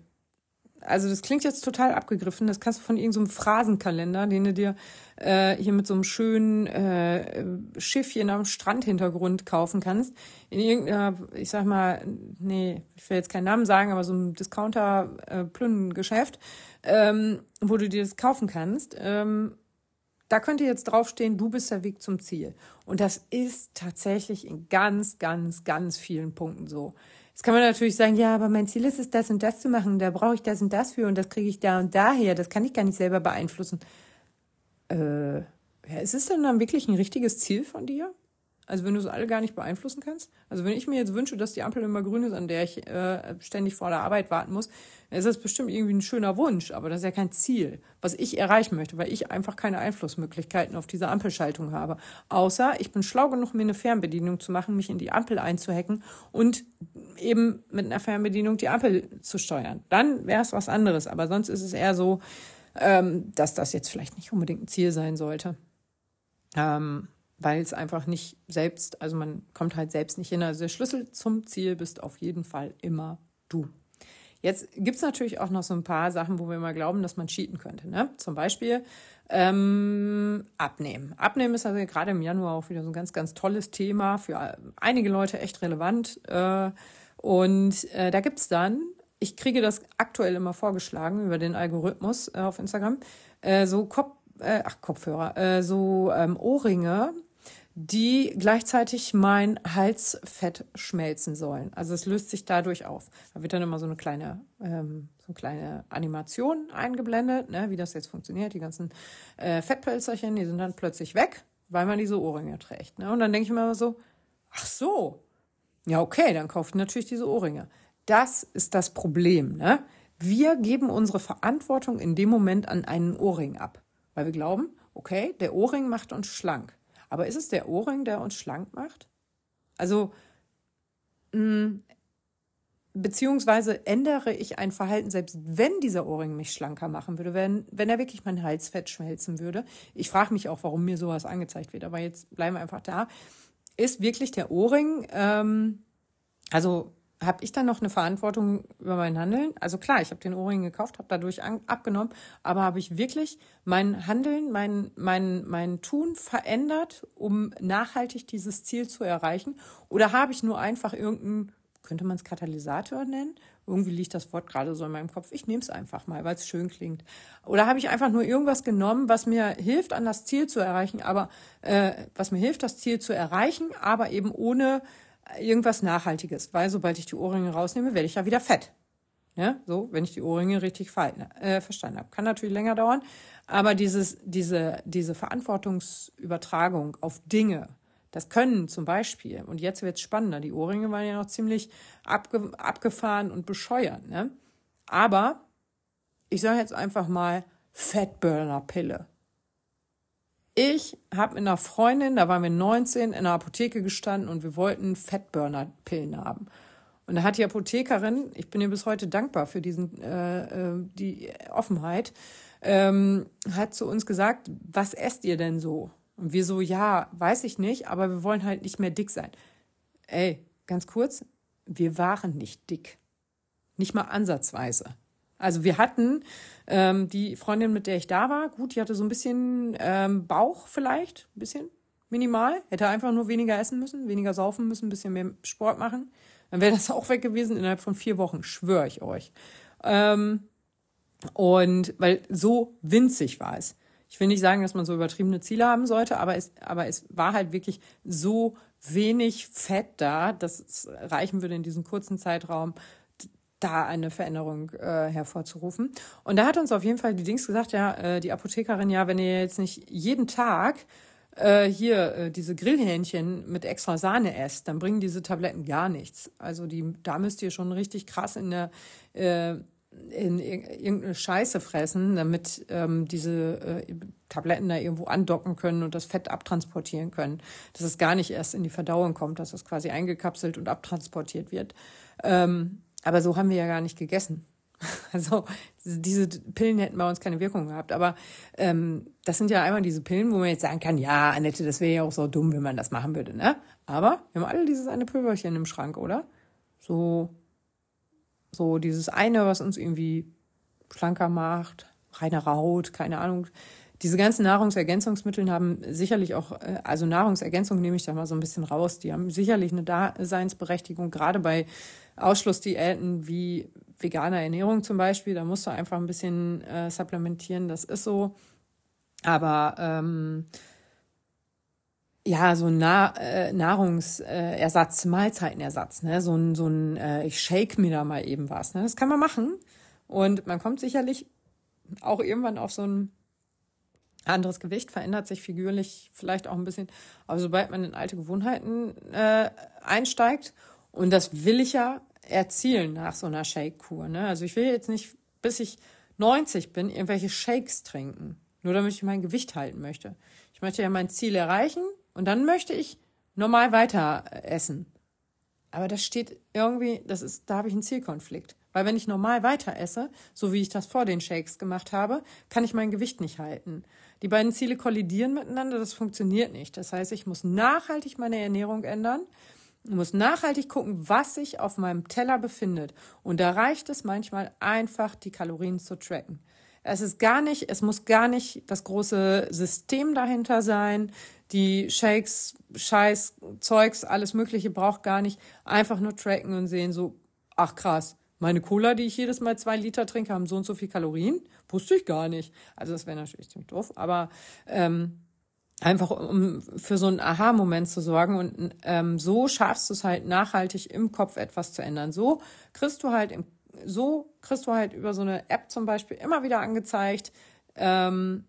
also das klingt jetzt total abgegriffen. Das kannst du von irgendeinem so Phrasenkalender, den du dir äh, hier mit so einem schönen äh, Schiffchen am Strandhintergrund kaufen kannst. In irgendeiner, ich sag mal, nee, ich will jetzt keinen Namen sagen, aber so ein Discounter-Plünnengeschäft, äh, ähm, wo du dir das kaufen kannst. Ähm, da könnte jetzt draufstehen, du bist der Weg zum Ziel. Und das ist tatsächlich in ganz, ganz, ganz vielen Punkten so. Jetzt kann man natürlich sagen, ja, aber mein Ziel ist es, das und das zu machen. Da brauche ich das und das für und das kriege ich da und daher. Das kann ich gar nicht selber beeinflussen. Äh, ist es denn dann wirklich ein richtiges Ziel von dir? Also wenn du es alle gar nicht beeinflussen kannst. Also wenn ich mir jetzt wünsche, dass die Ampel immer grün ist, an der ich äh, ständig vor der Arbeit warten muss, ist das bestimmt irgendwie ein schöner Wunsch, aber das ist ja kein Ziel, was ich erreichen möchte, weil ich einfach keine Einflussmöglichkeiten auf diese Ampelschaltung habe. Außer ich bin schlau genug, mir eine Fernbedienung zu machen, mich in die Ampel einzuhacken und eben mit einer Fernbedienung die Ampel zu steuern. Dann wäre es was anderes, aber sonst ist es eher so, ähm, dass das jetzt vielleicht nicht unbedingt ein Ziel sein sollte. Ähm, weil es einfach nicht selbst, also man kommt halt selbst nicht hin. Also der Schlüssel zum Ziel bist auf jeden Fall immer du. Jetzt gibt es natürlich auch noch so ein paar Sachen, wo wir mal glauben, dass man cheaten könnte. Ne? Zum Beispiel ähm, Abnehmen. Abnehmen ist also gerade im Januar auch wieder so ein ganz, ganz tolles Thema, für einige Leute echt relevant. Äh, und äh, da es dann, ich kriege das aktuell immer vorgeschlagen über den Algorithmus äh, auf Instagram, äh, so Kopf, äh, ach, Kopfhörer, äh, so ähm, Ohrringe, die gleichzeitig mein Halsfett schmelzen sollen. Also es löst sich dadurch auf. Da wird dann immer so eine kleine, ähm, so eine kleine Animation eingeblendet, ne, wie das jetzt funktioniert. Die ganzen äh, Fettpölzerchen, die sind dann plötzlich weg, weil man diese Ohrringe trägt. Ne? Und dann denke ich mir immer so, ach so, ja okay, dann kauft natürlich diese Ohrringe. Das ist das Problem. Ne? Wir geben unsere Verantwortung in dem Moment an einen Ohrring ab, weil wir glauben, okay, der Ohrring macht uns schlank. Aber ist es der Ohrring, der uns schlank macht? Also, mh, mm, beziehungsweise ändere ich ein Verhalten, selbst wenn dieser Ohrring mich schlanker machen würde, wenn, wenn er wirklich mein Halsfett schmelzen würde. Ich frage mich auch, warum mir sowas angezeigt wird, aber jetzt bleiben wir einfach da. Ist wirklich der Ohrring, ähm, also habe ich dann noch eine Verantwortung über mein Handeln? Also klar, ich habe den Ohrring gekauft, habe dadurch an, abgenommen, aber habe ich wirklich mein Handeln, mein, mein, mein Tun verändert, um nachhaltig dieses Ziel zu erreichen? Oder habe ich nur einfach irgendeinen könnte man es Katalysator nennen? Irgendwie liegt das Wort gerade so in meinem Kopf. Ich nehme es einfach mal, weil es schön klingt. Oder habe ich einfach nur irgendwas genommen, was mir hilft, an das Ziel zu erreichen, aber äh, was mir hilft, das Ziel zu erreichen, aber eben ohne irgendwas Nachhaltiges. Weil sobald ich die Ohrringe rausnehme, werde ich ja wieder fett. Ja, so, wenn ich die Ohrringe richtig falten, äh, verstanden habe. Kann natürlich länger dauern, aber dieses, diese, diese Verantwortungsübertragung auf Dinge, das können zum Beispiel, und jetzt wird es spannender, die Ohrringe waren ja noch ziemlich abge, abgefahren und bescheuert, ne? Aber ich sage jetzt einfach mal Fettburner-Pille. Ich habe mit einer Freundin, da waren wir 19, in einer Apotheke gestanden und wir wollten Fettburner-Pillen haben. Und da hat die Apothekerin, ich bin ihr bis heute dankbar für diesen äh, äh, die Offenheit, ähm, hat zu uns gesagt, was esst ihr denn so? Und wir so, ja, weiß ich nicht, aber wir wollen halt nicht mehr dick sein. Ey, ganz kurz, wir waren nicht dick. Nicht mal ansatzweise. Also wir hatten ähm, die Freundin, mit der ich da war, gut, die hatte so ein bisschen ähm, Bauch vielleicht, ein bisschen minimal, hätte einfach nur weniger essen müssen, weniger saufen müssen, ein bisschen mehr Sport machen. Dann wäre das auch weg gewesen innerhalb von vier Wochen, schwöre ich euch. Ähm, und weil so winzig war es ich will nicht sagen, dass man so übertriebene Ziele haben sollte, aber es, aber es war halt wirklich so wenig Fett da, dass es reichen würde in diesem kurzen Zeitraum, da eine Veränderung äh, hervorzurufen. Und da hat uns auf jeden Fall die Dings gesagt, ja, äh, die Apothekerin, ja, wenn ihr jetzt nicht jeden Tag äh, hier äh, diese Grillhähnchen mit extra Sahne esst, dann bringen diese Tabletten gar nichts. Also die, da müsst ihr schon richtig krass in der äh, in irgendeine Scheiße fressen, damit ähm, diese äh, Tabletten da irgendwo andocken können und das Fett abtransportieren können. Dass es gar nicht erst in die Verdauung kommt, dass es quasi eingekapselt und abtransportiert wird. Ähm, aber so haben wir ja gar nicht gegessen. Also diese Pillen hätten bei uns keine Wirkung gehabt. Aber ähm, das sind ja einmal diese Pillen, wo man jetzt sagen kann, ja, Annette, das wäre ja auch so dumm, wenn man das machen würde, ne? Aber wir haben alle dieses eine Pülverchen im Schrank, oder? So so dieses eine, was uns irgendwie schlanker macht, reinere Haut, keine Ahnung. Diese ganzen Nahrungsergänzungsmittel haben sicherlich auch, äh, also Nahrungsergänzung nehme ich da mal so ein bisschen raus, die haben sicherlich eine Daseinsberechtigung, gerade bei Ausschlussdiäten wie veganer Ernährung zum Beispiel, da musst du einfach ein bisschen äh, supplementieren, das ist so. Aber ähm, ja, so ein Na äh, Nahrungsersatz, Mahlzeitenersatz, ne? So ein, so ein, äh, ich shake mir da mal eben was, ne? Das kann man machen. Und man kommt sicherlich auch irgendwann auf so ein anderes Gewicht, verändert sich figürlich vielleicht auch ein bisschen. Aber sobald man in alte Gewohnheiten äh, einsteigt, und das will ich ja erzielen nach so einer Shake-Kur, ne? Also ich will jetzt nicht, bis ich 90 bin, irgendwelche Shakes trinken. Nur damit ich mein Gewicht halten möchte. Ich möchte ja mein Ziel erreichen und dann möchte ich normal weiter essen. Aber das steht irgendwie, das ist, da habe ich einen Zielkonflikt. Weil wenn ich normal weiter esse, so wie ich das vor den Shakes gemacht habe, kann ich mein Gewicht nicht halten. Die beiden Ziele kollidieren miteinander, das funktioniert nicht. Das heißt, ich muss nachhaltig meine Ernährung ändern, muss nachhaltig gucken, was sich auf meinem Teller befindet. Und da reicht es manchmal einfach, die Kalorien zu tracken. Es ist gar nicht, es muss gar nicht das große System dahinter sein. Die Shakes, Scheiß, Zeugs, alles Mögliche braucht gar nicht. Einfach nur tracken und sehen so, ach krass, meine Cola, die ich jedes Mal zwei Liter trinke, haben so und so viel Kalorien. Wusste ich gar nicht. Also das wäre natürlich ziemlich doof, aber ähm, einfach um für so einen Aha-Moment zu sorgen und ähm, so schaffst du es halt nachhaltig im Kopf etwas zu ändern. So kriegst du halt im so kriegst du halt über so eine App zum Beispiel immer wieder angezeigt, ähm,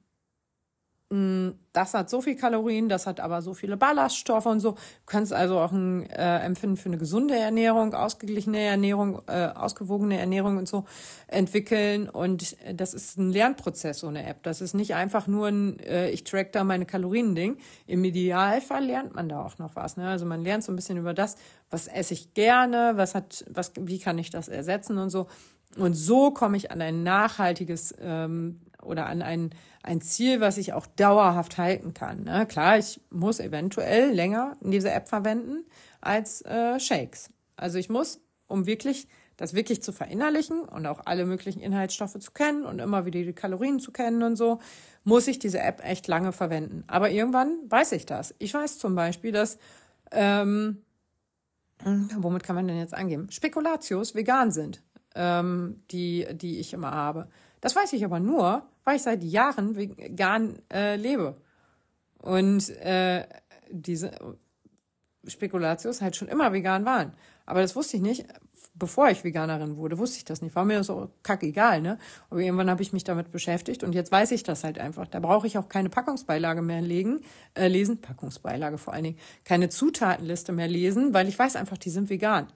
das hat so viel Kalorien, das hat aber so viele Ballaststoffe und so. Du kannst also auch ein äh, Empfinden für eine gesunde Ernährung, ausgeglichene Ernährung, äh, ausgewogene Ernährung und so entwickeln. Und das ist ein Lernprozess, so eine App. Das ist nicht einfach nur ein, äh, ich track da meine Kalorien-Ding. Im Idealfall lernt man da auch noch was. Ne? Also man lernt so ein bisschen über das, was esse ich gerne, was hat, was, wie kann ich das ersetzen und so. Und so komme ich an ein nachhaltiges ähm, oder an ein, ein Ziel, was ich auch dauerhaft halten kann. Ne? Klar, ich muss eventuell länger diese App verwenden als äh, Shakes. Also ich muss, um wirklich das wirklich zu verinnerlichen und auch alle möglichen Inhaltsstoffe zu kennen und immer wieder die Kalorien zu kennen und so, muss ich diese App echt lange verwenden. Aber irgendwann weiß ich das. Ich weiß zum Beispiel, dass ähm, womit kann man denn jetzt angeben? Spekulatius vegan sind, ähm, die, die ich immer habe. Das weiß ich aber nur, weil ich seit Jahren vegan äh, lebe. Und äh, diese Spekulatius halt schon immer vegan waren. Aber das wusste ich nicht, bevor ich Veganerin wurde, wusste ich das nicht. War mir so kackegal, ne? Aber irgendwann habe ich mich damit beschäftigt und jetzt weiß ich das halt einfach. Da brauche ich auch keine Packungsbeilage mehr legen, äh, lesen, Packungsbeilage vor allen Dingen, keine Zutatenliste mehr lesen, weil ich weiß einfach, die sind vegan.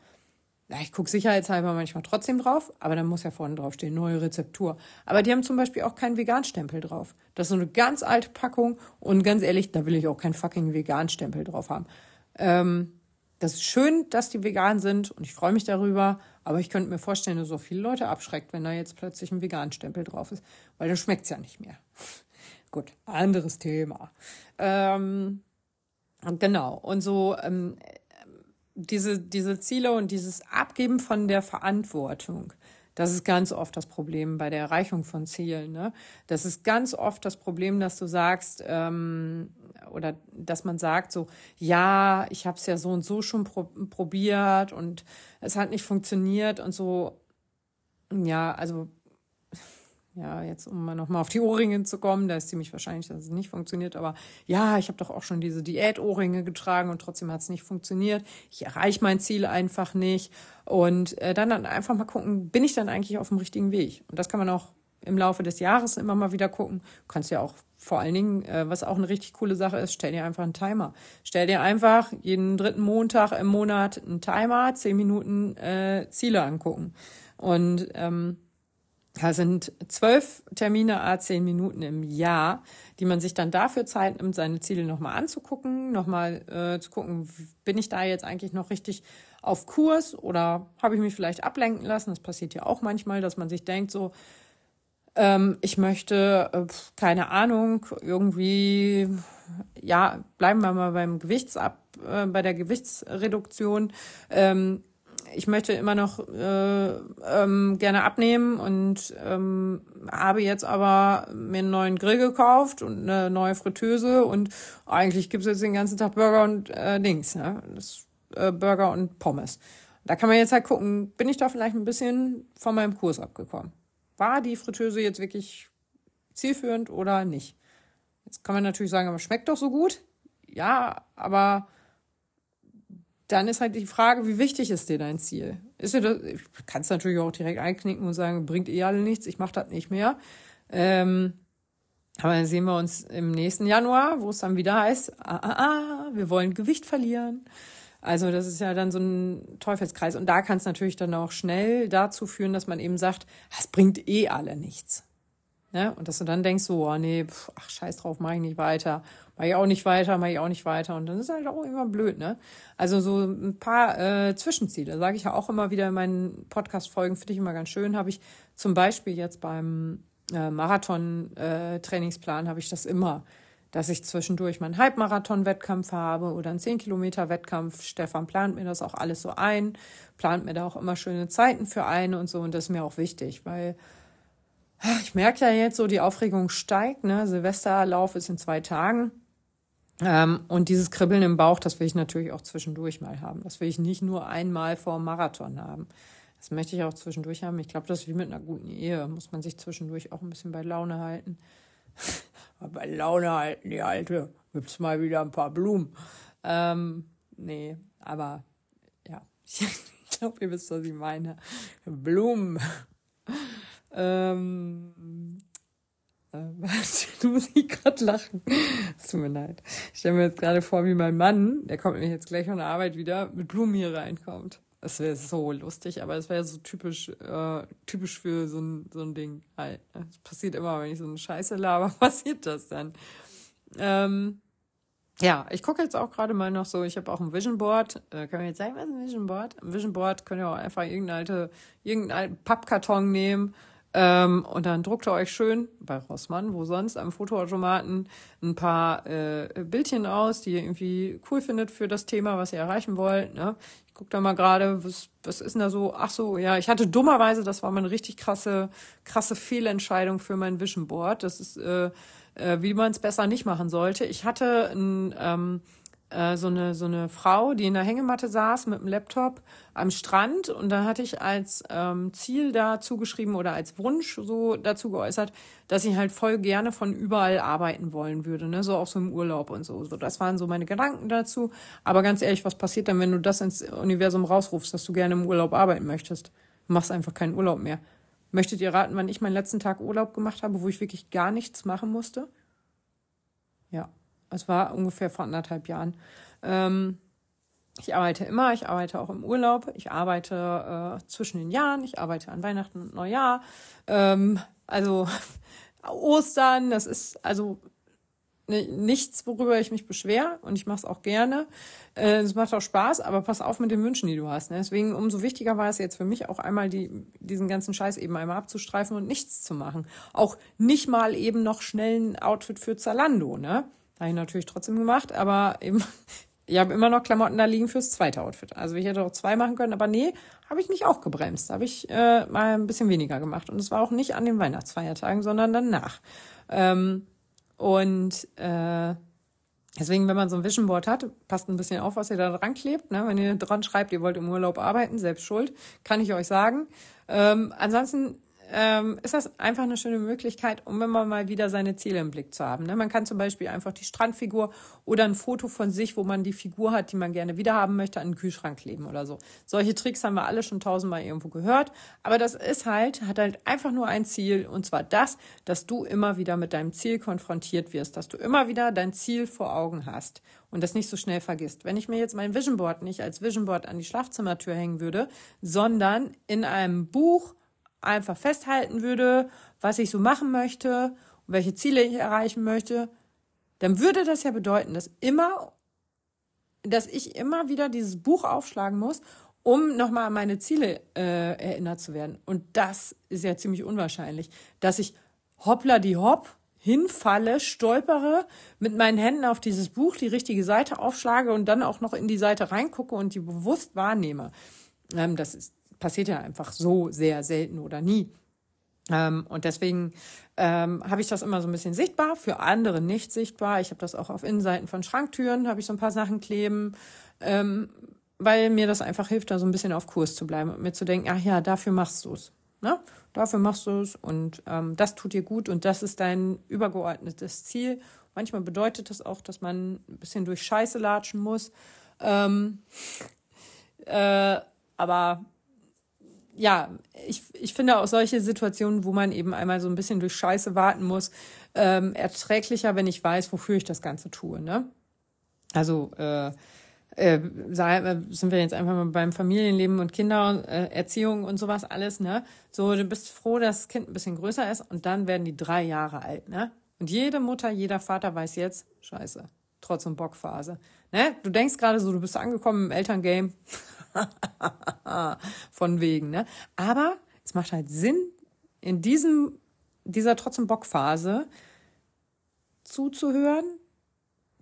Ja, ich gucke sicherheitshalber manchmal trotzdem drauf, aber dann muss ja vorne drauf stehen, neue Rezeptur. Aber die haben zum Beispiel auch keinen Vegan-Stempel drauf. Das ist so eine ganz alte Packung und ganz ehrlich, da will ich auch keinen fucking Vegan-Stempel drauf haben. Ähm, das ist schön, dass die vegan sind und ich freue mich darüber, aber ich könnte mir vorstellen, dass so viele Leute abschreckt, wenn da jetzt plötzlich ein Vegan-Stempel drauf ist, weil dann schmeckt's ja nicht mehr. Gut, anderes Thema. Ähm, genau, und so ähm, diese, diese Ziele und dieses Abgeben von der Verantwortung, das ist ganz oft das Problem bei der Erreichung von Zielen. Ne? Das ist ganz oft das Problem, dass du sagst, ähm, oder dass man sagt so, ja, ich habe es ja so und so schon pro probiert und es hat nicht funktioniert und so. Ja, also ja, jetzt um mal nochmal auf die Ohrringe zu kommen, da ist ziemlich wahrscheinlich, dass es nicht funktioniert, aber ja, ich habe doch auch schon diese Diät-Ohrringe getragen und trotzdem hat es nicht funktioniert. Ich erreiche mein Ziel einfach nicht. Und äh, dann, dann einfach mal gucken, bin ich dann eigentlich auf dem richtigen Weg? Und das kann man auch im Laufe des Jahres immer mal wieder gucken. Kannst ja auch vor allen Dingen, äh, was auch eine richtig coole Sache ist, stell dir einfach einen Timer. Stell dir einfach jeden dritten Montag im Monat einen Timer, zehn Minuten äh, Ziele angucken. Und ähm, da sind zwölf Termine a zehn Minuten im Jahr, die man sich dann dafür Zeit nimmt, seine Ziele nochmal anzugucken, nochmal äh, zu gucken, bin ich da jetzt eigentlich noch richtig auf Kurs oder habe ich mich vielleicht ablenken lassen? Das passiert ja auch manchmal, dass man sich denkt, so, ähm, ich möchte, äh, keine Ahnung, irgendwie, ja, bleiben wir mal beim Gewichtsab, äh, bei der Gewichtsreduktion. Ähm, ich möchte immer noch äh, ähm, gerne abnehmen und ähm, habe jetzt aber mir einen neuen Grill gekauft und eine neue Fritteuse und eigentlich gibt's jetzt den ganzen Tag Burger und äh, Dings, ne? Das, äh, Burger und Pommes. Da kann man jetzt halt gucken, bin ich da vielleicht ein bisschen von meinem Kurs abgekommen? War die Fritteuse jetzt wirklich zielführend oder nicht? Jetzt kann man natürlich sagen, aber schmeckt doch so gut. Ja, aber dann ist halt die Frage, wie wichtig ist dir dein Ziel? Ist dir das, ich kann es natürlich auch direkt einknicken und sagen, bringt eh alle nichts, ich mache das nicht mehr. Ähm, aber dann sehen wir uns im nächsten Januar, wo es dann wieder heißt, ah, ah, ah, wir wollen Gewicht verlieren. Also das ist ja dann so ein Teufelskreis. Und da kann es natürlich dann auch schnell dazu führen, dass man eben sagt, es bringt eh alle nichts. Ne? Und dass du dann denkst, so, oh nee, pf, ach scheiß drauf, mach ich nicht weiter, mach ich auch nicht weiter, mach ich auch nicht weiter. Und dann ist halt auch immer blöd, ne? Also so ein paar äh, Zwischenziele, sage ich ja auch immer wieder in meinen Podcast-Folgen, finde ich immer ganz schön. Habe ich zum Beispiel jetzt beim äh, Marathon-Trainingsplan äh, habe ich das immer, dass ich zwischendurch meinen Halbmarathon-Wettkampf habe oder einen 10-Kilometer-Wettkampf. Stefan plant mir das auch alles so ein, plant mir da auch immer schöne Zeiten für ein und so. Und das ist mir auch wichtig, weil ich merke ja jetzt so, die Aufregung steigt. Ne? Silvesterlauf ist in zwei Tagen. Ähm, und dieses Kribbeln im Bauch, das will ich natürlich auch zwischendurch mal haben. Das will ich nicht nur einmal vor dem Marathon haben. Das möchte ich auch zwischendurch haben. Ich glaube, das ist wie mit einer guten Ehe. Muss man sich zwischendurch auch ein bisschen bei Laune halten. bei Laune halten, die Alte. Gibt's mal wieder ein paar Blumen. Ähm, nee, aber ja, ich glaube, ihr wisst, was ich meine. Blumen. Ähm, äh, du musst gerade lachen. Es tut mir leid. Ich stelle mir jetzt gerade vor, wie mein Mann, der kommt nämlich jetzt gleich von der Arbeit wieder, mit Blumen hier reinkommt. Das wäre so lustig, aber es wäre so typisch, äh, typisch für so ein, so ein Ding. Halt. Das passiert immer, wenn ich so eine Scheiße laber, passiert das dann. Ähm, ja, ich gucke jetzt auch gerade mal noch so, ich habe auch ein Vision Board. Äh, können wir jetzt sagen, was ist ein Vision Board? Ein Vision Board könnt ihr auch einfach irgendeinen alte, irgendeinen Pappkarton nehmen ähm, und dann druckt ihr euch schön bei Rossmann, wo sonst, am Fotoautomaten ein paar äh, Bildchen aus, die ihr irgendwie cool findet für das Thema, was ihr erreichen wollt. Ne? Ich guck da mal gerade, was, was ist denn da so? Ach so, ja, ich hatte dummerweise, das war meine richtig krasse, krasse Fehlentscheidung für mein Vision Board. Das ist, äh, äh, wie man es besser nicht machen sollte. Ich hatte ein ähm, äh, so eine so eine Frau, die in der Hängematte saß mit dem Laptop am Strand und da hatte ich als ähm, Ziel dazu geschrieben oder als Wunsch so dazu geäußert, dass ich halt voll gerne von überall arbeiten wollen würde, ne, so auch so im Urlaub und so. So das waren so meine Gedanken dazu. Aber ganz ehrlich, was passiert dann, wenn du das ins Universum rausrufst, dass du gerne im Urlaub arbeiten möchtest? Du machst einfach keinen Urlaub mehr. Möchtet ihr raten, wann ich meinen letzten Tag Urlaub gemacht habe, wo ich wirklich gar nichts machen musste? Ja, es war ungefähr vor anderthalb Jahren. Ähm, ich arbeite immer, ich arbeite auch im Urlaub, ich arbeite äh, zwischen den Jahren, ich arbeite an Weihnachten und Neujahr. Ähm, also Ostern, das ist also nichts, worüber ich mich beschwere und ich mache es auch gerne. Äh, es macht auch Spaß, aber pass auf mit den Wünschen, die du hast. Ne? Deswegen umso wichtiger war es jetzt für mich auch einmal die, diesen ganzen Scheiß eben einmal abzustreifen und nichts zu machen. Auch nicht mal eben noch schnell ein Outfit für Zalando, ne? Habe ich natürlich trotzdem gemacht, aber eben, ich habe immer noch Klamotten da liegen fürs zweite Outfit. Also ich hätte auch zwei machen können, aber nee, habe ich mich auch gebremst. Habe ich äh, mal ein bisschen weniger gemacht. Und es war auch nicht an den Weihnachtsfeiertagen, sondern danach. Ähm, und äh, deswegen, wenn man so ein Vision Board hat, passt ein bisschen auf, was ihr da dran klebt. Ne? Wenn ihr dran schreibt, ihr wollt im Urlaub arbeiten, selbst schuld, kann ich euch sagen. Ähm, ansonsten ähm, ist das einfach eine schöne Möglichkeit, um immer mal wieder seine Ziele im Blick zu haben. Ne? Man kann zum Beispiel einfach die Strandfigur oder ein Foto von sich, wo man die Figur hat, die man gerne wiederhaben möchte, an den Kühlschrank kleben oder so. Solche Tricks haben wir alle schon tausendmal irgendwo gehört. Aber das ist halt, hat halt einfach nur ein Ziel und zwar das, dass du immer wieder mit deinem Ziel konfrontiert wirst, dass du immer wieder dein Ziel vor Augen hast und das nicht so schnell vergisst. Wenn ich mir jetzt mein Vision Board nicht als Vision Board an die Schlafzimmertür hängen würde, sondern in einem Buch einfach festhalten würde, was ich so machen möchte welche Ziele ich erreichen möchte, dann würde das ja bedeuten, dass immer, dass ich immer wieder dieses Buch aufschlagen muss, um nochmal an meine Ziele äh, erinnert zu werden. Und das ist ja ziemlich unwahrscheinlich, dass ich hoppla die hopp hinfalle, stolpere, mit meinen Händen auf dieses Buch die richtige Seite aufschlage und dann auch noch in die Seite reingucke und die bewusst wahrnehme. Ähm, das ist passiert ja einfach so sehr selten oder nie. Ähm, und deswegen ähm, habe ich das immer so ein bisschen sichtbar, für andere nicht sichtbar. Ich habe das auch auf Innenseiten von Schranktüren, habe ich so ein paar Sachen kleben, ähm, weil mir das einfach hilft, da so ein bisschen auf Kurs zu bleiben und mir zu denken, ach ja, dafür machst du es. Ne? Dafür machst du es und ähm, das tut dir gut und das ist dein übergeordnetes Ziel. Manchmal bedeutet das auch, dass man ein bisschen durch Scheiße latschen muss. Ähm, äh, aber ja, ich, ich finde auch solche Situationen, wo man eben einmal so ein bisschen durch Scheiße warten muss, ähm, erträglicher, wenn ich weiß, wofür ich das Ganze tue. Ne? Also äh, äh, sind wir jetzt einfach mal beim Familienleben und Kindererziehung und sowas alles, ne? So, du bist froh, dass das Kind ein bisschen größer ist und dann werden die drei Jahre alt, ne? Und jede Mutter, jeder Vater weiß jetzt, scheiße, trotz und Bockphase. Ne? Du denkst gerade so, du bist angekommen im Elterngame. Von wegen, ne? Aber es macht halt Sinn, in diesem, dieser trotzdem Bockphase zuzuhören,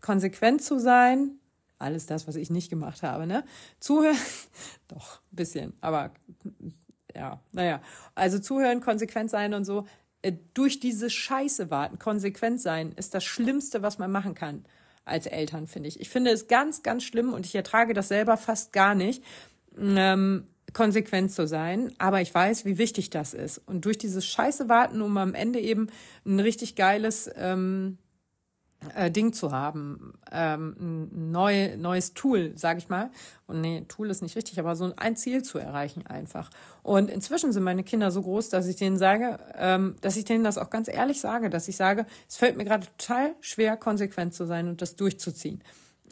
konsequent zu sein, alles das, was ich nicht gemacht habe, ne? Zuhören, doch, bisschen, aber ja, naja. Also zuhören, konsequent sein und so. Äh, durch diese Scheiße warten, konsequent sein, ist das Schlimmste, was man machen kann als Eltern, finde ich. Ich finde es ganz, ganz schlimm und ich ertrage das selber fast gar nicht, ähm, konsequent zu sein. Aber ich weiß, wie wichtig das ist. Und durch dieses Scheiße warten, um am Ende eben ein richtig geiles, ähm, äh, Ding zu haben, ähm, ein neu, neues Tool, sage ich mal. Und nee, Tool ist nicht richtig, aber so ein Ziel zu erreichen einfach. Und inzwischen sind meine Kinder so groß, dass ich denen sage, ähm, dass ich denen das auch ganz ehrlich sage, dass ich sage, es fällt mir gerade total schwer, konsequent zu sein und das durchzuziehen.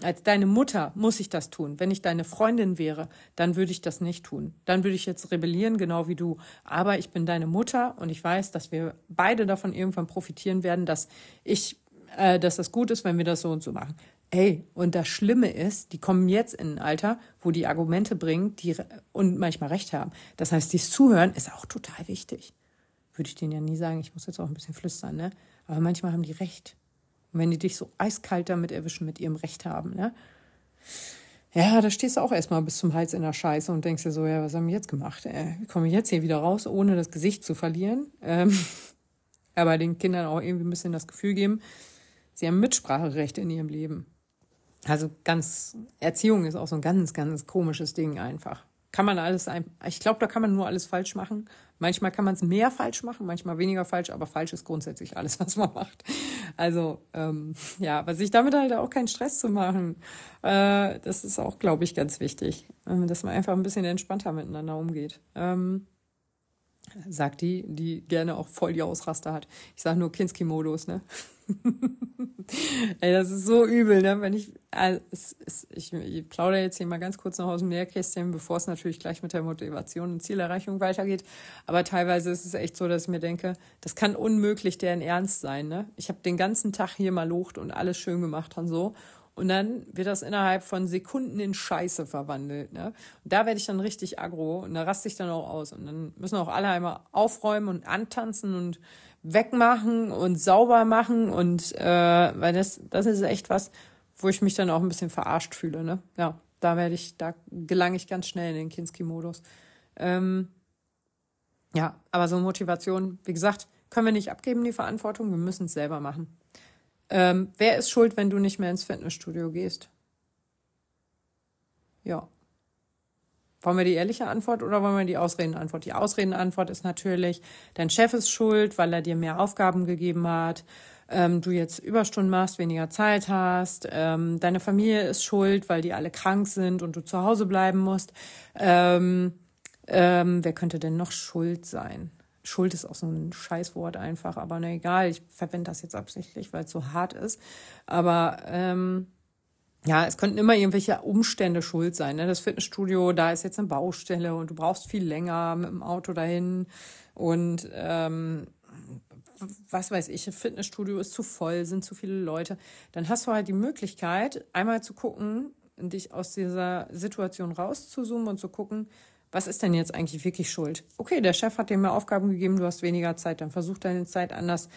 Als deine Mutter muss ich das tun. Wenn ich deine Freundin wäre, dann würde ich das nicht tun. Dann würde ich jetzt rebellieren, genau wie du. Aber ich bin deine Mutter und ich weiß, dass wir beide davon irgendwann profitieren werden, dass ich äh, dass das gut ist, wenn wir das so und so machen. Ey, und das Schlimme ist, die kommen jetzt in ein Alter, wo die Argumente bringen die, und manchmal recht haben. Das heißt, dieses Zuhören ist auch total wichtig. Würde ich denen ja nie sagen, ich muss jetzt auch ein bisschen flüstern, ne? Aber manchmal haben die recht. Und wenn die dich so eiskalt damit erwischen, mit ihrem Recht haben, ne? Ja, da stehst du auch erstmal bis zum Hals in der Scheiße und denkst dir so, ja, was haben wir jetzt gemacht? Ey? Wie komme ich jetzt hier wieder raus, ohne das Gesicht zu verlieren? Ähm, aber den Kindern auch irgendwie ein bisschen das Gefühl geben, Sie haben Mitspracherecht in ihrem Leben. Also ganz, Erziehung ist auch so ein ganz, ganz komisches Ding einfach. Kann man alles, ich glaube, da kann man nur alles falsch machen. Manchmal kann man es mehr falsch machen, manchmal weniger falsch, aber falsch ist grundsätzlich alles, was man macht. Also ähm, ja, aber sich damit halt auch keinen Stress zu machen, äh, das ist auch, glaube ich, ganz wichtig, äh, dass man einfach ein bisschen entspannter miteinander umgeht. Ähm, sagt die, die gerne auch voll die Ausraster hat. Ich sage nur Kinski-Modus, ne? Ey, das ist so übel, ne? Wenn ich, also, es, es, ich, ich plaudere jetzt hier mal ganz kurz noch aus dem Nährkästchen, bevor es natürlich gleich mit der Motivation und Zielerreichung weitergeht. Aber teilweise ist es echt so, dass ich mir denke, das kann unmöglich deren Ernst sein, ne? Ich habe den ganzen Tag hier mal locht und alles schön gemacht und so. Und dann wird das innerhalb von Sekunden in Scheiße verwandelt. Ne? Und da werde ich dann richtig aggro und da raste ich dann auch aus. Und dann müssen auch alle einmal aufräumen und antanzen und wegmachen und sauber machen. Und äh, weil das, das ist echt was, wo ich mich dann auch ein bisschen verarscht fühle. Ne? Ja, da werde ich, da gelange ich ganz schnell in den Kinski-Modus. Ähm, ja, aber so Motivation, wie gesagt, können wir nicht abgeben, die Verantwortung. Wir müssen es selber machen. Ähm, wer ist schuld, wenn du nicht mehr ins Fitnessstudio gehst? Ja. Wollen wir die ehrliche Antwort oder wollen wir die Ausredenantwort? Die Ausredenantwort ist natürlich, dein Chef ist schuld, weil er dir mehr Aufgaben gegeben hat, ähm, du jetzt Überstunden machst, weniger Zeit hast, ähm, deine Familie ist schuld, weil die alle krank sind und du zu Hause bleiben musst. Ähm, ähm wer könnte denn noch schuld sein? Schuld ist auch so ein Scheißwort einfach, aber na egal, ich verwende das jetzt absichtlich, weil es so hart ist. Aber ähm, ja, es könnten immer irgendwelche Umstände schuld sein. Ne? Das Fitnessstudio, da ist jetzt eine Baustelle und du brauchst viel länger mit dem Auto dahin und ähm, was weiß ich, Fitnessstudio ist zu voll, sind zu viele Leute. Dann hast du halt die Möglichkeit, einmal zu gucken, dich aus dieser Situation rauszuzoomen und zu gucken, was ist denn jetzt eigentlich wirklich schuld? Okay, der Chef hat dir mehr Aufgaben gegeben, du hast weniger Zeit, dann versuch deine Zeit anders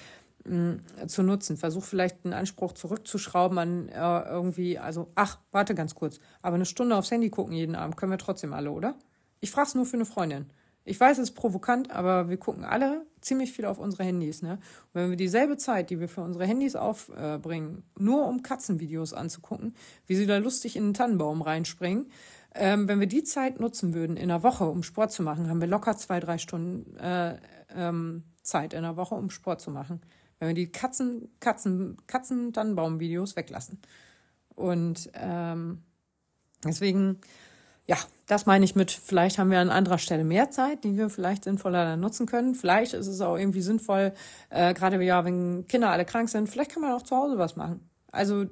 mh, mm, zu nutzen. Versuch vielleicht einen Anspruch zurückzuschrauben an äh, irgendwie, also, ach, warte ganz kurz, aber eine Stunde aufs Handy gucken jeden Abend können wir trotzdem alle, oder? Ich frage es nur für eine Freundin. Ich weiß, es ist provokant, aber wir gucken alle ziemlich viel auf unsere Handys. Ne? Und wenn wir dieselbe Zeit, die wir für unsere Handys aufbringen, nur um Katzenvideos anzugucken, wie sie da lustig in den Tannenbaum reinspringen, ähm, wenn wir die Zeit nutzen würden in der Woche, um Sport zu machen, haben wir locker zwei, drei Stunden äh, ähm, Zeit in der Woche, um Sport zu machen. Wenn wir die Katzen, Katzen, Katzen-Tannenbaum-Videos weglassen. Und ähm, deswegen, ja, das meine ich mit, vielleicht haben wir an anderer Stelle mehr Zeit, die wir vielleicht sinnvoller dann nutzen können. Vielleicht ist es auch irgendwie sinnvoll, äh, gerade ja, wenn Kinder alle krank sind, vielleicht kann man auch zu Hause was machen. Also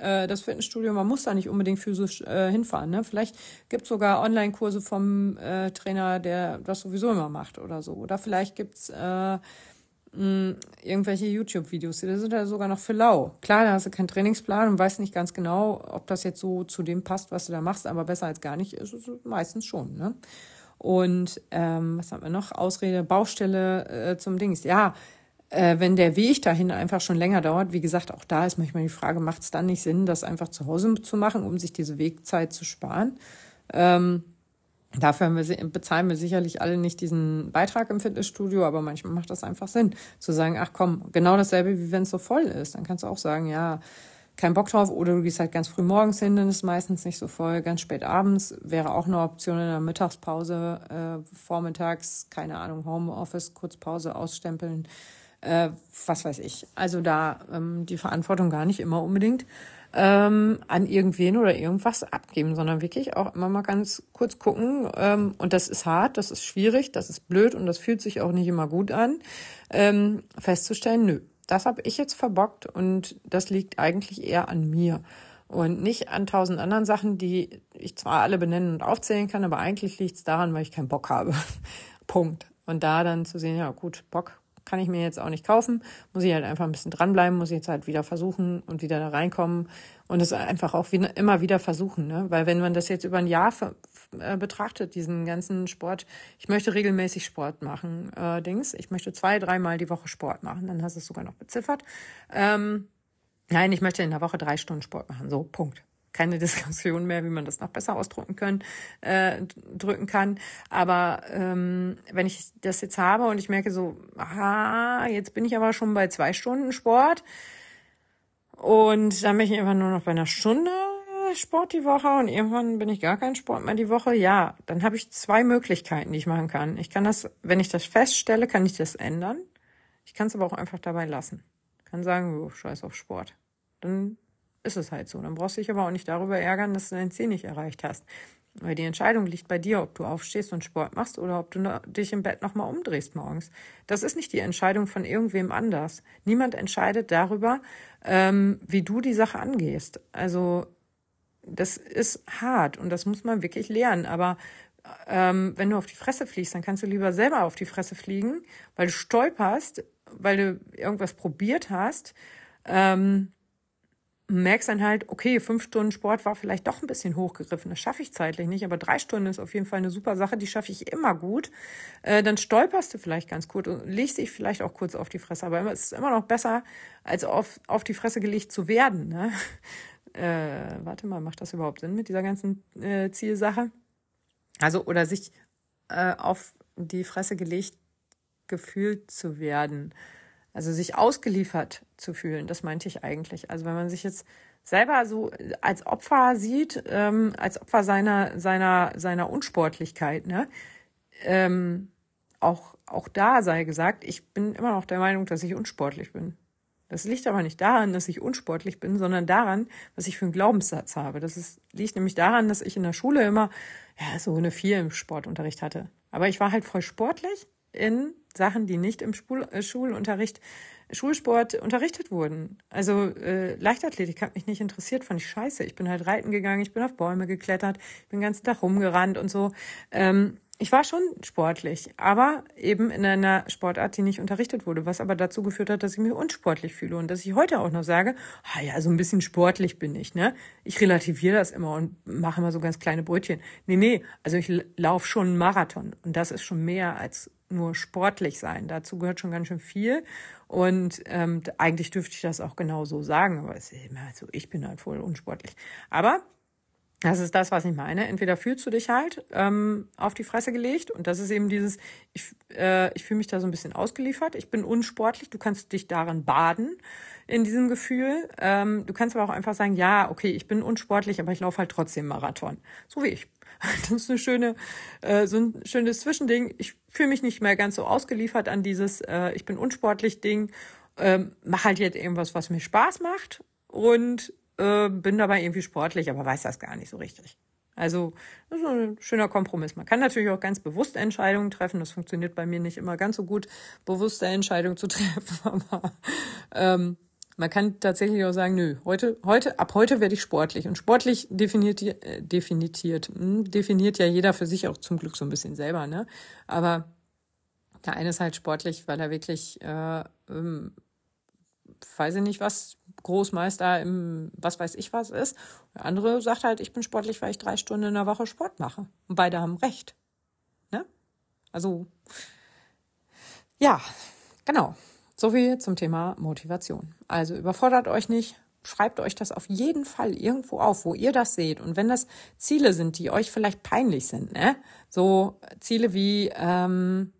äh, das Fitnessstudio, man muss da nicht unbedingt physisch äh, hinfahren. Ne? Vielleicht gibt es sogar Online-Kurse vom äh, Trainer, der das sowieso immer macht oder so. Oder vielleicht gibt's äh, mh, irgendwelche YouTube-Videos, die sind ja sogar noch für lau. Klar, da hast du keinen Trainingsplan und weißt nicht ganz genau, ob das jetzt so zu dem passt, was du da machst, aber besser als gar nicht ist es meistens schon. Ne? Und ähm, was haben wir noch? Ausrede, Baustelle äh, zum Dings. Ja, äh, wenn der Weg dahin einfach schon länger dauert, wie gesagt, auch da ist manchmal die Frage, macht es dann nicht Sinn, das einfach zu Hause zu machen, um sich diese Wegzeit zu sparen? Ähm, dafür wir, bezahlen wir sicherlich alle nicht diesen Beitrag im Fitnessstudio, aber manchmal macht das einfach Sinn, zu sagen, ach komm, genau dasselbe, wie wenn es so voll ist. Dann kannst du auch sagen, ja, kein Bock drauf oder du gehst halt ganz früh morgens hin, dann ist meistens nicht so voll. Ganz spät abends wäre auch eine Option in der Mittagspause, äh, vormittags, keine Ahnung, Homeoffice, Kurzpause ausstempeln äh, was weiß ich. Also da ähm, die Verantwortung gar nicht immer unbedingt ähm, an irgendwen oder irgendwas abgeben, sondern wirklich auch immer mal ganz kurz gucken. Ähm, und das ist hart, das ist schwierig, das ist blöd und das fühlt sich auch nicht immer gut an, ähm, festzustellen, nö, das habe ich jetzt verbockt und das liegt eigentlich eher an mir und nicht an tausend anderen Sachen, die ich zwar alle benennen und aufzählen kann, aber eigentlich liegt es daran, weil ich keinen Bock habe. Punkt. Und da dann zu sehen, ja gut, Bock kann ich mir jetzt auch nicht kaufen, muss ich halt einfach ein bisschen dranbleiben, muss ich jetzt halt wieder versuchen und wieder da reinkommen und es einfach auch wieder, immer wieder versuchen, ne? weil wenn man das jetzt über ein Jahr äh, betrachtet, diesen ganzen Sport, ich möchte regelmäßig Sport machen, äh, Dings, ich möchte zwei, dreimal die Woche Sport machen, dann hast du es sogar noch beziffert. Ähm, nein, ich möchte in der Woche drei Stunden Sport machen, so, Punkt keine Diskussion mehr, wie man das noch besser ausdrücken können, äh, drücken kann. Aber ähm, wenn ich das jetzt habe und ich merke so, aha, jetzt bin ich aber schon bei zwei Stunden Sport und dann bin ich einfach nur noch bei einer Stunde Sport die Woche und irgendwann bin ich gar kein Sport mehr die Woche, ja, dann habe ich zwei Möglichkeiten, die ich machen kann. Ich kann das, wenn ich das feststelle, kann ich das ändern. Ich kann es aber auch einfach dabei lassen. Ich kann sagen, oh, scheiß auf Sport. Dann ist es halt so. Dann brauchst du dich aber auch nicht darüber ärgern, dass du dein Ziel nicht erreicht hast. Weil die Entscheidung liegt bei dir, ob du aufstehst und Sport machst oder ob du dich im Bett nochmal umdrehst morgens. Das ist nicht die Entscheidung von irgendwem anders. Niemand entscheidet darüber, ähm, wie du die Sache angehst. Also das ist hart und das muss man wirklich lernen. Aber ähm, wenn du auf die Fresse fliegst, dann kannst du lieber selber auf die Fresse fliegen, weil du stolperst, weil du irgendwas probiert hast. Ähm, merkst dann halt, okay, fünf Stunden Sport war vielleicht doch ein bisschen hochgegriffen. Das schaffe ich zeitlich nicht, aber drei Stunden ist auf jeden Fall eine super Sache, die schaffe ich immer gut. Äh, dann stolperst du vielleicht ganz kurz und legst dich vielleicht auch kurz auf die Fresse. Aber es ist immer noch besser, als auf, auf die Fresse gelegt zu werden. Ne? Äh, warte mal, macht das überhaupt Sinn mit dieser ganzen äh, Zielsache? Also, oder sich äh, auf die Fresse gelegt gefühlt zu werden. Also sich ausgeliefert zu fühlen, das meinte ich eigentlich. Also wenn man sich jetzt selber so als Opfer sieht, ähm, als Opfer seiner, seiner, seiner Unsportlichkeit, ne? Ähm, auch, auch da sei gesagt, ich bin immer noch der Meinung, dass ich unsportlich bin. Das liegt aber nicht daran, dass ich unsportlich bin, sondern daran, was ich für einen Glaubenssatz habe. Das ist, liegt nämlich daran, dass ich in der Schule immer ja, so eine Vier im Sportunterricht hatte. Aber ich war halt voll sportlich in Sachen, die nicht im Spul äh, Schulunterricht, Schulsport unterrichtet wurden. Also äh, Leichtathletik hat mich nicht interessiert, fand ich scheiße. Ich bin halt reiten gegangen, ich bin auf Bäume geklettert, bin den ganzen Tag rumgerannt und so. Ähm, ich war schon sportlich, aber eben in einer Sportart, die nicht unterrichtet wurde, was aber dazu geführt hat, dass ich mich unsportlich fühle und dass ich heute auch noch sage, ah ja, so ein bisschen sportlich bin ich, ne? Ich relativiere das immer und mache immer so ganz kleine Brötchen. Nee, nee, also ich laufe schon einen Marathon und das ist schon mehr als nur sportlich sein. Dazu gehört schon ganz schön viel. Und ähm, eigentlich dürfte ich das auch genau so sagen, aber es ist immer so, ich bin halt voll unsportlich. Aber das ist das, was ich meine. Entweder fühlst du dich halt ähm, auf die Fresse gelegt und das ist eben dieses, ich, äh, ich fühle mich da so ein bisschen ausgeliefert, ich bin unsportlich, du kannst dich daran baden in diesem Gefühl. Ähm, du kannst aber auch einfach sagen, ja, okay, ich bin unsportlich, aber ich laufe halt trotzdem Marathon. So wie ich. Das ist eine schöne, äh, so ein schönes Zwischending. Ich fühle mich nicht mehr ganz so ausgeliefert an dieses, äh, ich bin unsportlich Ding. Ähm, mach halt jetzt irgendwas, was mir Spaß macht und äh, bin dabei irgendwie sportlich, aber weiß das gar nicht so richtig. Also das ist ein schöner Kompromiss. Man kann natürlich auch ganz bewusst Entscheidungen treffen. Das funktioniert bei mir nicht immer ganz so gut, bewusste Entscheidungen zu treffen. Aber ähm, man kann tatsächlich auch sagen, nö, heute, heute, ab heute werde ich sportlich. Und sportlich definiert, äh, definiert, hm, definiert ja jeder für sich auch zum Glück so ein bisschen selber, ne? Aber der eine ist halt sportlich, weil er wirklich, äh, ähm, weiß ich nicht was, Großmeister im was weiß ich was ist. Der andere sagt halt, ich bin sportlich, weil ich drei Stunden in der Woche Sport mache. Und beide haben recht. Ne? Also, ja, genau. So viel zum Thema Motivation. Also überfordert euch nicht, schreibt euch das auf jeden Fall irgendwo auf, wo ihr das seht. Und wenn das Ziele sind, die euch vielleicht peinlich sind, ne? So Ziele wie, ähm,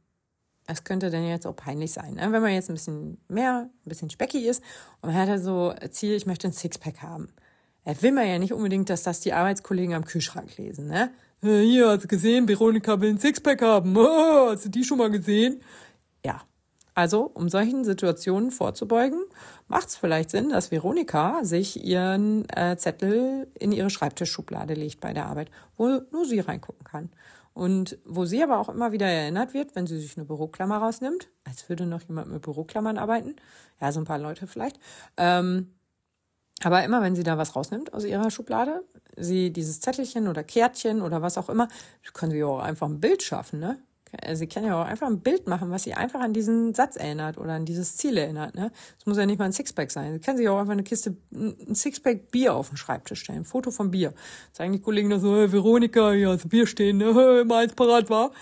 es könnte denn jetzt auch peinlich sein, ne? wenn man jetzt ein bisschen mehr, ein bisschen speckig ist und man hat ja so Ziel, ich möchte ein Sixpack haben. Da will man ja nicht unbedingt, dass das die Arbeitskollegen am Kühlschrank lesen, ne? Hier, hast du gesehen, Veronika will ein Sixpack haben. Oh, hast du die schon mal gesehen? Ja, Also, um solchen Situationen vorzubeugen, macht es vielleicht Sinn, dass Veronika sich ihren äh, Zettel in ihre Schreibtischschublade legt bei der Arbeit, wo nur sie reingucken kann. Und wo sie aber auch immer wieder erinnert wird, wenn sie sich eine Büroklammer rausnimmt, als würde noch jemand mit Büroklammern arbeiten, ja, so ein paar Leute vielleicht, ähm, aber immer, wenn sie da was rausnimmt aus ihrer Schublade, sie dieses Zettelchen oder Kärtchen oder was auch immer, können sie auch einfach ein Bild schaffen, ne? Sie kann ja auch einfach ein Bild machen, was sie einfach an diesen Satz erinnert oder an dieses Ziel erinnert. Ne? Es muss ja nicht mal ein Sixpack sein. Sie kann sich auch einfach eine Kiste, ein Sixpack Bier auf den Schreibtisch stellen, ein Foto von Bier. Sagen die Kollegen da so, hey, Veronika, ja, das Bier stehen, ne? immer eins parat war.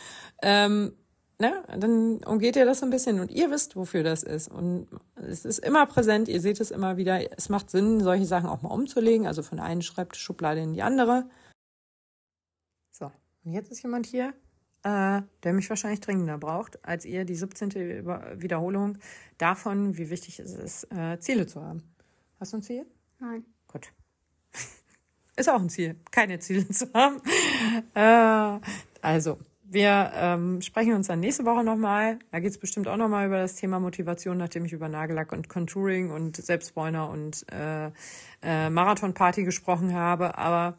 Ähm, ne? Dann umgeht ihr das so ein bisschen und ihr wisst, wofür das ist. Und es ist immer präsent, ihr seht es immer wieder. Es macht Sinn, solche Sachen auch mal umzulegen, also von der einen Schreibtischschublade in die andere. So, und jetzt ist jemand hier, äh, der mich wahrscheinlich dringender braucht, als ihr die 17. Wiederholung davon, wie wichtig es ist, äh, Ziele zu haben. Hast du ein Ziel? Nein. Gut. ist auch ein Ziel, keine Ziele zu haben. Äh, also, wir ähm, sprechen uns dann nächste Woche nochmal. Da geht es bestimmt auch nochmal über das Thema Motivation, nachdem ich über Nagellack und Contouring und Selbstbräuner und äh, äh, Marathonparty gesprochen habe. Aber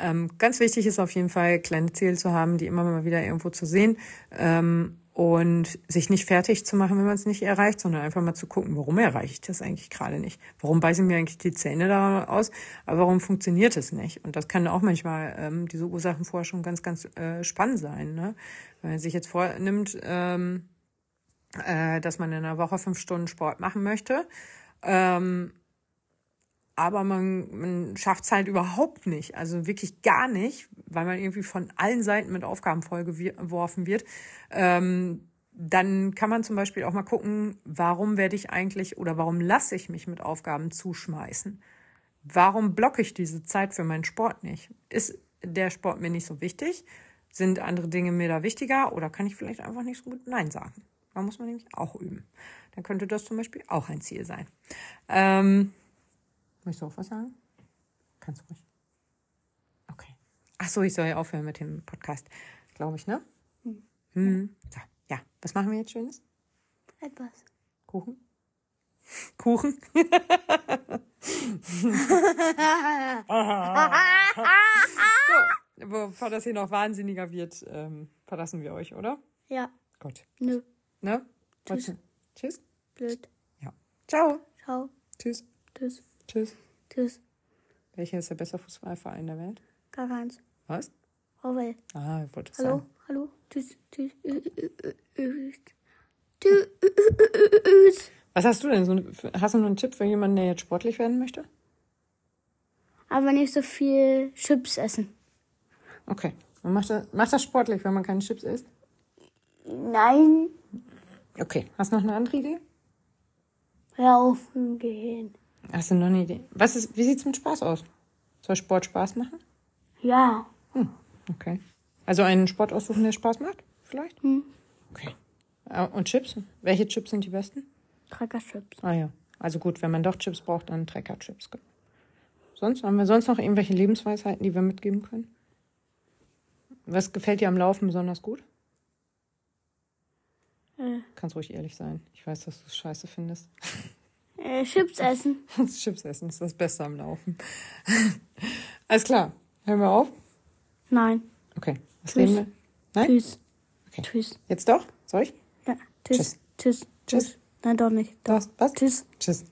ähm, ganz wichtig ist auf jeden Fall, kleine Ziele zu haben, die immer mal wieder irgendwo zu sehen. Ähm, und sich nicht fertig zu machen, wenn man es nicht erreicht, sondern einfach mal zu gucken, warum erreiche ich das eigentlich gerade nicht? Warum beißen mir eigentlich die Zähne da aus? Aber warum funktioniert es nicht? Und das kann auch manchmal ähm, diese Ursachenforschung ganz, ganz äh, spannend sein. Ne? Wenn man sich jetzt vornimmt, ähm, äh, dass man in einer Woche fünf Stunden Sport machen möchte, ähm, aber man, man schafft es halt überhaupt nicht, also wirklich gar nicht, weil man irgendwie von allen Seiten mit Aufgaben vollgeworfen wird. Ähm, dann kann man zum Beispiel auch mal gucken, warum werde ich eigentlich oder warum lasse ich mich mit Aufgaben zuschmeißen? Warum blocke ich diese Zeit für meinen Sport nicht? Ist der Sport mir nicht so wichtig? Sind andere Dinge mir da wichtiger oder kann ich vielleicht einfach nicht so gut Nein sagen? Da muss man nämlich auch üben. Dann könnte das zum Beispiel auch ein Ziel sein. Ähm, Möchtest du auch was sagen? Kannst du ruhig. Okay. Ach so, ich soll ja aufhören mit dem Podcast. Glaube ich, ne? Hm. hm. So, ja. Was machen wir jetzt Schönes? Etwas. Kuchen? Kuchen? so, bevor das hier noch wahnsinniger wird, ähm, verlassen wir euch, oder? Ja. Gut. Nö. Ne? Tschüss. Tschüss? Blöd. Ja. Ciao. Ciao. Tschüss. Tschüss. Tschüss. Tschüss. Welcher ist der beste Fußballverein der Welt? Gar keins. Was? Rowell. Ah, ich wollte es Hallo? sagen. Hallo? Tschüss. Tschüss. Tschüss. Was hast du denn? So, hast du noch einen Tipp für jemanden, der jetzt sportlich werden möchte? Aber nicht so viel Chips essen. Okay. Und macht das, macht das sportlich, wenn man keine Chips isst? Nein. Okay. Hast du noch eine andere Idee? Laufen gehen. Hast du noch eine Idee? Was ist, wie sieht's mit Spaß aus? Soll Sport Spaß machen? Ja. Hm, okay. Also einen Sport aussuchen, der Spaß macht? Vielleicht? Hm. Okay. Und Chips? Welche Chips sind die besten? Treckerchips. Ah ja. Also gut, wenn man doch Chips braucht, dann Trecker-Chips. Sonst haben wir sonst noch irgendwelche Lebensweisheiten, die wir mitgeben können? Was gefällt dir am Laufen besonders gut? Äh, Kannst ruhig ehrlich sein. Ich weiß, dass du es scheiße findest. äh, Chips essen. Chips essen ist das Beste am Laufen. Alles klar. Hören wir auf? Nein. Okay. Was Tschüss. reden wir? Nein? Tschüss. Okay. Tschüss. Jetzt doch? Soll ich? Ja. Tschüss. Tschüss. Tschüss. Nein, doch nicht. Doch. Was? Tschüss. Tschüss.